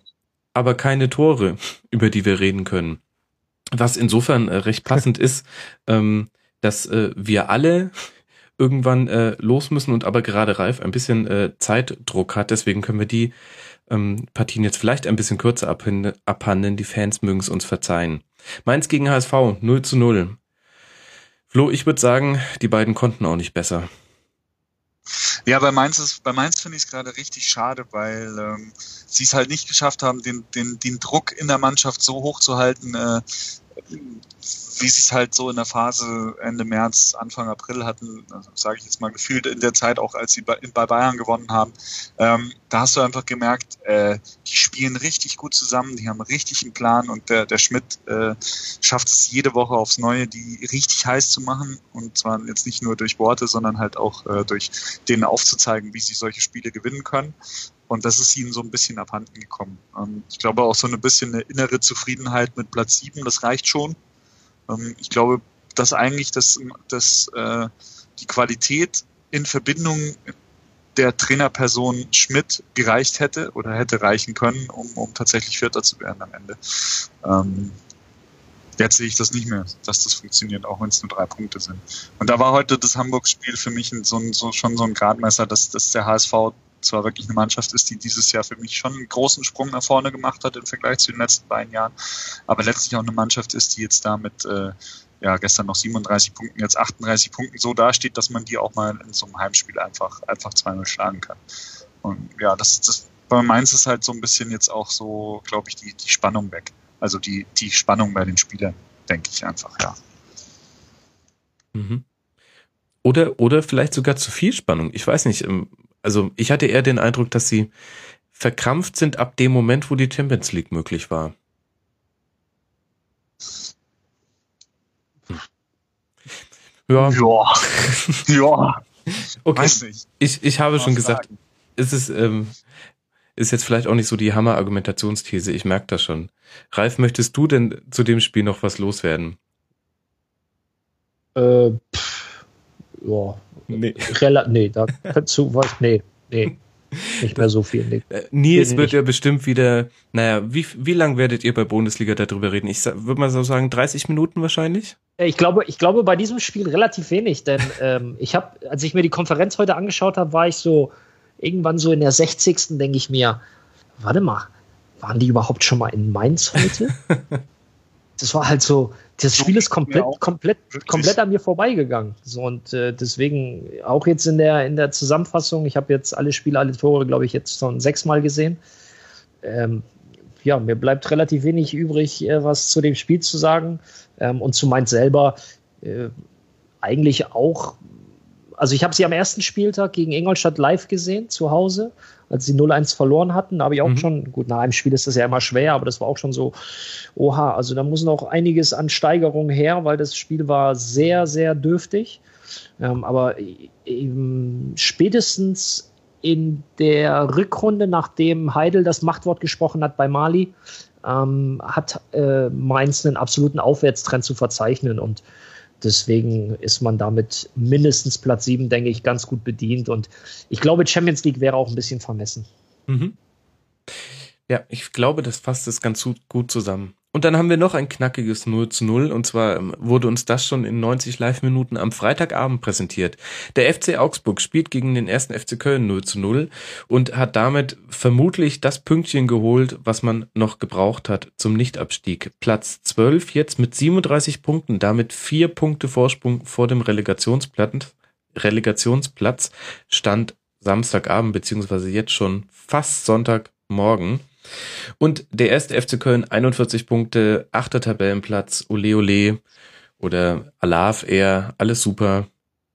aber keine Tore, über die wir reden können. Was insofern äh, recht passend ist, ähm, dass äh, wir alle irgendwann äh, los müssen und aber gerade Ralf ein bisschen äh, Zeitdruck hat. Deswegen können wir die ähm, Partien jetzt vielleicht ein bisschen kürzer abhandeln. Die Fans mögen es uns verzeihen. Mainz gegen HSV 0 zu 0. Flo, ich würde sagen, die beiden konnten auch nicht besser. Ja, bei Mainz, Mainz finde ich es gerade richtig schade, weil ähm, sie es halt nicht geschafft haben, den, den, den Druck in der Mannschaft so hoch zu halten, äh, wie sie es halt so in der Phase Ende März, Anfang April hatten, also sage ich jetzt mal gefühlt in der Zeit auch, als sie bei, Bayern gewonnen haben, ähm, da hast du einfach gemerkt, äh, die spielen richtig gut zusammen, die haben richtig einen Plan und der, der Schmidt äh, schafft es jede Woche aufs Neue, die richtig heiß zu machen und zwar jetzt nicht nur durch Worte, sondern halt auch äh, durch denen aufzuzeigen, wie sie solche Spiele gewinnen können. Und das ist ihnen so ein bisschen abhanden gekommen. Und ich glaube auch so ein bisschen eine innere Zufriedenheit mit Platz 7, das reicht schon. Ähm, ich glaube, dass eigentlich das, das, äh, die Qualität in Verbindung der Trainerperson Schmidt gereicht hätte oder hätte reichen können, um, um tatsächlich Vierter zu werden am Ende. Ähm, jetzt sehe ich das nicht mehr, dass das funktioniert, auch wenn es nur drei Punkte sind. Und da war heute das Hamburg-Spiel für mich so ein, so, schon so ein Gradmesser, dass, dass der HSV zwar wirklich eine Mannschaft ist, die dieses Jahr für mich schon einen großen Sprung nach vorne gemacht hat im Vergleich zu den letzten beiden Jahren, aber letztlich auch eine Mannschaft ist, die jetzt damit äh, ja gestern noch 37 Punkten, jetzt 38 Punkten so dasteht, dass man die auch mal in so einem Heimspiel einfach einfach zweimal schlagen kann. Und ja, das, das bei Mainz ist halt so ein bisschen jetzt auch so, glaube ich, die, die Spannung weg. Also die, die Spannung bei den Spielern, denke ich einfach, ja. Mhm. Oder, oder vielleicht sogar zu viel Spannung. Ich weiß nicht, ähm, Also ich hatte eher den Eindruck, dass sie verkrampft sind ab dem Moment, wo die Champions League möglich war. Hm. Ja. Ja. ja. Okay. Ich, ich habe schon gesagt, es ist, ähm, ist jetzt vielleicht auch nicht so die Hammer-Argumentationsthese, ich merke das schon. Ralf, möchtest du denn zu dem Spiel noch was loswerden? Äh, pff, ja. Nee. Rel nee, dazu was, nee, nee. Nicht mehr so viel. Nee. Äh, Nils wird ja bestimmt wieder, naja, wie, wie lang werdet ihr bei Bundesliga darüber reden? Ich würde mal so sagen, 30 Minuten wahrscheinlich? Äh, ich glaube, ich glaube bei diesem Spiel relativ wenig, denn ähm, ich habe, als ich mir die Konferenz heute angeschaut habe, war ich so irgendwann so in der 60. denke ich mir, warte mal, waren die überhaupt schon mal in Mainz heute? das war halt so, das Spiel ist komplett, komplett, komplett an mir vorbeigegangen. So, und äh, deswegen auch jetzt in der, in der Zusammenfassung, ich habe jetzt alle Spiele, alle Tore, glaube ich, jetzt schon sechsmal gesehen. Ähm, ja, mir bleibt relativ wenig übrig, äh, was zu dem Spiel zu sagen. Ähm, und zu Mainz selber äh, eigentlich auch also ich habe sie am ersten Spieltag gegen Ingolstadt live gesehen, zu Hause, als sie 0-1 verloren hatten. Da habe ich auch mhm. schon, gut, nach einem Spiel ist das ja immer schwer, aber das war auch schon so, oha, also da muss noch einiges an Steigerung her, weil das Spiel war sehr, sehr dürftig. Ähm, aber eben spätestens in der Rückrunde, nachdem Heidel das Machtwort gesprochen hat bei Mali, ähm, hat äh, Mainz einen absoluten Aufwärtstrend zu verzeichnen. Und Deswegen ist man damit mindestens Platz 7, denke ich, ganz gut bedient. Und ich glaube, Champions League wäre auch ein bisschen vermessen. Mhm. Ja, ich glaube, das fasst es ganz gut zusammen. Und dann haben wir noch ein knackiges 0 zu 0 und zwar ähm, wurde uns das schon in 90 Live-Minuten am Freitagabend präsentiert. Der FC Augsburg spielt gegen den ersten FC Köln 0 zu 0 und hat damit vermutlich das Pünktchen geholt, was man noch gebraucht hat zum Nichtabstieg. Platz 12 jetzt mit 37 Punkten, damit vier Punkte Vorsprung vor dem Relegationsplatz. Relegationsplatz stand Samstagabend beziehungsweise jetzt schon fast Sonntagmorgen. Und der erste FC Köln 41 Punkte, achter Tabellenplatz, ole ole oder Alaf eher, alles super.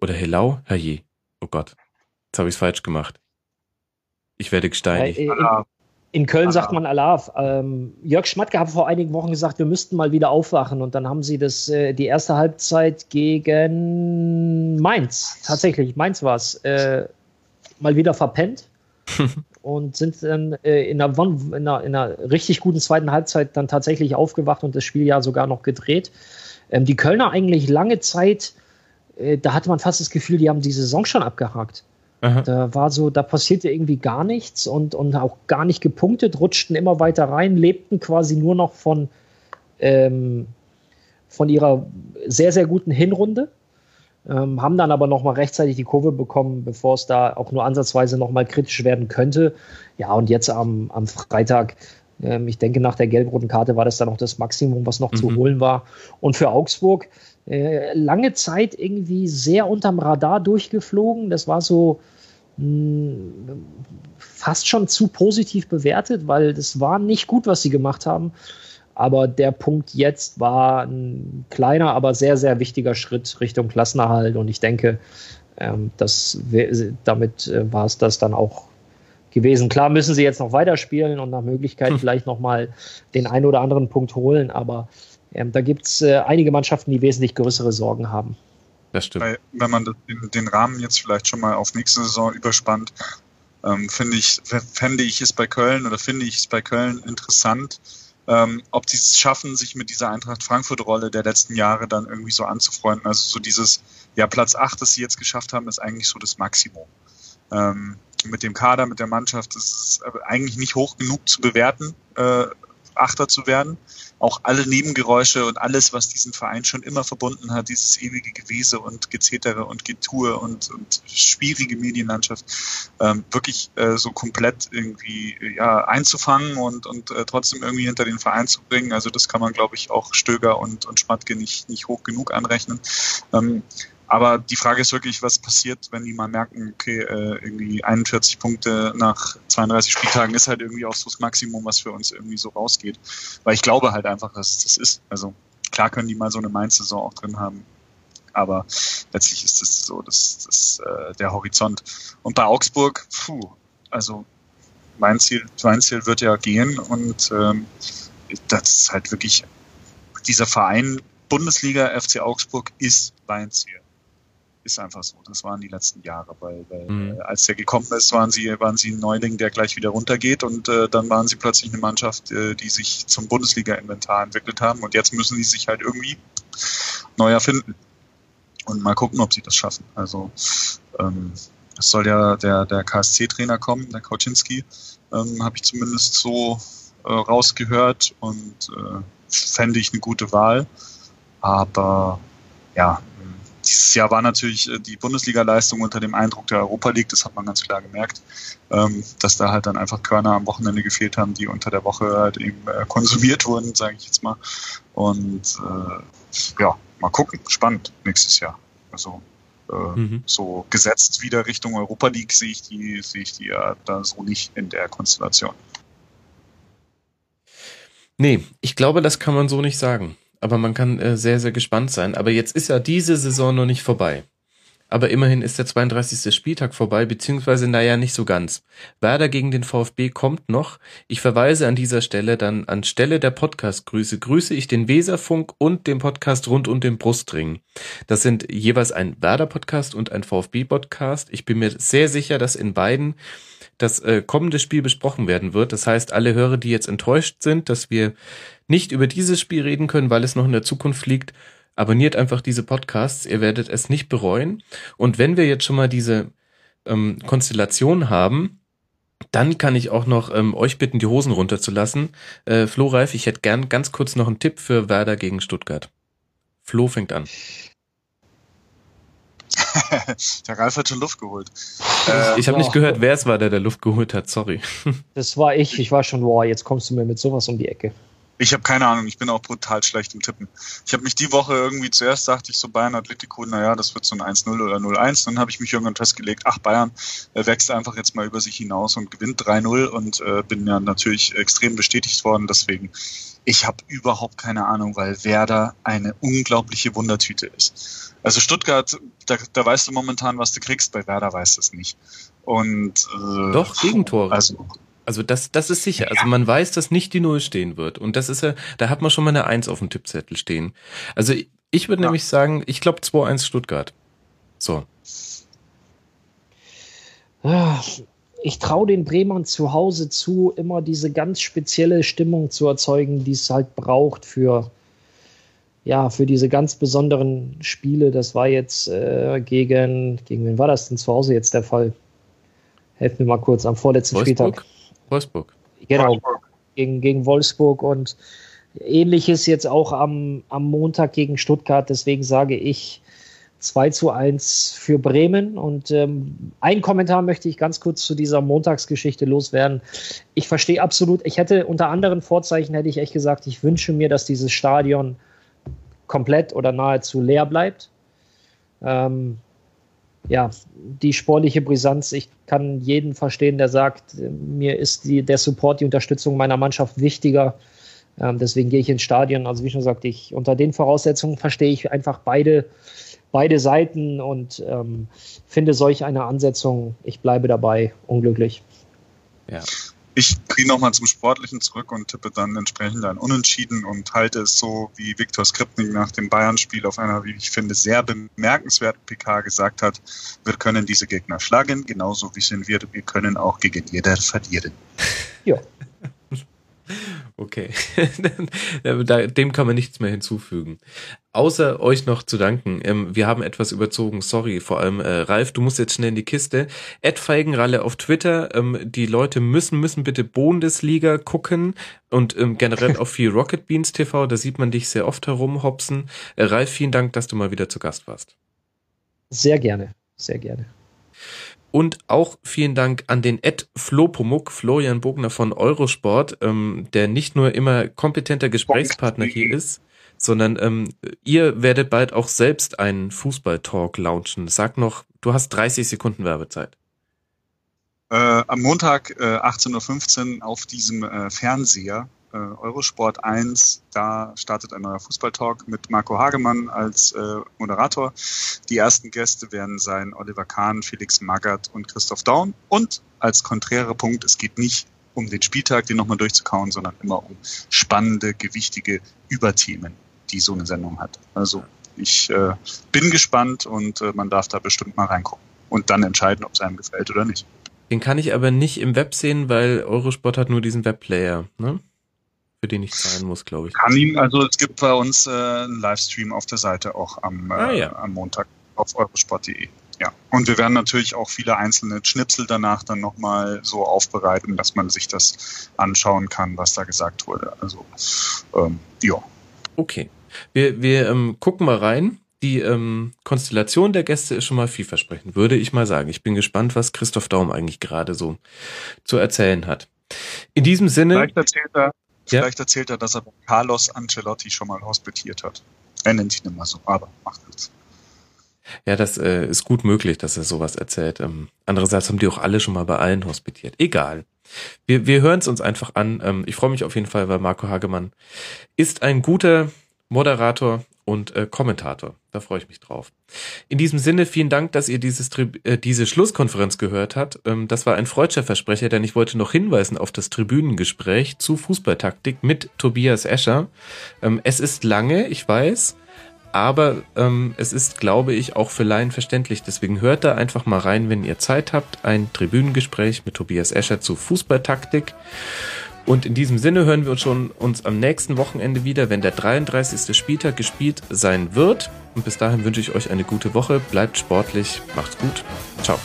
Oder Helau, herrje. Oh Gott, jetzt habe ich es falsch gemacht. Ich werde gesteinigt. in, in, Köln sagt man Alaf. Ähm, Jörg Schmatke hat vor einigen Wochen gesagt, wir müssten mal wieder aufwachen. Und dann haben sie das äh, die erste Halbzeit gegen Mainz, tatsächlich, Mainz war es, äh, mal wieder verpennt. und sind dann äh, in, einer, in, einer, in, einer, richtig guten zweiten Halbzeit dann tatsächlich aufgewacht und das Spiel ja sogar noch gedreht. Ähm, die Kölner eigentlich lange Zeit, äh, da hatte man fast das Gefühl, die haben die Saison schon abgehakt. Aha. Da war so, da passierte irgendwie gar nichts und, und auch gar nicht gepunktet, rutschten immer weiter rein, lebten quasi nur noch von, ähm, von ihrer sehr, sehr guten Hinrunde ähm, haben dann aber nochmal rechtzeitig die Kurve bekommen, bevor es da auch nur ansatzweise nochmal kritisch werden könnte. Ja, und jetzt am, am Freitag, ähm, ich denke, nach der gelb-roten Karte war das dann auch das Maximum, was noch mhm. zu holen war. Und für Augsburg äh, lange Zeit irgendwie sehr unterm Radar durchgeflogen. Das war so mh, hm, fast schon zu positiv bewertet, weil das war nicht gut, was sie gemacht haben. Aber der Punkt jetzt war ein kleiner, aber sehr, sehr wichtiger Schritt Richtung Klassenerhalt. Und ich denke, ähm, das, damit äh, war es das dann auch gewesen. Klar müssen sie jetzt noch weiterspielen und nach Möglichkeit hm. vielleicht nochmal den einen oder anderen Punkt holen. Aber ähm, da gibt es äh, einige Mannschaften, die wesentlich größere Sorgen haben. Das stimmt. Weil, wenn man den, den, Rahmen jetzt vielleicht schon mal auf nächste Saison überspannt, ähm, finde ich, fände ich es bei Köln oder finde ich es bei Köln interessant, ähm, ob sie es schaffen, sich mit dieser Eintracht Frankfurt-Rolle der letzten Jahre dann irgendwie so anzufreunden. Also so dieses, ja, Platz 8, das sie jetzt geschafft haben, ist eigentlich so das Maximum. Ähm, mit dem Kader, mit der Mannschaft ist es eigentlich nicht hoch genug zu bewerten, äh, Achter zu werden auch alle Nebengeräusche und alles, was diesen Verein schon immer verbunden hat, dieses ewige Gewese und Gezetere und Getue und, und schwierige Medienlandschaft, ähm, wirklich äh, so komplett irgendwie ja, einzufangen und, und äh, trotzdem irgendwie hinter den Verein zu bringen. Also das kann man, glaube ich, auch Stöger und, und Schmatke nicht, nicht hoch genug anrechnen. Ähm, aber die Frage ist wirklich, was passiert, wenn die mal merken, okay, äh, irgendwie 41 Punkte nach 32 Spieltagen ist halt irgendwie auch so das Maximum, was für uns irgendwie so rausgeht. Weil ich glaube halt einfach, dass das ist. Also klar können die mal so eine Mainz-Saison auch drin haben. aber letztlich ist es so das, das, äh, der Horizont. Und bei Augsburg, puh, also mein Ziel, mein Ziel wird ja gehen und ähm, das ist halt wirklich dieser Verein Bundesliga FC Augsburg ist mein Ziel. Ist einfach so. Das waren die letzten Jahre, weil, weil mhm. Äh, als der gekommen ist, waren sie, waren sie ein Neuling, der gleich wieder runtergeht und äh, dann waren sie plötzlich eine Mannschaft, äh, die sich zum Bundesliga-Inventar entwickelt haben und jetzt müssen sie sich halt irgendwie neu erfinden. Und mal gucken, ob sie das schaffen. Also ähm, es soll ja der, der KSC-Trainer kommen, der Kauczynski, ähm, habe ich zumindest so äh, rausgehört und äh, fände ich eine gute Wahl. Aber ja, dieses Jahr war natürlich äh, die Bundesliga-Leistung unter dem Eindruck der Europa League, das hat man ganz klar gemerkt, ähm, dass da halt dann einfach Körner am Wochenende gefehlt haben, die unter der Woche halt eben äh, konsumiert wurden, sage ich jetzt mal. Und äh, ja, mal gucken, spannend nächstes Jahr. Also äh, mhm. so gesetzt wieder Richtung Europa League sehe ich die, sehe ich die ja da so nicht in der Konstellation. Nee, ich glaube, das kann man so nicht sagen aber man kann äh, sehr, sehr gespannt sein. Aber jetzt ist ja diese Saison noch nicht vorbei. Aber immerhin ist der 32. Spieltag vorbei, beziehungsweise naja, nicht so ganz. Werder gegen den VfB kommt noch. Ich verweise an dieser Stelle dann anstelle der Podcast-Grüße, grüße ich den Weserfunk und den Podcast rund um den Brustring. Das sind jeweils ein Werder-Podcast und ein VfB-Podcast. Ich bin mir sehr sicher, dass in beiden das äh, kommende Spiel besprochen werden wird. Das heißt, alle Hörer, die jetzt enttäuscht sind, dass wir nicht über dieses Spiel reden können, weil es noch in der Zukunft liegt, abonniert einfach diese Podcasts. Ihr werdet es nicht bereuen. Und wenn wir jetzt schon mal diese ähm, Konstellation haben, dann kann ich auch noch ähm, euch bitten, die Hosen runterzulassen. Äh, Flo Reif, ich hätte gern ganz kurz noch einen Tipp für Werder gegen Stuttgart. Flo fängt an. der Ralf hat schon Luft geholt. Äh, ich habe nicht gehört, wer es war, der der Luft geholt hat. Sorry. Das war ich. Ich war schon, boah, jetzt kommst du mir mit sowas um die Ecke. Ich habe keine Ahnung, ich bin auch brutal schlecht im Tippen. Ich habe mich die Woche irgendwie zuerst dachte ich so Bayern Atletico, naja, das wird so ein 1-0 oder 0-1. Dann habe ich mich irgendwann festgelegt, ach Bayern äh, wächst einfach jetzt mal über sich hinaus und gewinnt 3-0 und äh, bin ja natürlich extrem bestätigt worden. Deswegen, ich habe überhaupt keine Ahnung, weil Werder eine unglaubliche Wundertüte ist. Also Stuttgart, da, da weißt du momentan, was du kriegst, bei Werder weißt du es nicht. Und äh, Doch, Gegentore. Also also das, das ist sicher. Also man weiß, dass nicht die Null stehen wird. Und das ist ja, da hat man schon mal eine Eins auf dem Tippzettel stehen. Also ich würde ja. nämlich sagen, ich glaube 2-1 Stuttgart. So. Ich traue den Bremern zu Hause zu, immer diese ganz spezielle Stimmung zu erzeugen, die es halt braucht für, ja, für diese ganz besonderen Spiele. Das war jetzt äh, gegen, gegen wen war das denn zu Hause jetzt der Fall? Helft mir mal kurz am vorletzten Wolfsburg? Spieltag. Wolfsburg. Genau, Wolfsburg. Gegen, gegen Wolfsburg und ähnliches jetzt auch am, am Montag gegen Stuttgart. Deswegen sage ich 2 zu 1 für Bremen. Und ähm, ein Kommentar möchte ich ganz kurz zu dieser Montagsgeschichte loswerden. Ich verstehe absolut, ich hätte unter anderen Vorzeichen, hätte ich echt gesagt, ich wünsche mir, dass dieses Stadion komplett oder nahezu leer bleibt. Ähm, ja, die sportliche Brisanz, ich kann jeden verstehen, der sagt, mir ist die, der Support, die Unterstützung meiner Mannschaft wichtiger. Ähm, deswegen gehe ich ins Stadion. Also wie schon gesagt, ich unter den Voraussetzungen verstehe ich einfach beide, beide Seiten und ähm, finde solch eine Ansetzung, ich bleibe dabei, unglücklich. Ja. Ich gehe nochmal zum Sportlichen zurück und tippe dann entsprechend ein Unentschieden und halte es so, wie Viktor Skripnik nach dem Bayern-Spiel auf einer, wie ich finde, sehr bemerkenswerten PK gesagt hat, wir können diese Gegner schlagen, genauso wie sind wir, wir können auch gegen jeder verlieren. Ja. Okay, dem kann man nichts mehr hinzufügen. Außer euch noch zu danken. Ähm, wir haben etwas überzogen, sorry. Vor allem äh, Ralf, du musst jetzt schnell in die Kiste. Ed Feigenralle auf Twitter. Ähm, die Leute müssen müssen bitte Bundesliga gucken und ähm, generell auch viel Rocket Beans TV. Da sieht man dich sehr oft herumhopsen. Äh, Ralf, vielen Dank, dass du mal wieder zu Gast warst. Sehr gerne, sehr gerne. Und auch vielen Dank an den Ed Flopomuk, Florian Bogner von Eurosport, ähm, der nicht nur immer kompetenter Gesprächspartner hier ist, sondern ähm, ihr werdet bald auch selbst einen Fußball-Talk launchen. Sag noch, du hast 30 Sekunden Werbezeit. Äh, am Montag äh, 18.15 Uhr auf diesem äh, Fernseher äh, Eurosport 1. Da startet ein neuer Fußballtalk mit Marco Hagemann als äh, Moderator. Die ersten Gäste werden sein Oliver Kahn, Felix Magath und Christoph Daum. Und als konträrer Punkt, es geht nicht um den Spieltag, den nochmal durchzukauen, sondern immer um spannende, gewichtige Überthemen, die so eine Sendung hat. Also ich äh, bin gespannt und äh, man darf da bestimmt mal reingucken und dann entscheiden, ob es einem gefällt oder nicht. Den kann ich aber nicht im Web sehen, weil Eurosport hat nur diesen Webplayer, ne? Für den ich zahlen muss, glaube ich. Kann ihn, also es gibt bei uns äh, einen Livestream auf der Seite auch am, äh, ah, ja. am Montag auf eurosport.de. Ja. Und wir werden natürlich auch viele einzelne Schnipsel danach dann nochmal so aufbereiten, dass man sich das anschauen kann, was da gesagt wurde. Also, ähm, ja. Okay. Wir, wir ähm, gucken mal rein die ähm, Konstellation der Gäste ist schon mal vielversprechend, würde ich mal sagen. Ich bin gespannt, was Christoph Daum eigentlich gerade so zu erzählen hat. In diesem Sinne. Vielleicht erzählt er, ja? vielleicht erzählt er dass er Carlos Ancelotti schon mal hospitiert hat. Er nennt ihn immer so, aber macht nichts. Ja, das äh, ist gut möglich, dass er sowas erzählt. Ähm, andererseits haben die auch alle schon mal bei allen hospitiert. Egal. Wir, wir hören es uns einfach an. Ähm, ich freue mich auf jeden Fall, weil Marco Hagemann ist ein guter Moderator und äh, Kommentator. Da freue ich mich drauf. In diesem Sinne, vielen Dank, dass ihr dieses, äh, diese Schlusskonferenz gehört habt. Ähm, das war ein freudscher Versprecher, denn ich wollte noch hinweisen auf das Tribünengespräch zu Fußballtaktik mit Tobias Escher. Ähm, es ist lange, ich weiß, aber ähm, es ist, glaube ich, auch für Laien verständlich. Deswegen hört da einfach mal rein, wenn ihr Zeit habt. Ein Tribünengespräch mit Tobias Escher zu Fußballtaktik. Und in diesem Sinne hören wir uns schon uns am nächsten Wochenende wieder, wenn der 33. Spieltag gespielt sein wird. Und bis dahin wünsche ich euch eine gute Woche. Bleibt sportlich. Macht's gut. Ciao.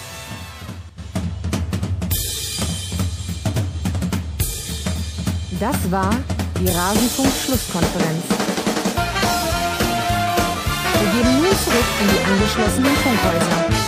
Das war die Rasenfunk-Schlusskonferenz. Wir gehen nun zurück in die angeschlossenen Funkhäuser.